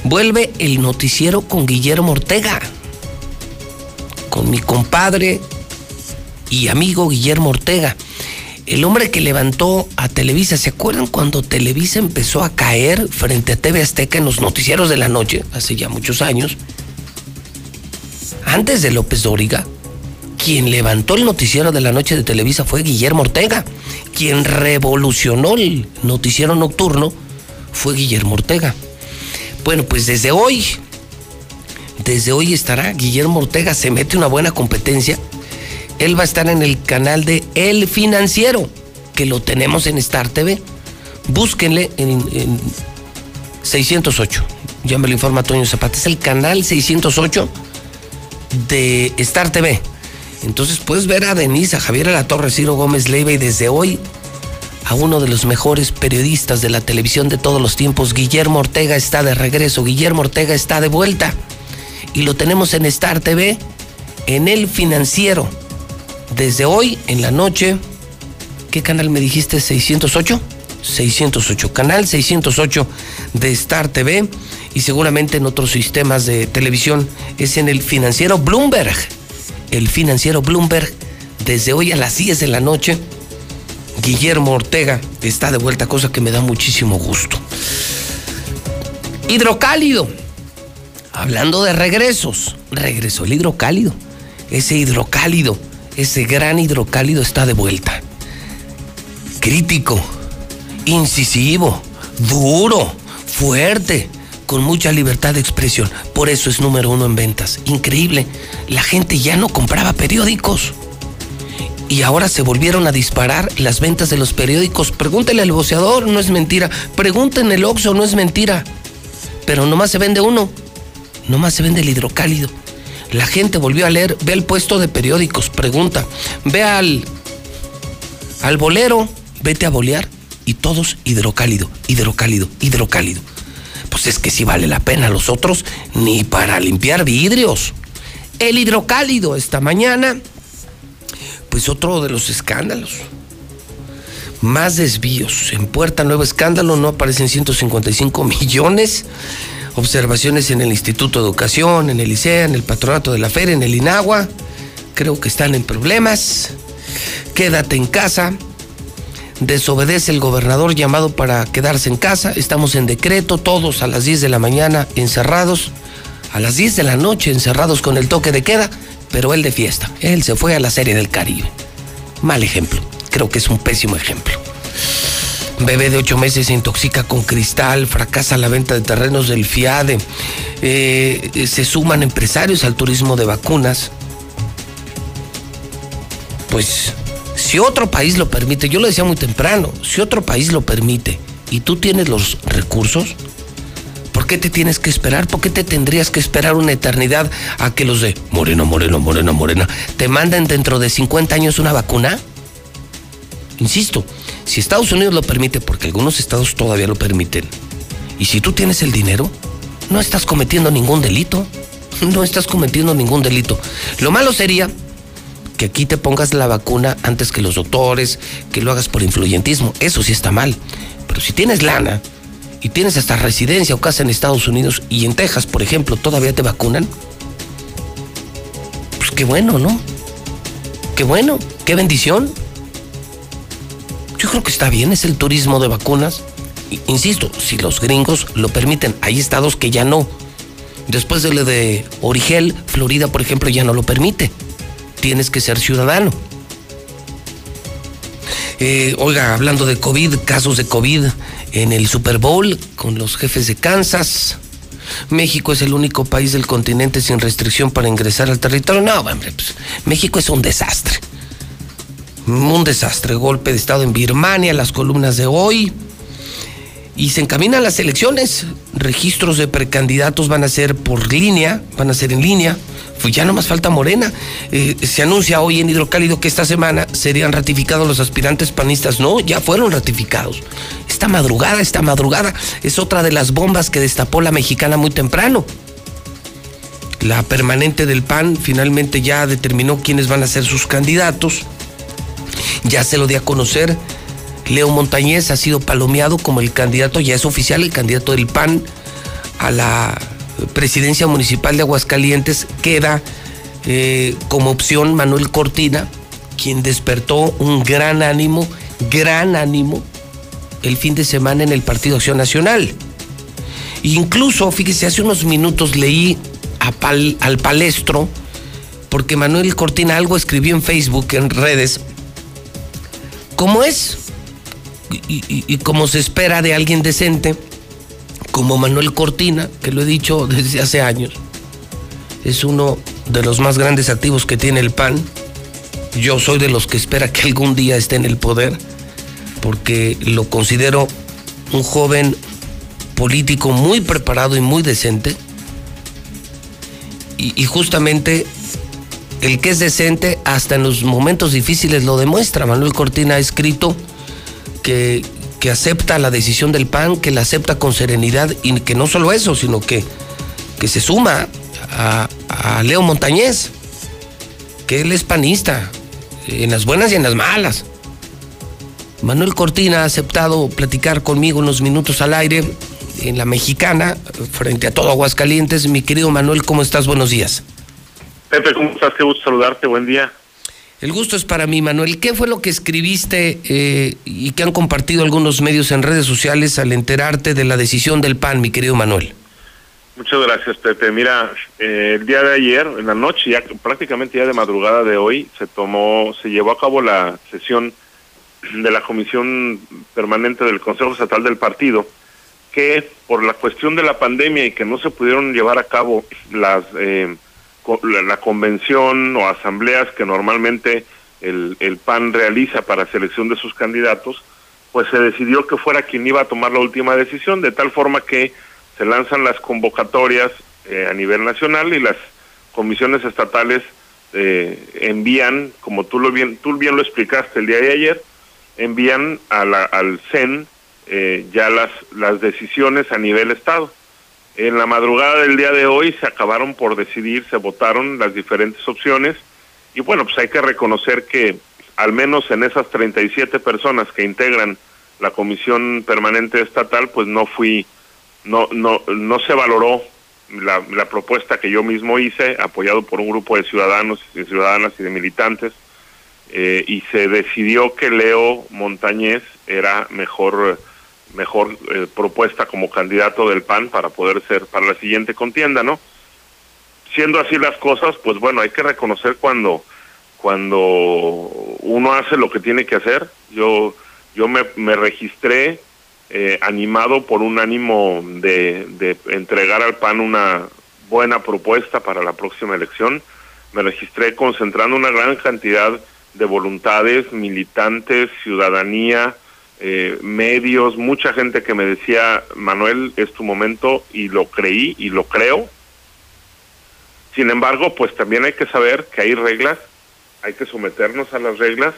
vuelve el noticiero con Guillermo Ortega. Con mi compadre y amigo Guillermo Ortega. El hombre que levantó a Televisa, ¿se acuerdan cuando Televisa empezó a caer frente a TV Azteca en los noticieros de la noche, hace ya muchos años? Antes de López Dóriga, quien levantó el noticiero de la noche de Televisa fue Guillermo Ortega. Quien revolucionó el noticiero nocturno fue Guillermo Ortega. Bueno, pues desde hoy, desde hoy estará Guillermo Ortega, se mete una buena competencia. Él va a estar en el canal de El Financiero, que lo tenemos en Star TV. Búsquenle en, en 608. Ya me lo informa Toño Zapata. Es el canal 608 de Star TV. Entonces puedes ver a Denise, a Javier Alatorre, Ciro Gómez Leiva y desde hoy a uno de los mejores periodistas de la televisión de todos los tiempos, Guillermo Ortega, está de regreso. Guillermo Ortega está de vuelta. Y lo tenemos en Star TV, en El Financiero. Desde hoy, en la noche, ¿qué canal me dijiste? ¿608? 608, canal 608 de Star TV y seguramente en otros sistemas de televisión es en el financiero Bloomberg. El financiero Bloomberg, desde hoy a las 10 de la noche, Guillermo Ortega está de vuelta, cosa que me da muchísimo gusto. Hidrocálido. Hablando de regresos, regresó el hidrocálido. Ese hidrocálido, ese gran hidrocálido está de vuelta. Crítico, incisivo, duro, fuerte, con mucha libertad de expresión. Por eso es número uno en ventas. Increíble. La gente ya no compraba periódicos. Y ahora se volvieron a disparar las ventas de los periódicos. Pregúntele al boceador, no es mentira. Pregúntenle el Oxxo, no es mentira. Pero nomás se vende uno. Nomás se vende el hidrocálido. La gente volvió a leer, ve el puesto de periódicos, pregunta, ve al, al bolero, vete a bolear y todos hidrocálido, hidrocálido, hidrocálido. Pues es que si vale la pena los otros, ni para limpiar vidrios. El hidrocálido esta mañana, pues otro de los escándalos. Más desvíos. En Puerta Nuevo Escándalo no aparecen 155 millones. Observaciones en el Instituto de Educación, en el ICEA, en el Patronato de la Feria, en el INAGUA. Creo que están en problemas. Quédate en casa desobedece el gobernador llamado para quedarse en casa. Estamos en decreto, todos a las 10 de la mañana encerrados, a las 10 de la noche encerrados con el toque de queda, pero él de fiesta. Él se fue a la Serie del Caribe. Mal ejemplo, creo que es un pésimo ejemplo. Bebé de ocho meses se intoxica con cristal, fracasa la venta de terrenos del FIADE, eh, se suman empresarios al turismo de vacunas. Pues si otro país lo permite, yo lo decía muy temprano, si otro país lo permite y tú tienes los recursos, ¿por qué te tienes que esperar? ¿Por qué te tendrías que esperar una eternidad a que los de Moreno, Moreno, Moreno, Morena te manden dentro de 50 años una vacuna? Insisto, si Estados Unidos lo permite, porque algunos estados todavía lo permiten, y si tú tienes el dinero, no estás cometiendo ningún delito. No estás cometiendo ningún delito. Lo malo sería que aquí te pongas la vacuna antes que los doctores, que lo hagas por influyentismo. Eso sí está mal. Pero si tienes lana y tienes hasta residencia o casa en Estados Unidos y en Texas, por ejemplo, todavía te vacunan, pues qué bueno, ¿no? Qué bueno, qué bendición. Yo creo que está bien, es el turismo de vacunas. Insisto, si los gringos lo permiten, hay estados que ya no. Después de lo de Origel, Florida, por ejemplo, ya no lo permite. Tienes que ser ciudadano. Eh, oiga, hablando de COVID, casos de COVID en el Super Bowl con los jefes de Kansas. México es el único país del continente sin restricción para ingresar al territorio. No, hombre, pues, México es un desastre. Un desastre. Golpe de Estado en Birmania, las columnas de hoy. Y se encaminan las elecciones. Registros de precandidatos van a ser por línea, van a ser en línea. Pues ya no más falta Morena. Eh, se anuncia hoy en Hidrocálido que esta semana serían ratificados los aspirantes panistas. No, ya fueron ratificados. Esta madrugada, esta madrugada es otra de las bombas que destapó la mexicana muy temprano. La permanente del PAN finalmente ya determinó quiénes van a ser sus candidatos. Ya se lo di a conocer. Leo Montañez ha sido palomeado como el candidato, ya es oficial, el candidato del PAN a la presidencia municipal de Aguascalientes. Queda eh, como opción Manuel Cortina, quien despertó un gran ánimo, gran ánimo, el fin de semana en el Partido Acción Nacional. Incluso, fíjese, hace unos minutos leí al palestro porque Manuel Cortina algo escribió en Facebook, en redes, como es y- y como se espera de alguien decente, como Manuel Cortina, que lo he dicho desde hace años, es uno de los más grandes activos que tiene el PAN. Yo soy de los que espera que algún día esté en el poder, porque lo considero un joven político muy preparado y muy decente. Y, y justamente el que es decente hasta en los momentos difíciles lo demuestra. Manuel Cortina ha escrito que, que acepta la decisión del PAN, que la acepta con serenidad y que no solo eso, sino que, que se suma a, Leo Montañez, que él es panista, en las buenas y en las malas. Manuel Cortina ha aceptado platicar conmigo unos minutos al aire en la mexicana, frente a todo Aguascalientes. Mi querido Manuel, ¿cómo estás? Buenos días. Pepe, ¿cómo estás? Qué gusto saludarte, buen día. El gusto es para mí, Manuel. ¿Qué fue lo que escribiste eh, y que han compartido algunos medios en redes sociales al enterarte de la decisión del PAN, mi querido Manuel? Muchas gracias, Pepe. Mira, eh, el día de ayer, en la noche, ya prácticamente ya de madrugada de hoy, se tomó, se llevó a cabo la sesión de la Comisión Permanente del Consejo Estatal del Partido, que por la cuestión de la pandemia y que no se pudieron llevar a cabo las eh, la, convención o asambleas que normalmente el, el PAN realiza para selección de sus candidatos, pues se decidió que fuera quien iba a tomar la última decisión, de tal forma que se lanzan las convocatorias eh, a nivel nacional y las comisiones estatales eh, envían, como tú lo bien, tú bien lo explicaste el día de ayer, envían a la- al CEN eh, ya las, las decisiones a nivel Estado. En la madrugada del día de hoy se acabaron por decidir, se votaron las diferentes opciones y bueno, pues hay que reconocer que al menos en esas 37 personas que integran la Comisión Permanente Estatal, pues no fui, no, no, no se valoró la, la propuesta que yo mismo hice, apoyado por un grupo de ciudadanos y ciudadanas y de militantes, eh, y se decidió que Leo Montañez era mejor mejor eh, propuesta como candidato del PAN para poder ser para la siguiente contienda, ¿no? Siendo así las cosas, pues bueno, hay que reconocer cuando cuando uno hace lo que tiene que hacer. Yo yo me, me registré eh, animado por un ánimo de, de entregar al PAN una buena propuesta para la próxima elección. Me registré concentrando una gran cantidad de voluntades, militantes, ciudadanía, eh, medios, mucha gente que me decía, Manuel, es tu momento y lo creí y lo creo. Sin embargo, pues también hay que saber que hay reglas, hay que someternos a las reglas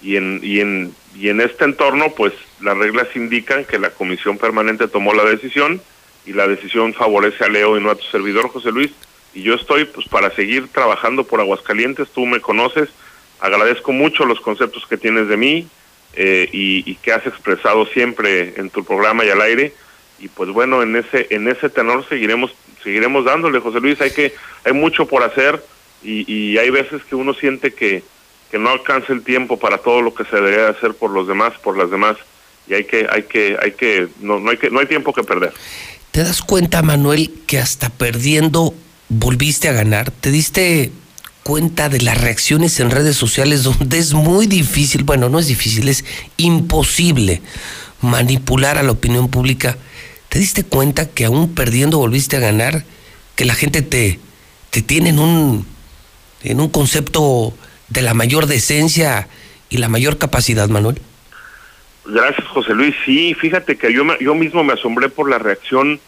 y en, y en, y en este entorno, pues las reglas indican que la comisión permanente tomó la decisión y la decisión favorece a Leo y no a tu servidor, José Luis. Y yo estoy pues para seguir trabajando por Aguascalientes, tú me conoces, agradezco mucho los conceptos que tienes de mí eh, y, y que has expresado siempre en tu programa y al aire. Y pues bueno, en ese, en ese tenor seguiremos, seguiremos dándole, José Luis, hay que, hay mucho por hacer y, y hay veces que uno siente que, que no alcanza el tiempo para todo lo que se debería hacer por los demás, por las demás, y hay que, hay que, hay que, no, no hay que, no hay tiempo que perder. ¿Te das cuenta, Manuel, que hasta perdiendo volviste a ganar? ¿Te diste cuenta de las reacciones en redes sociales donde es muy difícil, bueno, no es difícil, es imposible manipular a la opinión pública? ¿Te diste cuenta que aún perdiendo volviste a ganar? Que la gente te, te tiene en un, en un concepto de la mayor decencia y la mayor capacidad, Manuel. Gracias, José Luis. Sí, fíjate que yo, yo mismo me asombré por la reacción.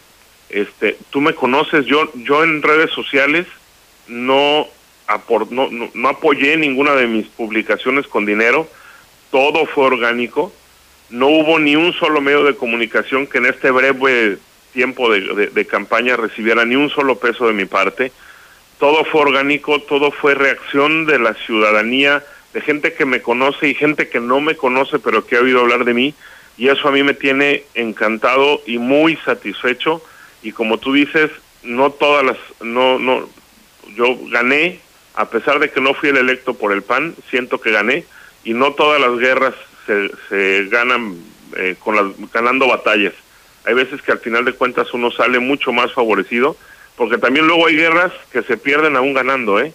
Este, tú me conoces, yo, yo en redes sociales no, no, no, no apoyé ninguna de mis publicaciones con dinero. Todo fue orgánico. No hubo ni un solo medio de comunicación que en este breve tiempo de campaña recibiera ni un solo peso de mi parte. Todo fue orgánico, todo fue reacción de la ciudadanía, de gente que me conoce y gente que no me conoce pero que ha oído hablar de mí. Y eso a mí me tiene encantado y muy satisfecho. Y como tú dices, no todas las, no, no, yo gané, a pesar de que no fui el electo por el PAN, siento que gané, y no todas las guerras se, se ganan eh, con las, ganando batallas. Hay veces que al final de cuentas uno sale mucho más favorecido, porque también luego hay guerras que se pierden aún ganando, ¿eh?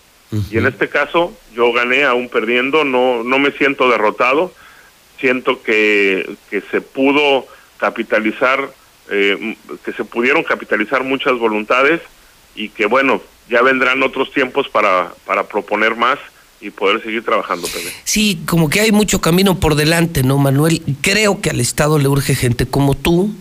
Y en este caso, yo gané aún perdiendo, no, no me siento derrotado, siento que, que se pudo capitalizar, eh, que se pudieron capitalizar muchas voluntades y que bueno, ya vendrán otros tiempos para, para proponer más y poder seguir trabajando, Pepe. Sí, como que hay mucho camino por delante, ¿no, Manuel? Creo que al Estado le urge gente como tú,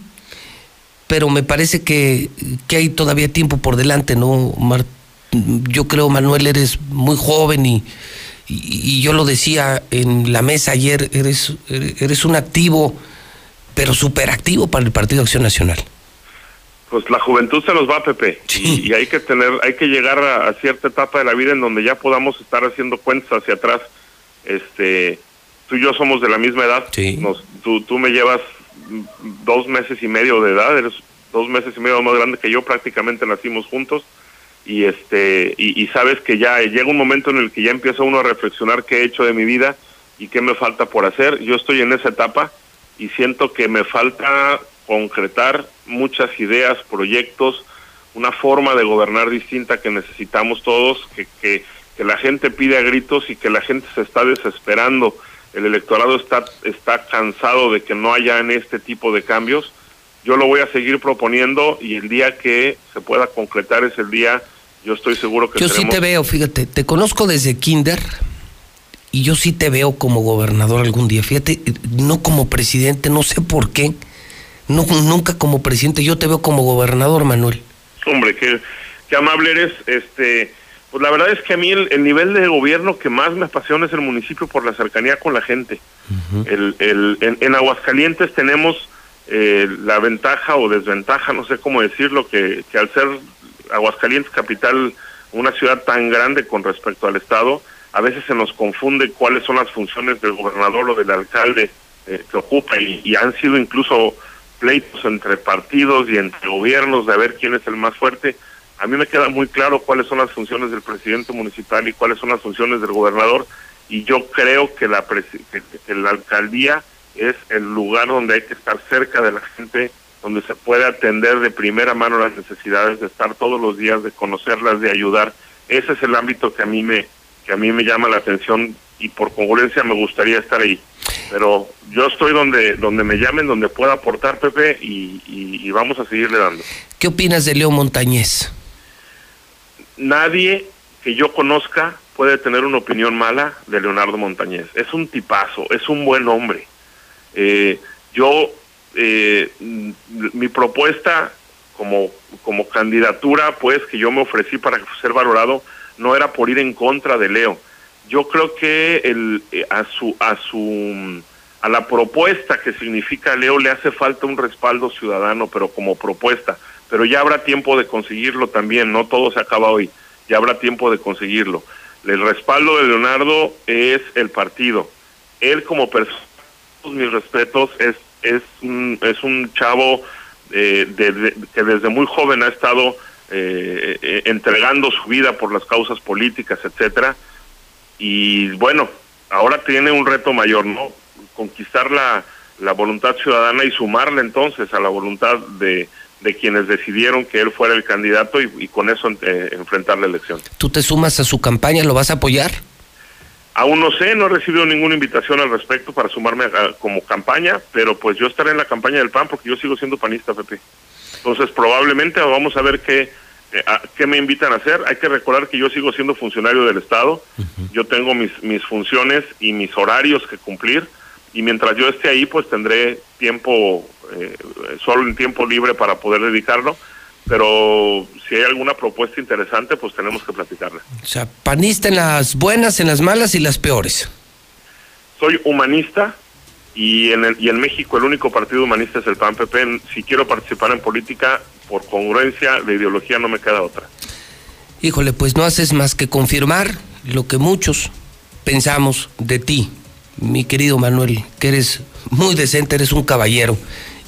pero me parece que, que hay todavía tiempo por delante, ¿no, Mar- Yo creo, Manuel, eres muy joven y, y- yo lo decía en la mesa ayer, eres, eres un activo, pero súper activo para el Partido Acción Nacional. Pues la juventud se nos va, Pepe, y, y hay que tener, hay que llegar a, a cierta etapa de la vida en donde ya podamos estar haciendo cuentas hacia atrás. Este, tú y yo somos de la misma edad. Nos- tú, tú me llevas dos meses y medio de edad, eres dos meses y medio más grande que yo, prácticamente nacimos juntos. Y este, y, y sabes que ya llega un momento en el que ya empieza uno a reflexionar qué he hecho de mi vida y qué me falta por hacer. Yo estoy en esa etapa y siento que me falta concretar muchas ideas, proyectos, una forma de gobernar distinta que necesitamos todos, que, que, que la gente pide a gritos y que la gente se está desesperando. El electorado está, está cansado de que no haya en este tipo de cambios. Yo lo voy a seguir proponiendo y el día que se pueda concretar es el día, yo estoy seguro que Yo sí te veo, fíjate, te conozco desde kinder y yo sí te veo como gobernador algún día. Fíjate, no como presidente, no sé por qué. No, nunca como presidente, yo te veo como gobernador, Manuel. Hombre, qué, qué amable eres. Este, pues la verdad es que a mí el, el nivel de gobierno que más me apasiona es el municipio por la cercanía con la gente. el, el, en, en Aguascalientes tenemos eh, la ventaja o desventaja, no sé cómo decirlo, que, que al ser Aguascalientes capital, una ciudad tan grande con respecto al Estado, a veces se nos confunde cuáles son las funciones del gobernador o del alcalde eh, que ocupa y, y han sido incluso pleitos entre partidos y entre gobiernos de ver quién es el más fuerte. A mí me queda muy claro cuáles son las funciones del presidente municipal y cuáles son las funciones del gobernador y yo creo que la, que la alcaldía es el lugar donde hay que estar cerca de la gente, donde se puede atender de primera mano las necesidades, de estar todos los días, de conocerlas, de ayudar. Ese es el ámbito que a mí me que a mí me llama la atención y por congruencia me gustaría estar ahí. Pero yo estoy donde donde me llamen, donde pueda aportar Pepe y, y- y vamos a seguirle dando. ¿Qué opinas de Leo Montañez? nadie que yo conozca puede tener una opinión mala de Leonardo Montañez. Es un tipazo, es un buen hombre. Eh, yo, eh, mi propuesta como, como candidatura, pues, que yo me ofrecí para ser valorado, no era por ir en contra de Leo. Yo creo que el, eh, a su, a su, a la propuesta que significa Leo le hace falta un respaldo ciudadano, pero como propuesta. Pero ya habrá tiempo de conseguirlo también, no todo se acaba hoy, ya habrá tiempo de conseguirlo. El respaldo de Leonardo es el partido. Él como persona, mis respetos, es, es, un, es un chavo eh, de- de- que desde muy joven ha estado eh, eh, entregando su vida por las causas políticas, etcétera. Y bueno, ahora tiene un reto mayor, ¿no? Conquistar la, la voluntad ciudadana y sumarle entonces a la voluntad de, de quienes decidieron que él fuera el candidato y, y con eso eh, enfrentar la elección. ¿Tú te sumas a su campaña? ¿Lo vas a apoyar? Aún no sé, no he recibido ninguna invitación al respecto para sumarme a- como campaña, pero pues yo estaré en la campaña del PAN porque yo sigo siendo panista, Pepe. Entonces probablemente vamos a ver qué, qué me invitan a hacer. Hay que recordar que yo sigo siendo funcionario del Estado, yo tengo mis, mis funciones y mis horarios que cumplir y mientras yo esté ahí pues tendré tiempo, eh, solo en tiempo libre para poder dedicarlo, pero si hay alguna propuesta interesante pues tenemos que platicarla. O sea, panista en las buenas, en las malas y las peores. soy humanista y en, el- y en México el único partido humanista es el PAN PP. Si quiero participar en política, por congruencia de ideología no me queda otra. Híjole, pues no haces más que confirmar lo que muchos pensamos de ti, mi querido Manuel, que eres muy decente, eres un caballero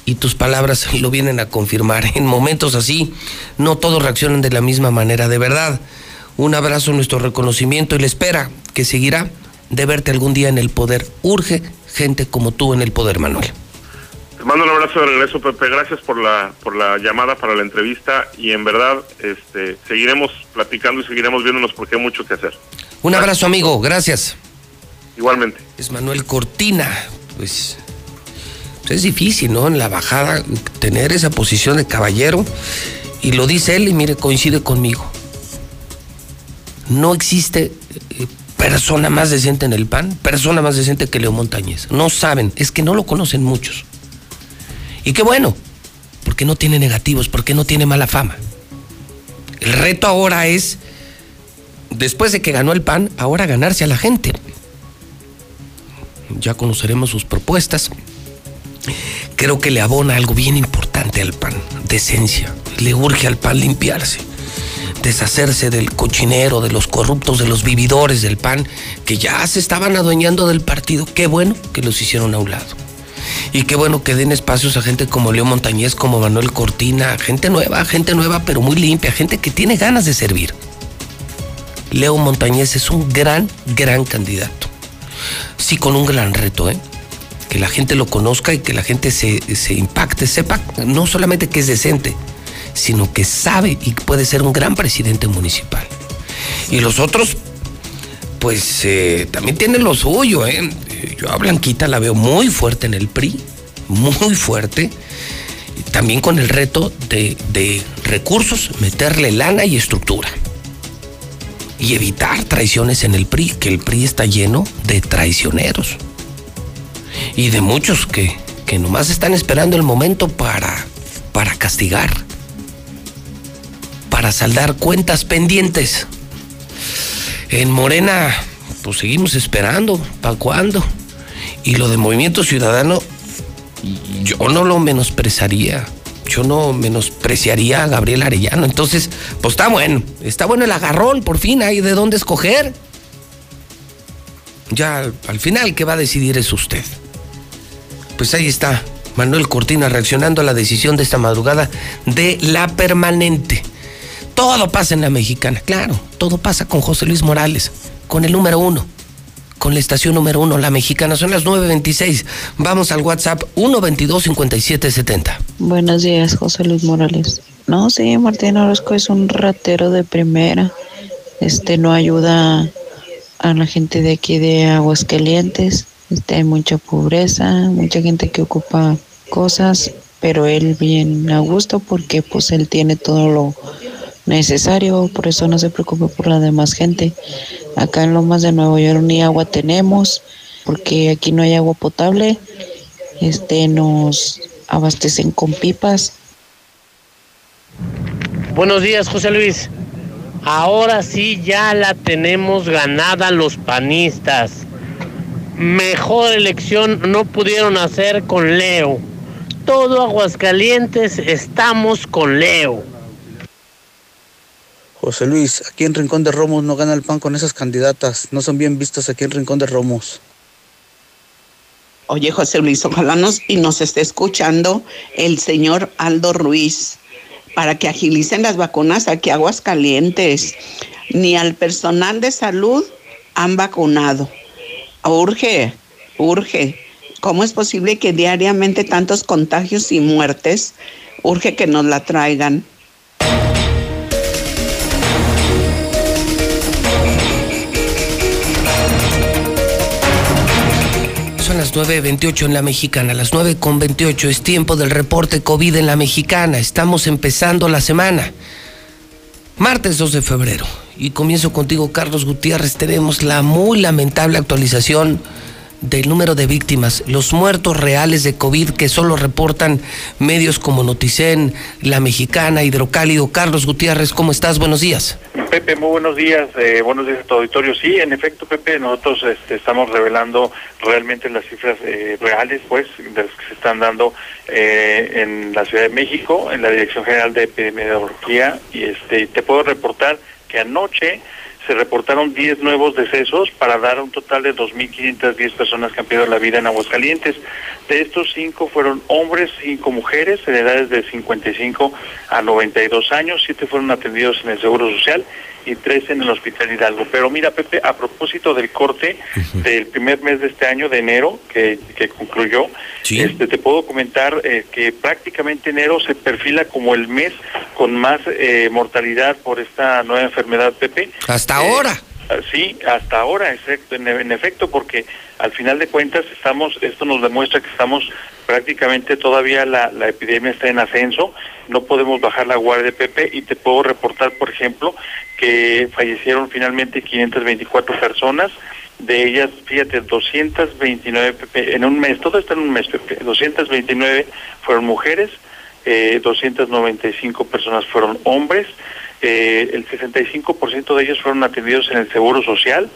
y tus palabras lo vienen a confirmar. En momentos así, no todos reaccionan de la misma manera, de verdad. Un abrazo, nuestro reconocimiento y la espera que seguirá de verte algún día en el poder. Urge gente como tú en el poder, Manuel. Te mando un abrazo de regreso, Pepe. Gracias por la por la llamada para la entrevista y en verdad este seguiremos platicando y seguiremos viéndonos porque hay mucho que hacer. Un abrazo, amigo. Gracias. Igualmente. Es Manuel Cortina. Pues, pues es difícil, ¿no? En la bajada tener esa posición de caballero. Y lo dice él y mire, coincide conmigo. No existe persona más decente en el PAN, persona más decente que Leo Montañez. No saben, es que no lo conocen muchos. Y qué bueno, porque no tiene negativos, porque no tiene mala fama. El reto ahora es, después de que ganó el PAN, ahora ganarse a la gente. Ya conoceremos sus propuestas. Creo que le abona algo bien importante al PAN, decencia. Le urge al PAN limpiarse, deshacerse del cochinero, de los corruptos, de los vividores del PAN, que ya se estaban adueñando del partido. Qué bueno que los hicieron a un lado. Y qué bueno que den espacios a gente como Leo Montañez, como Manuel Cortina, gente nueva, gente nueva, pero muy limpia, gente que tiene ganas de servir. Leo Montañez es un gran, gran candidato. Sí, con un gran reto, ¿eh? Que la gente lo conozca y que la gente se, se impacte, sepa no solamente que es decente, sino que sabe y puede ser un gran presidente municipal. Y los otros, pues eh, también tienen lo suyo, ¿eh? Yo a Blanquita la veo muy fuerte en el PRI, muy fuerte. También con el reto de, de recursos, meterle lana y estructura. Y evitar traiciones en el PRI, que el PRI está lleno de traicioneros. Y de muchos que, que nomás están esperando el momento para, para castigar. Para saldar cuentas pendientes. En Morena, pues seguimos esperando. ¿Para cuándo? Y lo de Movimiento Ciudadano, yo no lo menospreciaría. Yo no menospreciaría a Gabriel Arellano. Entonces, pues está bueno. Está bueno el agarrón, por fin hay de dónde escoger. Ya al final, que va a decidir es usted. Pues ahí está. Manuel Cortina reaccionando a la decisión de esta madrugada de la permanente. Todo pasa en la mexicana, claro, todo pasa con José Luis Morales, con el número uno, con la estación número uno, la mexicana. Son las 9.26. Vamos al WhatsApp 122-5770. Buenos días, José Luis Morales. No, sí, Martín Orozco es un ratero de primera. Este no ayuda a la gente de aquí de Aguascalientes. Este hay mucha pobreza, mucha gente que ocupa cosas, pero él bien a gusto porque pues él tiene todo lo necesario, por eso no se preocupe por la demás gente. Acá en Lomas de Nuevo York ni agua tenemos, porque aquí no hay agua potable. Este nos abastecen con pipas. Buenos días, José Luis. Ahora sí ya la tenemos ganada los panistas. Mejor elección no pudieron hacer con Leo. Todo Aguascalientes estamos con Leo. José Luis, aquí en Rincón de Romos no gana el PAN con esas candidatas. No son bien vistas aquí en Rincón de Romos. Oye, José Luis, ojalá nos, y nos esté escuchando el señor Aldo Ruiz para que agilicen las vacunas aquí a Aguascalientes. Ni al personal de salud han vacunado. Urge, urge. ¿Cómo es posible que diariamente tantos contagios y muertes? Urge que nos la traigan. Las 9.28 en la mexicana, las 9.28 es tiempo del reporte COVID en la mexicana. Estamos empezando la semana. Martes 2 de febrero. Y comienzo contigo, Carlos Gutiérrez. Tenemos la muy lamentable actualización del número de víctimas, los muertos reales de COVID que solo reportan medios como Noticen, La Mexicana, Hidrocálido. Carlos Gutiérrez, ¿cómo estás? Buenos días. Pepe, muy buenos días, eh, buenos días a tu auditorio. Sí, en efecto, Pepe, nosotros este, estamos revelando realmente las cifras eh, reales, pues, de las que se están dando eh, en la Ciudad de México, en la Dirección General de Epidemiología, y este, te puedo reportar que anoche se reportaron 10 nuevos decesos para dar un total de 2.510 personas que han perdido la vida en Aguascalientes. De estos cinco fueron hombres, cinco mujeres en edades de 55 a 92 años, siete fueron atendidos en el Seguro Social y tres en el Hospital Hidalgo. Pero mira, Pepe, a propósito del corte del primer mes de este año, de enero, que, que concluyó, este, te puedo comentar eh, que prácticamente enero se perfila como el mes con más eh, mortalidad por esta nueva enfermedad, Pepe. Hasta ahora. Ah, Sí, hasta ahora, en, efecto, porque al final de cuentas estamos, esto nos demuestra que estamos prácticamente todavía la, la epidemia está en ascenso, no podemos bajar la guardia, Pepe, y te puedo reportar, por ejemplo, que fallecieron finalmente 524 personas, de ellas, fíjate, 229, Pepe, en un mes, todo está en un mes, Pepe, 229 fueron mujeres, eh, 295 personas fueron hombres, eh, el 65% de ellos fueron atendidos en el Seguro Social.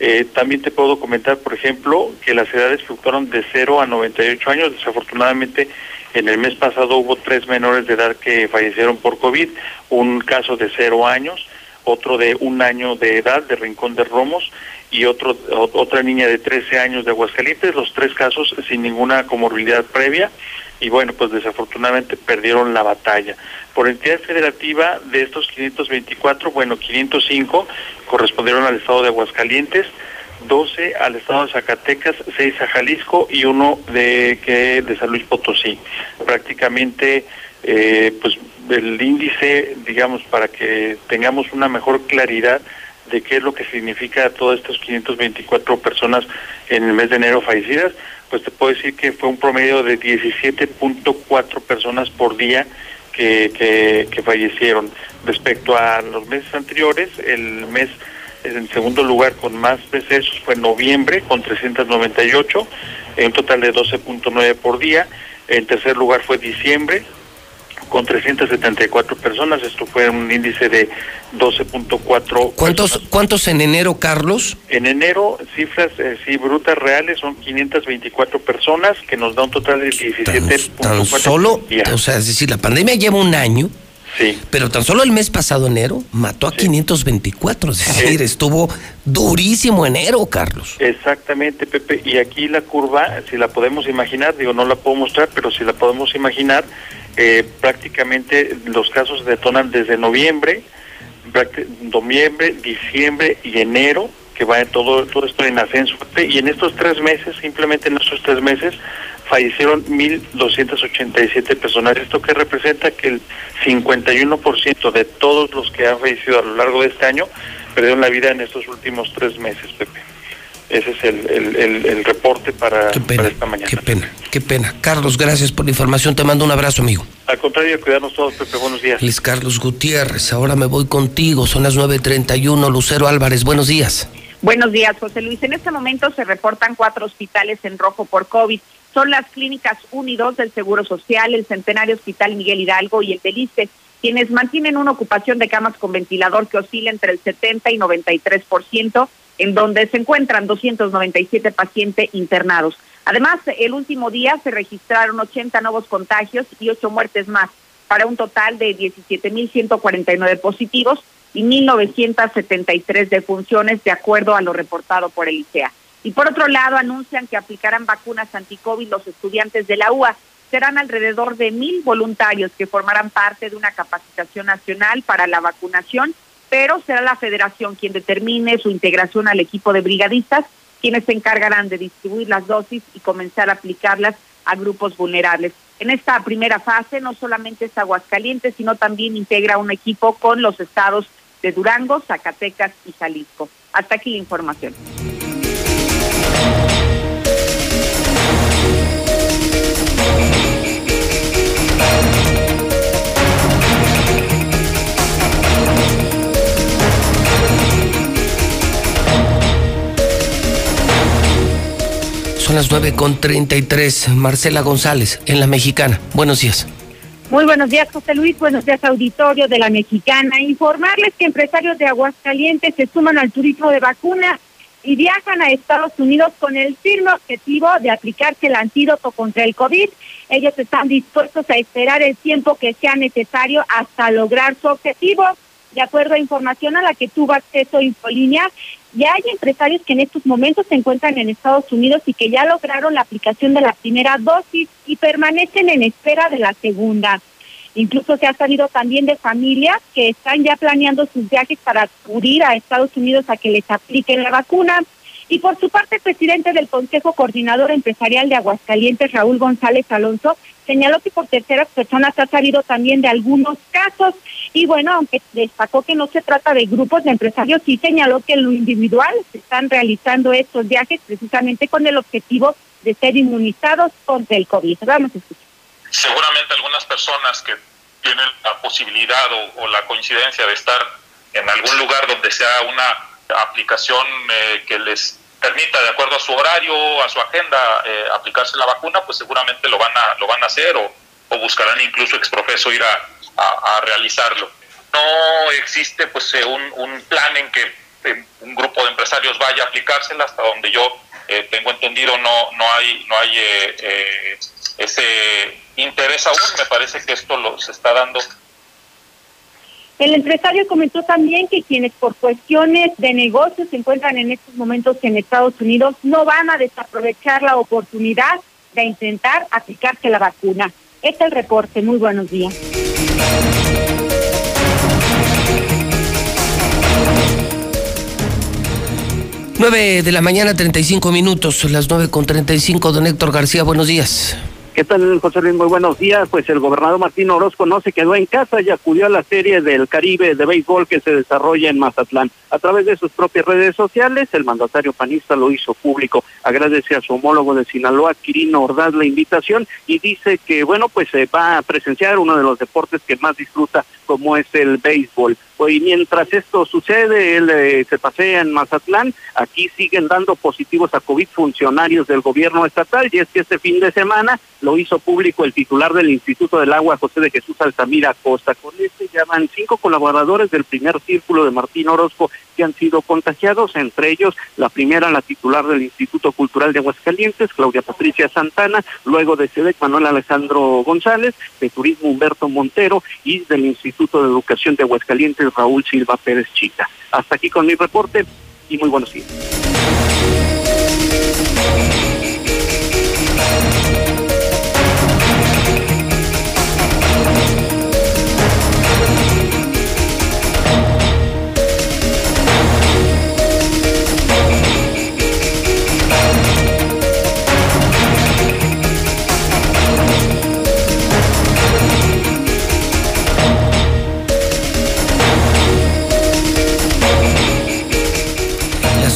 Eh, también te puedo comentar, por ejemplo, que las edades fluctuaron de 0 a 98 años. Desafortunadamente, en el mes pasado hubo tres menores de edad que fallecieron por COVID, un caso de 0 años, otro de un año de edad de Rincón de Romos y otro otra niña de 13 años de Aguascalientes, los tres casos sin ninguna comorbilidad previa y bueno, pues desafortunadamente perdieron la batalla. Por entidad federativa de estos 524, bueno, 505 correspondieron al estado de Aguascalientes, 12 al estado de Zacatecas, 6 a Jalisco y uno de que de San Luis Potosí. Prácticamente eh, pues el índice, digamos, para que tengamos una mejor claridad de qué es lo que significa todas estas 524 personas en el mes de enero fallecidas, pues te puedo decir que fue un promedio de 17.4 personas por día que, que, fallecieron. Respecto a los meses anteriores, el mes en segundo lugar con más decesos fue noviembre con 398, en un total de 12.9 por día. En tercer lugar fue diciembre con 374 personas, esto fue un índice de 12.4 ¿Cuántos, ¿Cuántos en enero, Carlos? en enero, cifras eh, sí brutas reales son 524 personas, que nos da un total de 17.4 Tan solo, o sea, es decir, la pandemia lleva un año, Sí. pero tan solo el mes pasado, enero, mató a 524. Es decir, estuvo durísimo enero, Carlos. Exactamente, Pepe. Y aquí la curva, si la podemos imaginar, digo, no la puedo mostrar, pero si la podemos imaginar, eh, prácticamente los casos detonan desde noviembre, noviembre, diciembre y enero, que va todo, todo esto en ascenso. Y en estos tres meses, simplemente en estos tres meses, fallecieron 1.287 personas. ¿Esto que representa? Que el 51% de todos los que han fallecido a lo largo de este año perdieron la vida en estos últimos tres meses, Pepe. Ese es el, el, el- el reporte para, para esta mañana. Qué pena, qué pena. Carlos, gracias por la información. Te mando un abrazo, amigo. Al contrario, cuidarnos todos, Pepe. Buenos días. Luis Carlos Gutiérrez, ahora me voy contigo. Son las 9.31. Lucero Álvarez, buenos días. Buenos días, José Luis. En este momento se reportan cuatro hospitales en rojo por COVID. Son las clínicas Unidos del Seguro Social, el Centenario Hospital Miguel Hidalgo y el Deliste, quienes mantienen una ocupación de camas con ventilador que oscila entre el 70 y 93%, en donde se encuentran 297 pacientes internados. Además, el último día se registraron 80 nuevos contagios y 8 muertes más, para un total de 17.149 positivos y 1.973 defunciones, de acuerdo a lo reportado por el ICEA. Y por otro lado, anuncian que aplicarán vacunas anti-COVID los estudiantes de la UA. Serán alrededor de mil voluntarios que formarán parte de una capacitación nacional para la vacunación, pero será la federación quien determine su integración al equipo de brigadistas, quienes se encargarán de distribuir las dosis y comenzar a aplicarlas a grupos vulnerables. En esta primera fase no solamente es Aguascalientes, sino también integra un equipo con los estados de Durango, Zacatecas y Jalisco. Hasta aquí la información. Son las 9.33. Marcela González, en La Mexicana. Buenos días. Muy buenos días, José Luis. Buenos días, auditorio de la Mexicana. Informarles que empresarios de Aguascalientes se suman al turismo de vacuna y viajan a Estados Unidos con el firme objetivo de aplicarse el antídoto contra el COVID. Ellos están dispuestos a esperar el tiempo que sea necesario hasta lograr su objetivo. De acuerdo a información a la que tuvo acceso Infolínea, ya hay empresarios que en estos momentos se encuentran en Estados Unidos y que ya lograron la aplicación de la primera dosis y permanecen en espera de la segunda. Incluso se ha sabido también de familias que están ya planeando sus viajes para acudir a Estados Unidos a que les apliquen la vacuna. Y por su parte, el presidente del Consejo Coordinador Empresarial de Aguascalientes, Raúl González Alonso, señaló que por terceras personas ha sabido también de algunos casos. Y bueno, aunque destacó que no se trata de grupos de empresarios, sí señaló que en lo individual se están realizando estos viajes precisamente con el objetivo de ser inmunizados contra el COVID. Vamos a escuchar. seguramente algunas personas que tienen la posibilidad o, o la coincidencia de estar en algún lugar donde sea una aplicación eh, que les permita, de acuerdo a su horario, a su agenda, eh, aplicarse la vacuna, pues seguramente lo van a, lo van a hacer o, o buscarán incluso exprofeso ir a, a- realizarlo. No existe pues eh, un, un plan en que eh, un grupo de empresarios vaya a aplicársela, hasta donde yo eh, tengo entendido no, no hay, no hay eh, eh, ese interés aún, me parece que esto lo, se está dando El empresario comentó también que quienes por cuestiones de negocios se encuentran en estos momentos en Estados Unidos no van a desaprovechar la oportunidad de intentar aplicarse la vacuna. Este es el reporte. Muy buenos días. Nueve de la mañana, 35 minutos, las nueve con 35. Don Héctor García, buenos días. ¿Qué tal, José Luis? Muy buenos días. Pues el gobernador Martín Orozco no se quedó en casa y acudió a la serie del Caribe de béisbol que se desarrolla en Mazatlán. A través de sus propias redes sociales, el mandatario panista lo hizo público. Agradece a su homólogo de Sinaloa, Quirino Ordaz, la invitación y dice que, bueno, pues se va a presenciar uno de los deportes que más disfruta, como es el béisbol. Pues, y mientras esto sucede, él eh, se pasea en Mazatlán, aquí siguen dando positivos a COVID funcionarios del gobierno estatal, y es que este fin de semana lo hizo público el titular del Instituto del Agua, José de Jesús Altamira Costa. Con este ya van cinco colaboradores del primer círculo de Martín Orozco que han sido contagiados, entre ellos la primera, la titular del Instituto Cultural de Aguascalientes, Claudia Patricia Santana, luego de SEDEC, Manuel Alejandro González, de Turismo Humberto Montero y del Instituto de Educación de Aguascalientes, Raúl Silva Pérez Chica. Hasta aquí con mi reporte y muy buenos días.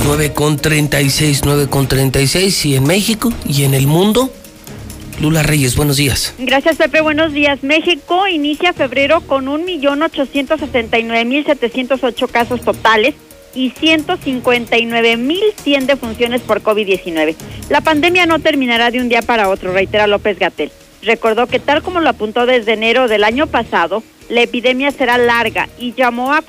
Las nueve con 36, 9 con 36 y en México y en el mundo. Lula Reyes, buenos días. Gracias, Pepe. Buenos días. México inicia febrero con 1.879.708 casos totales y 159.100 defunciones por COVID-19. La pandemia no terminará de un día para otro, reitera López Gatel. Recordó que tal como lo apuntó desde enero del año pasado, la epidemia será larga y llamó a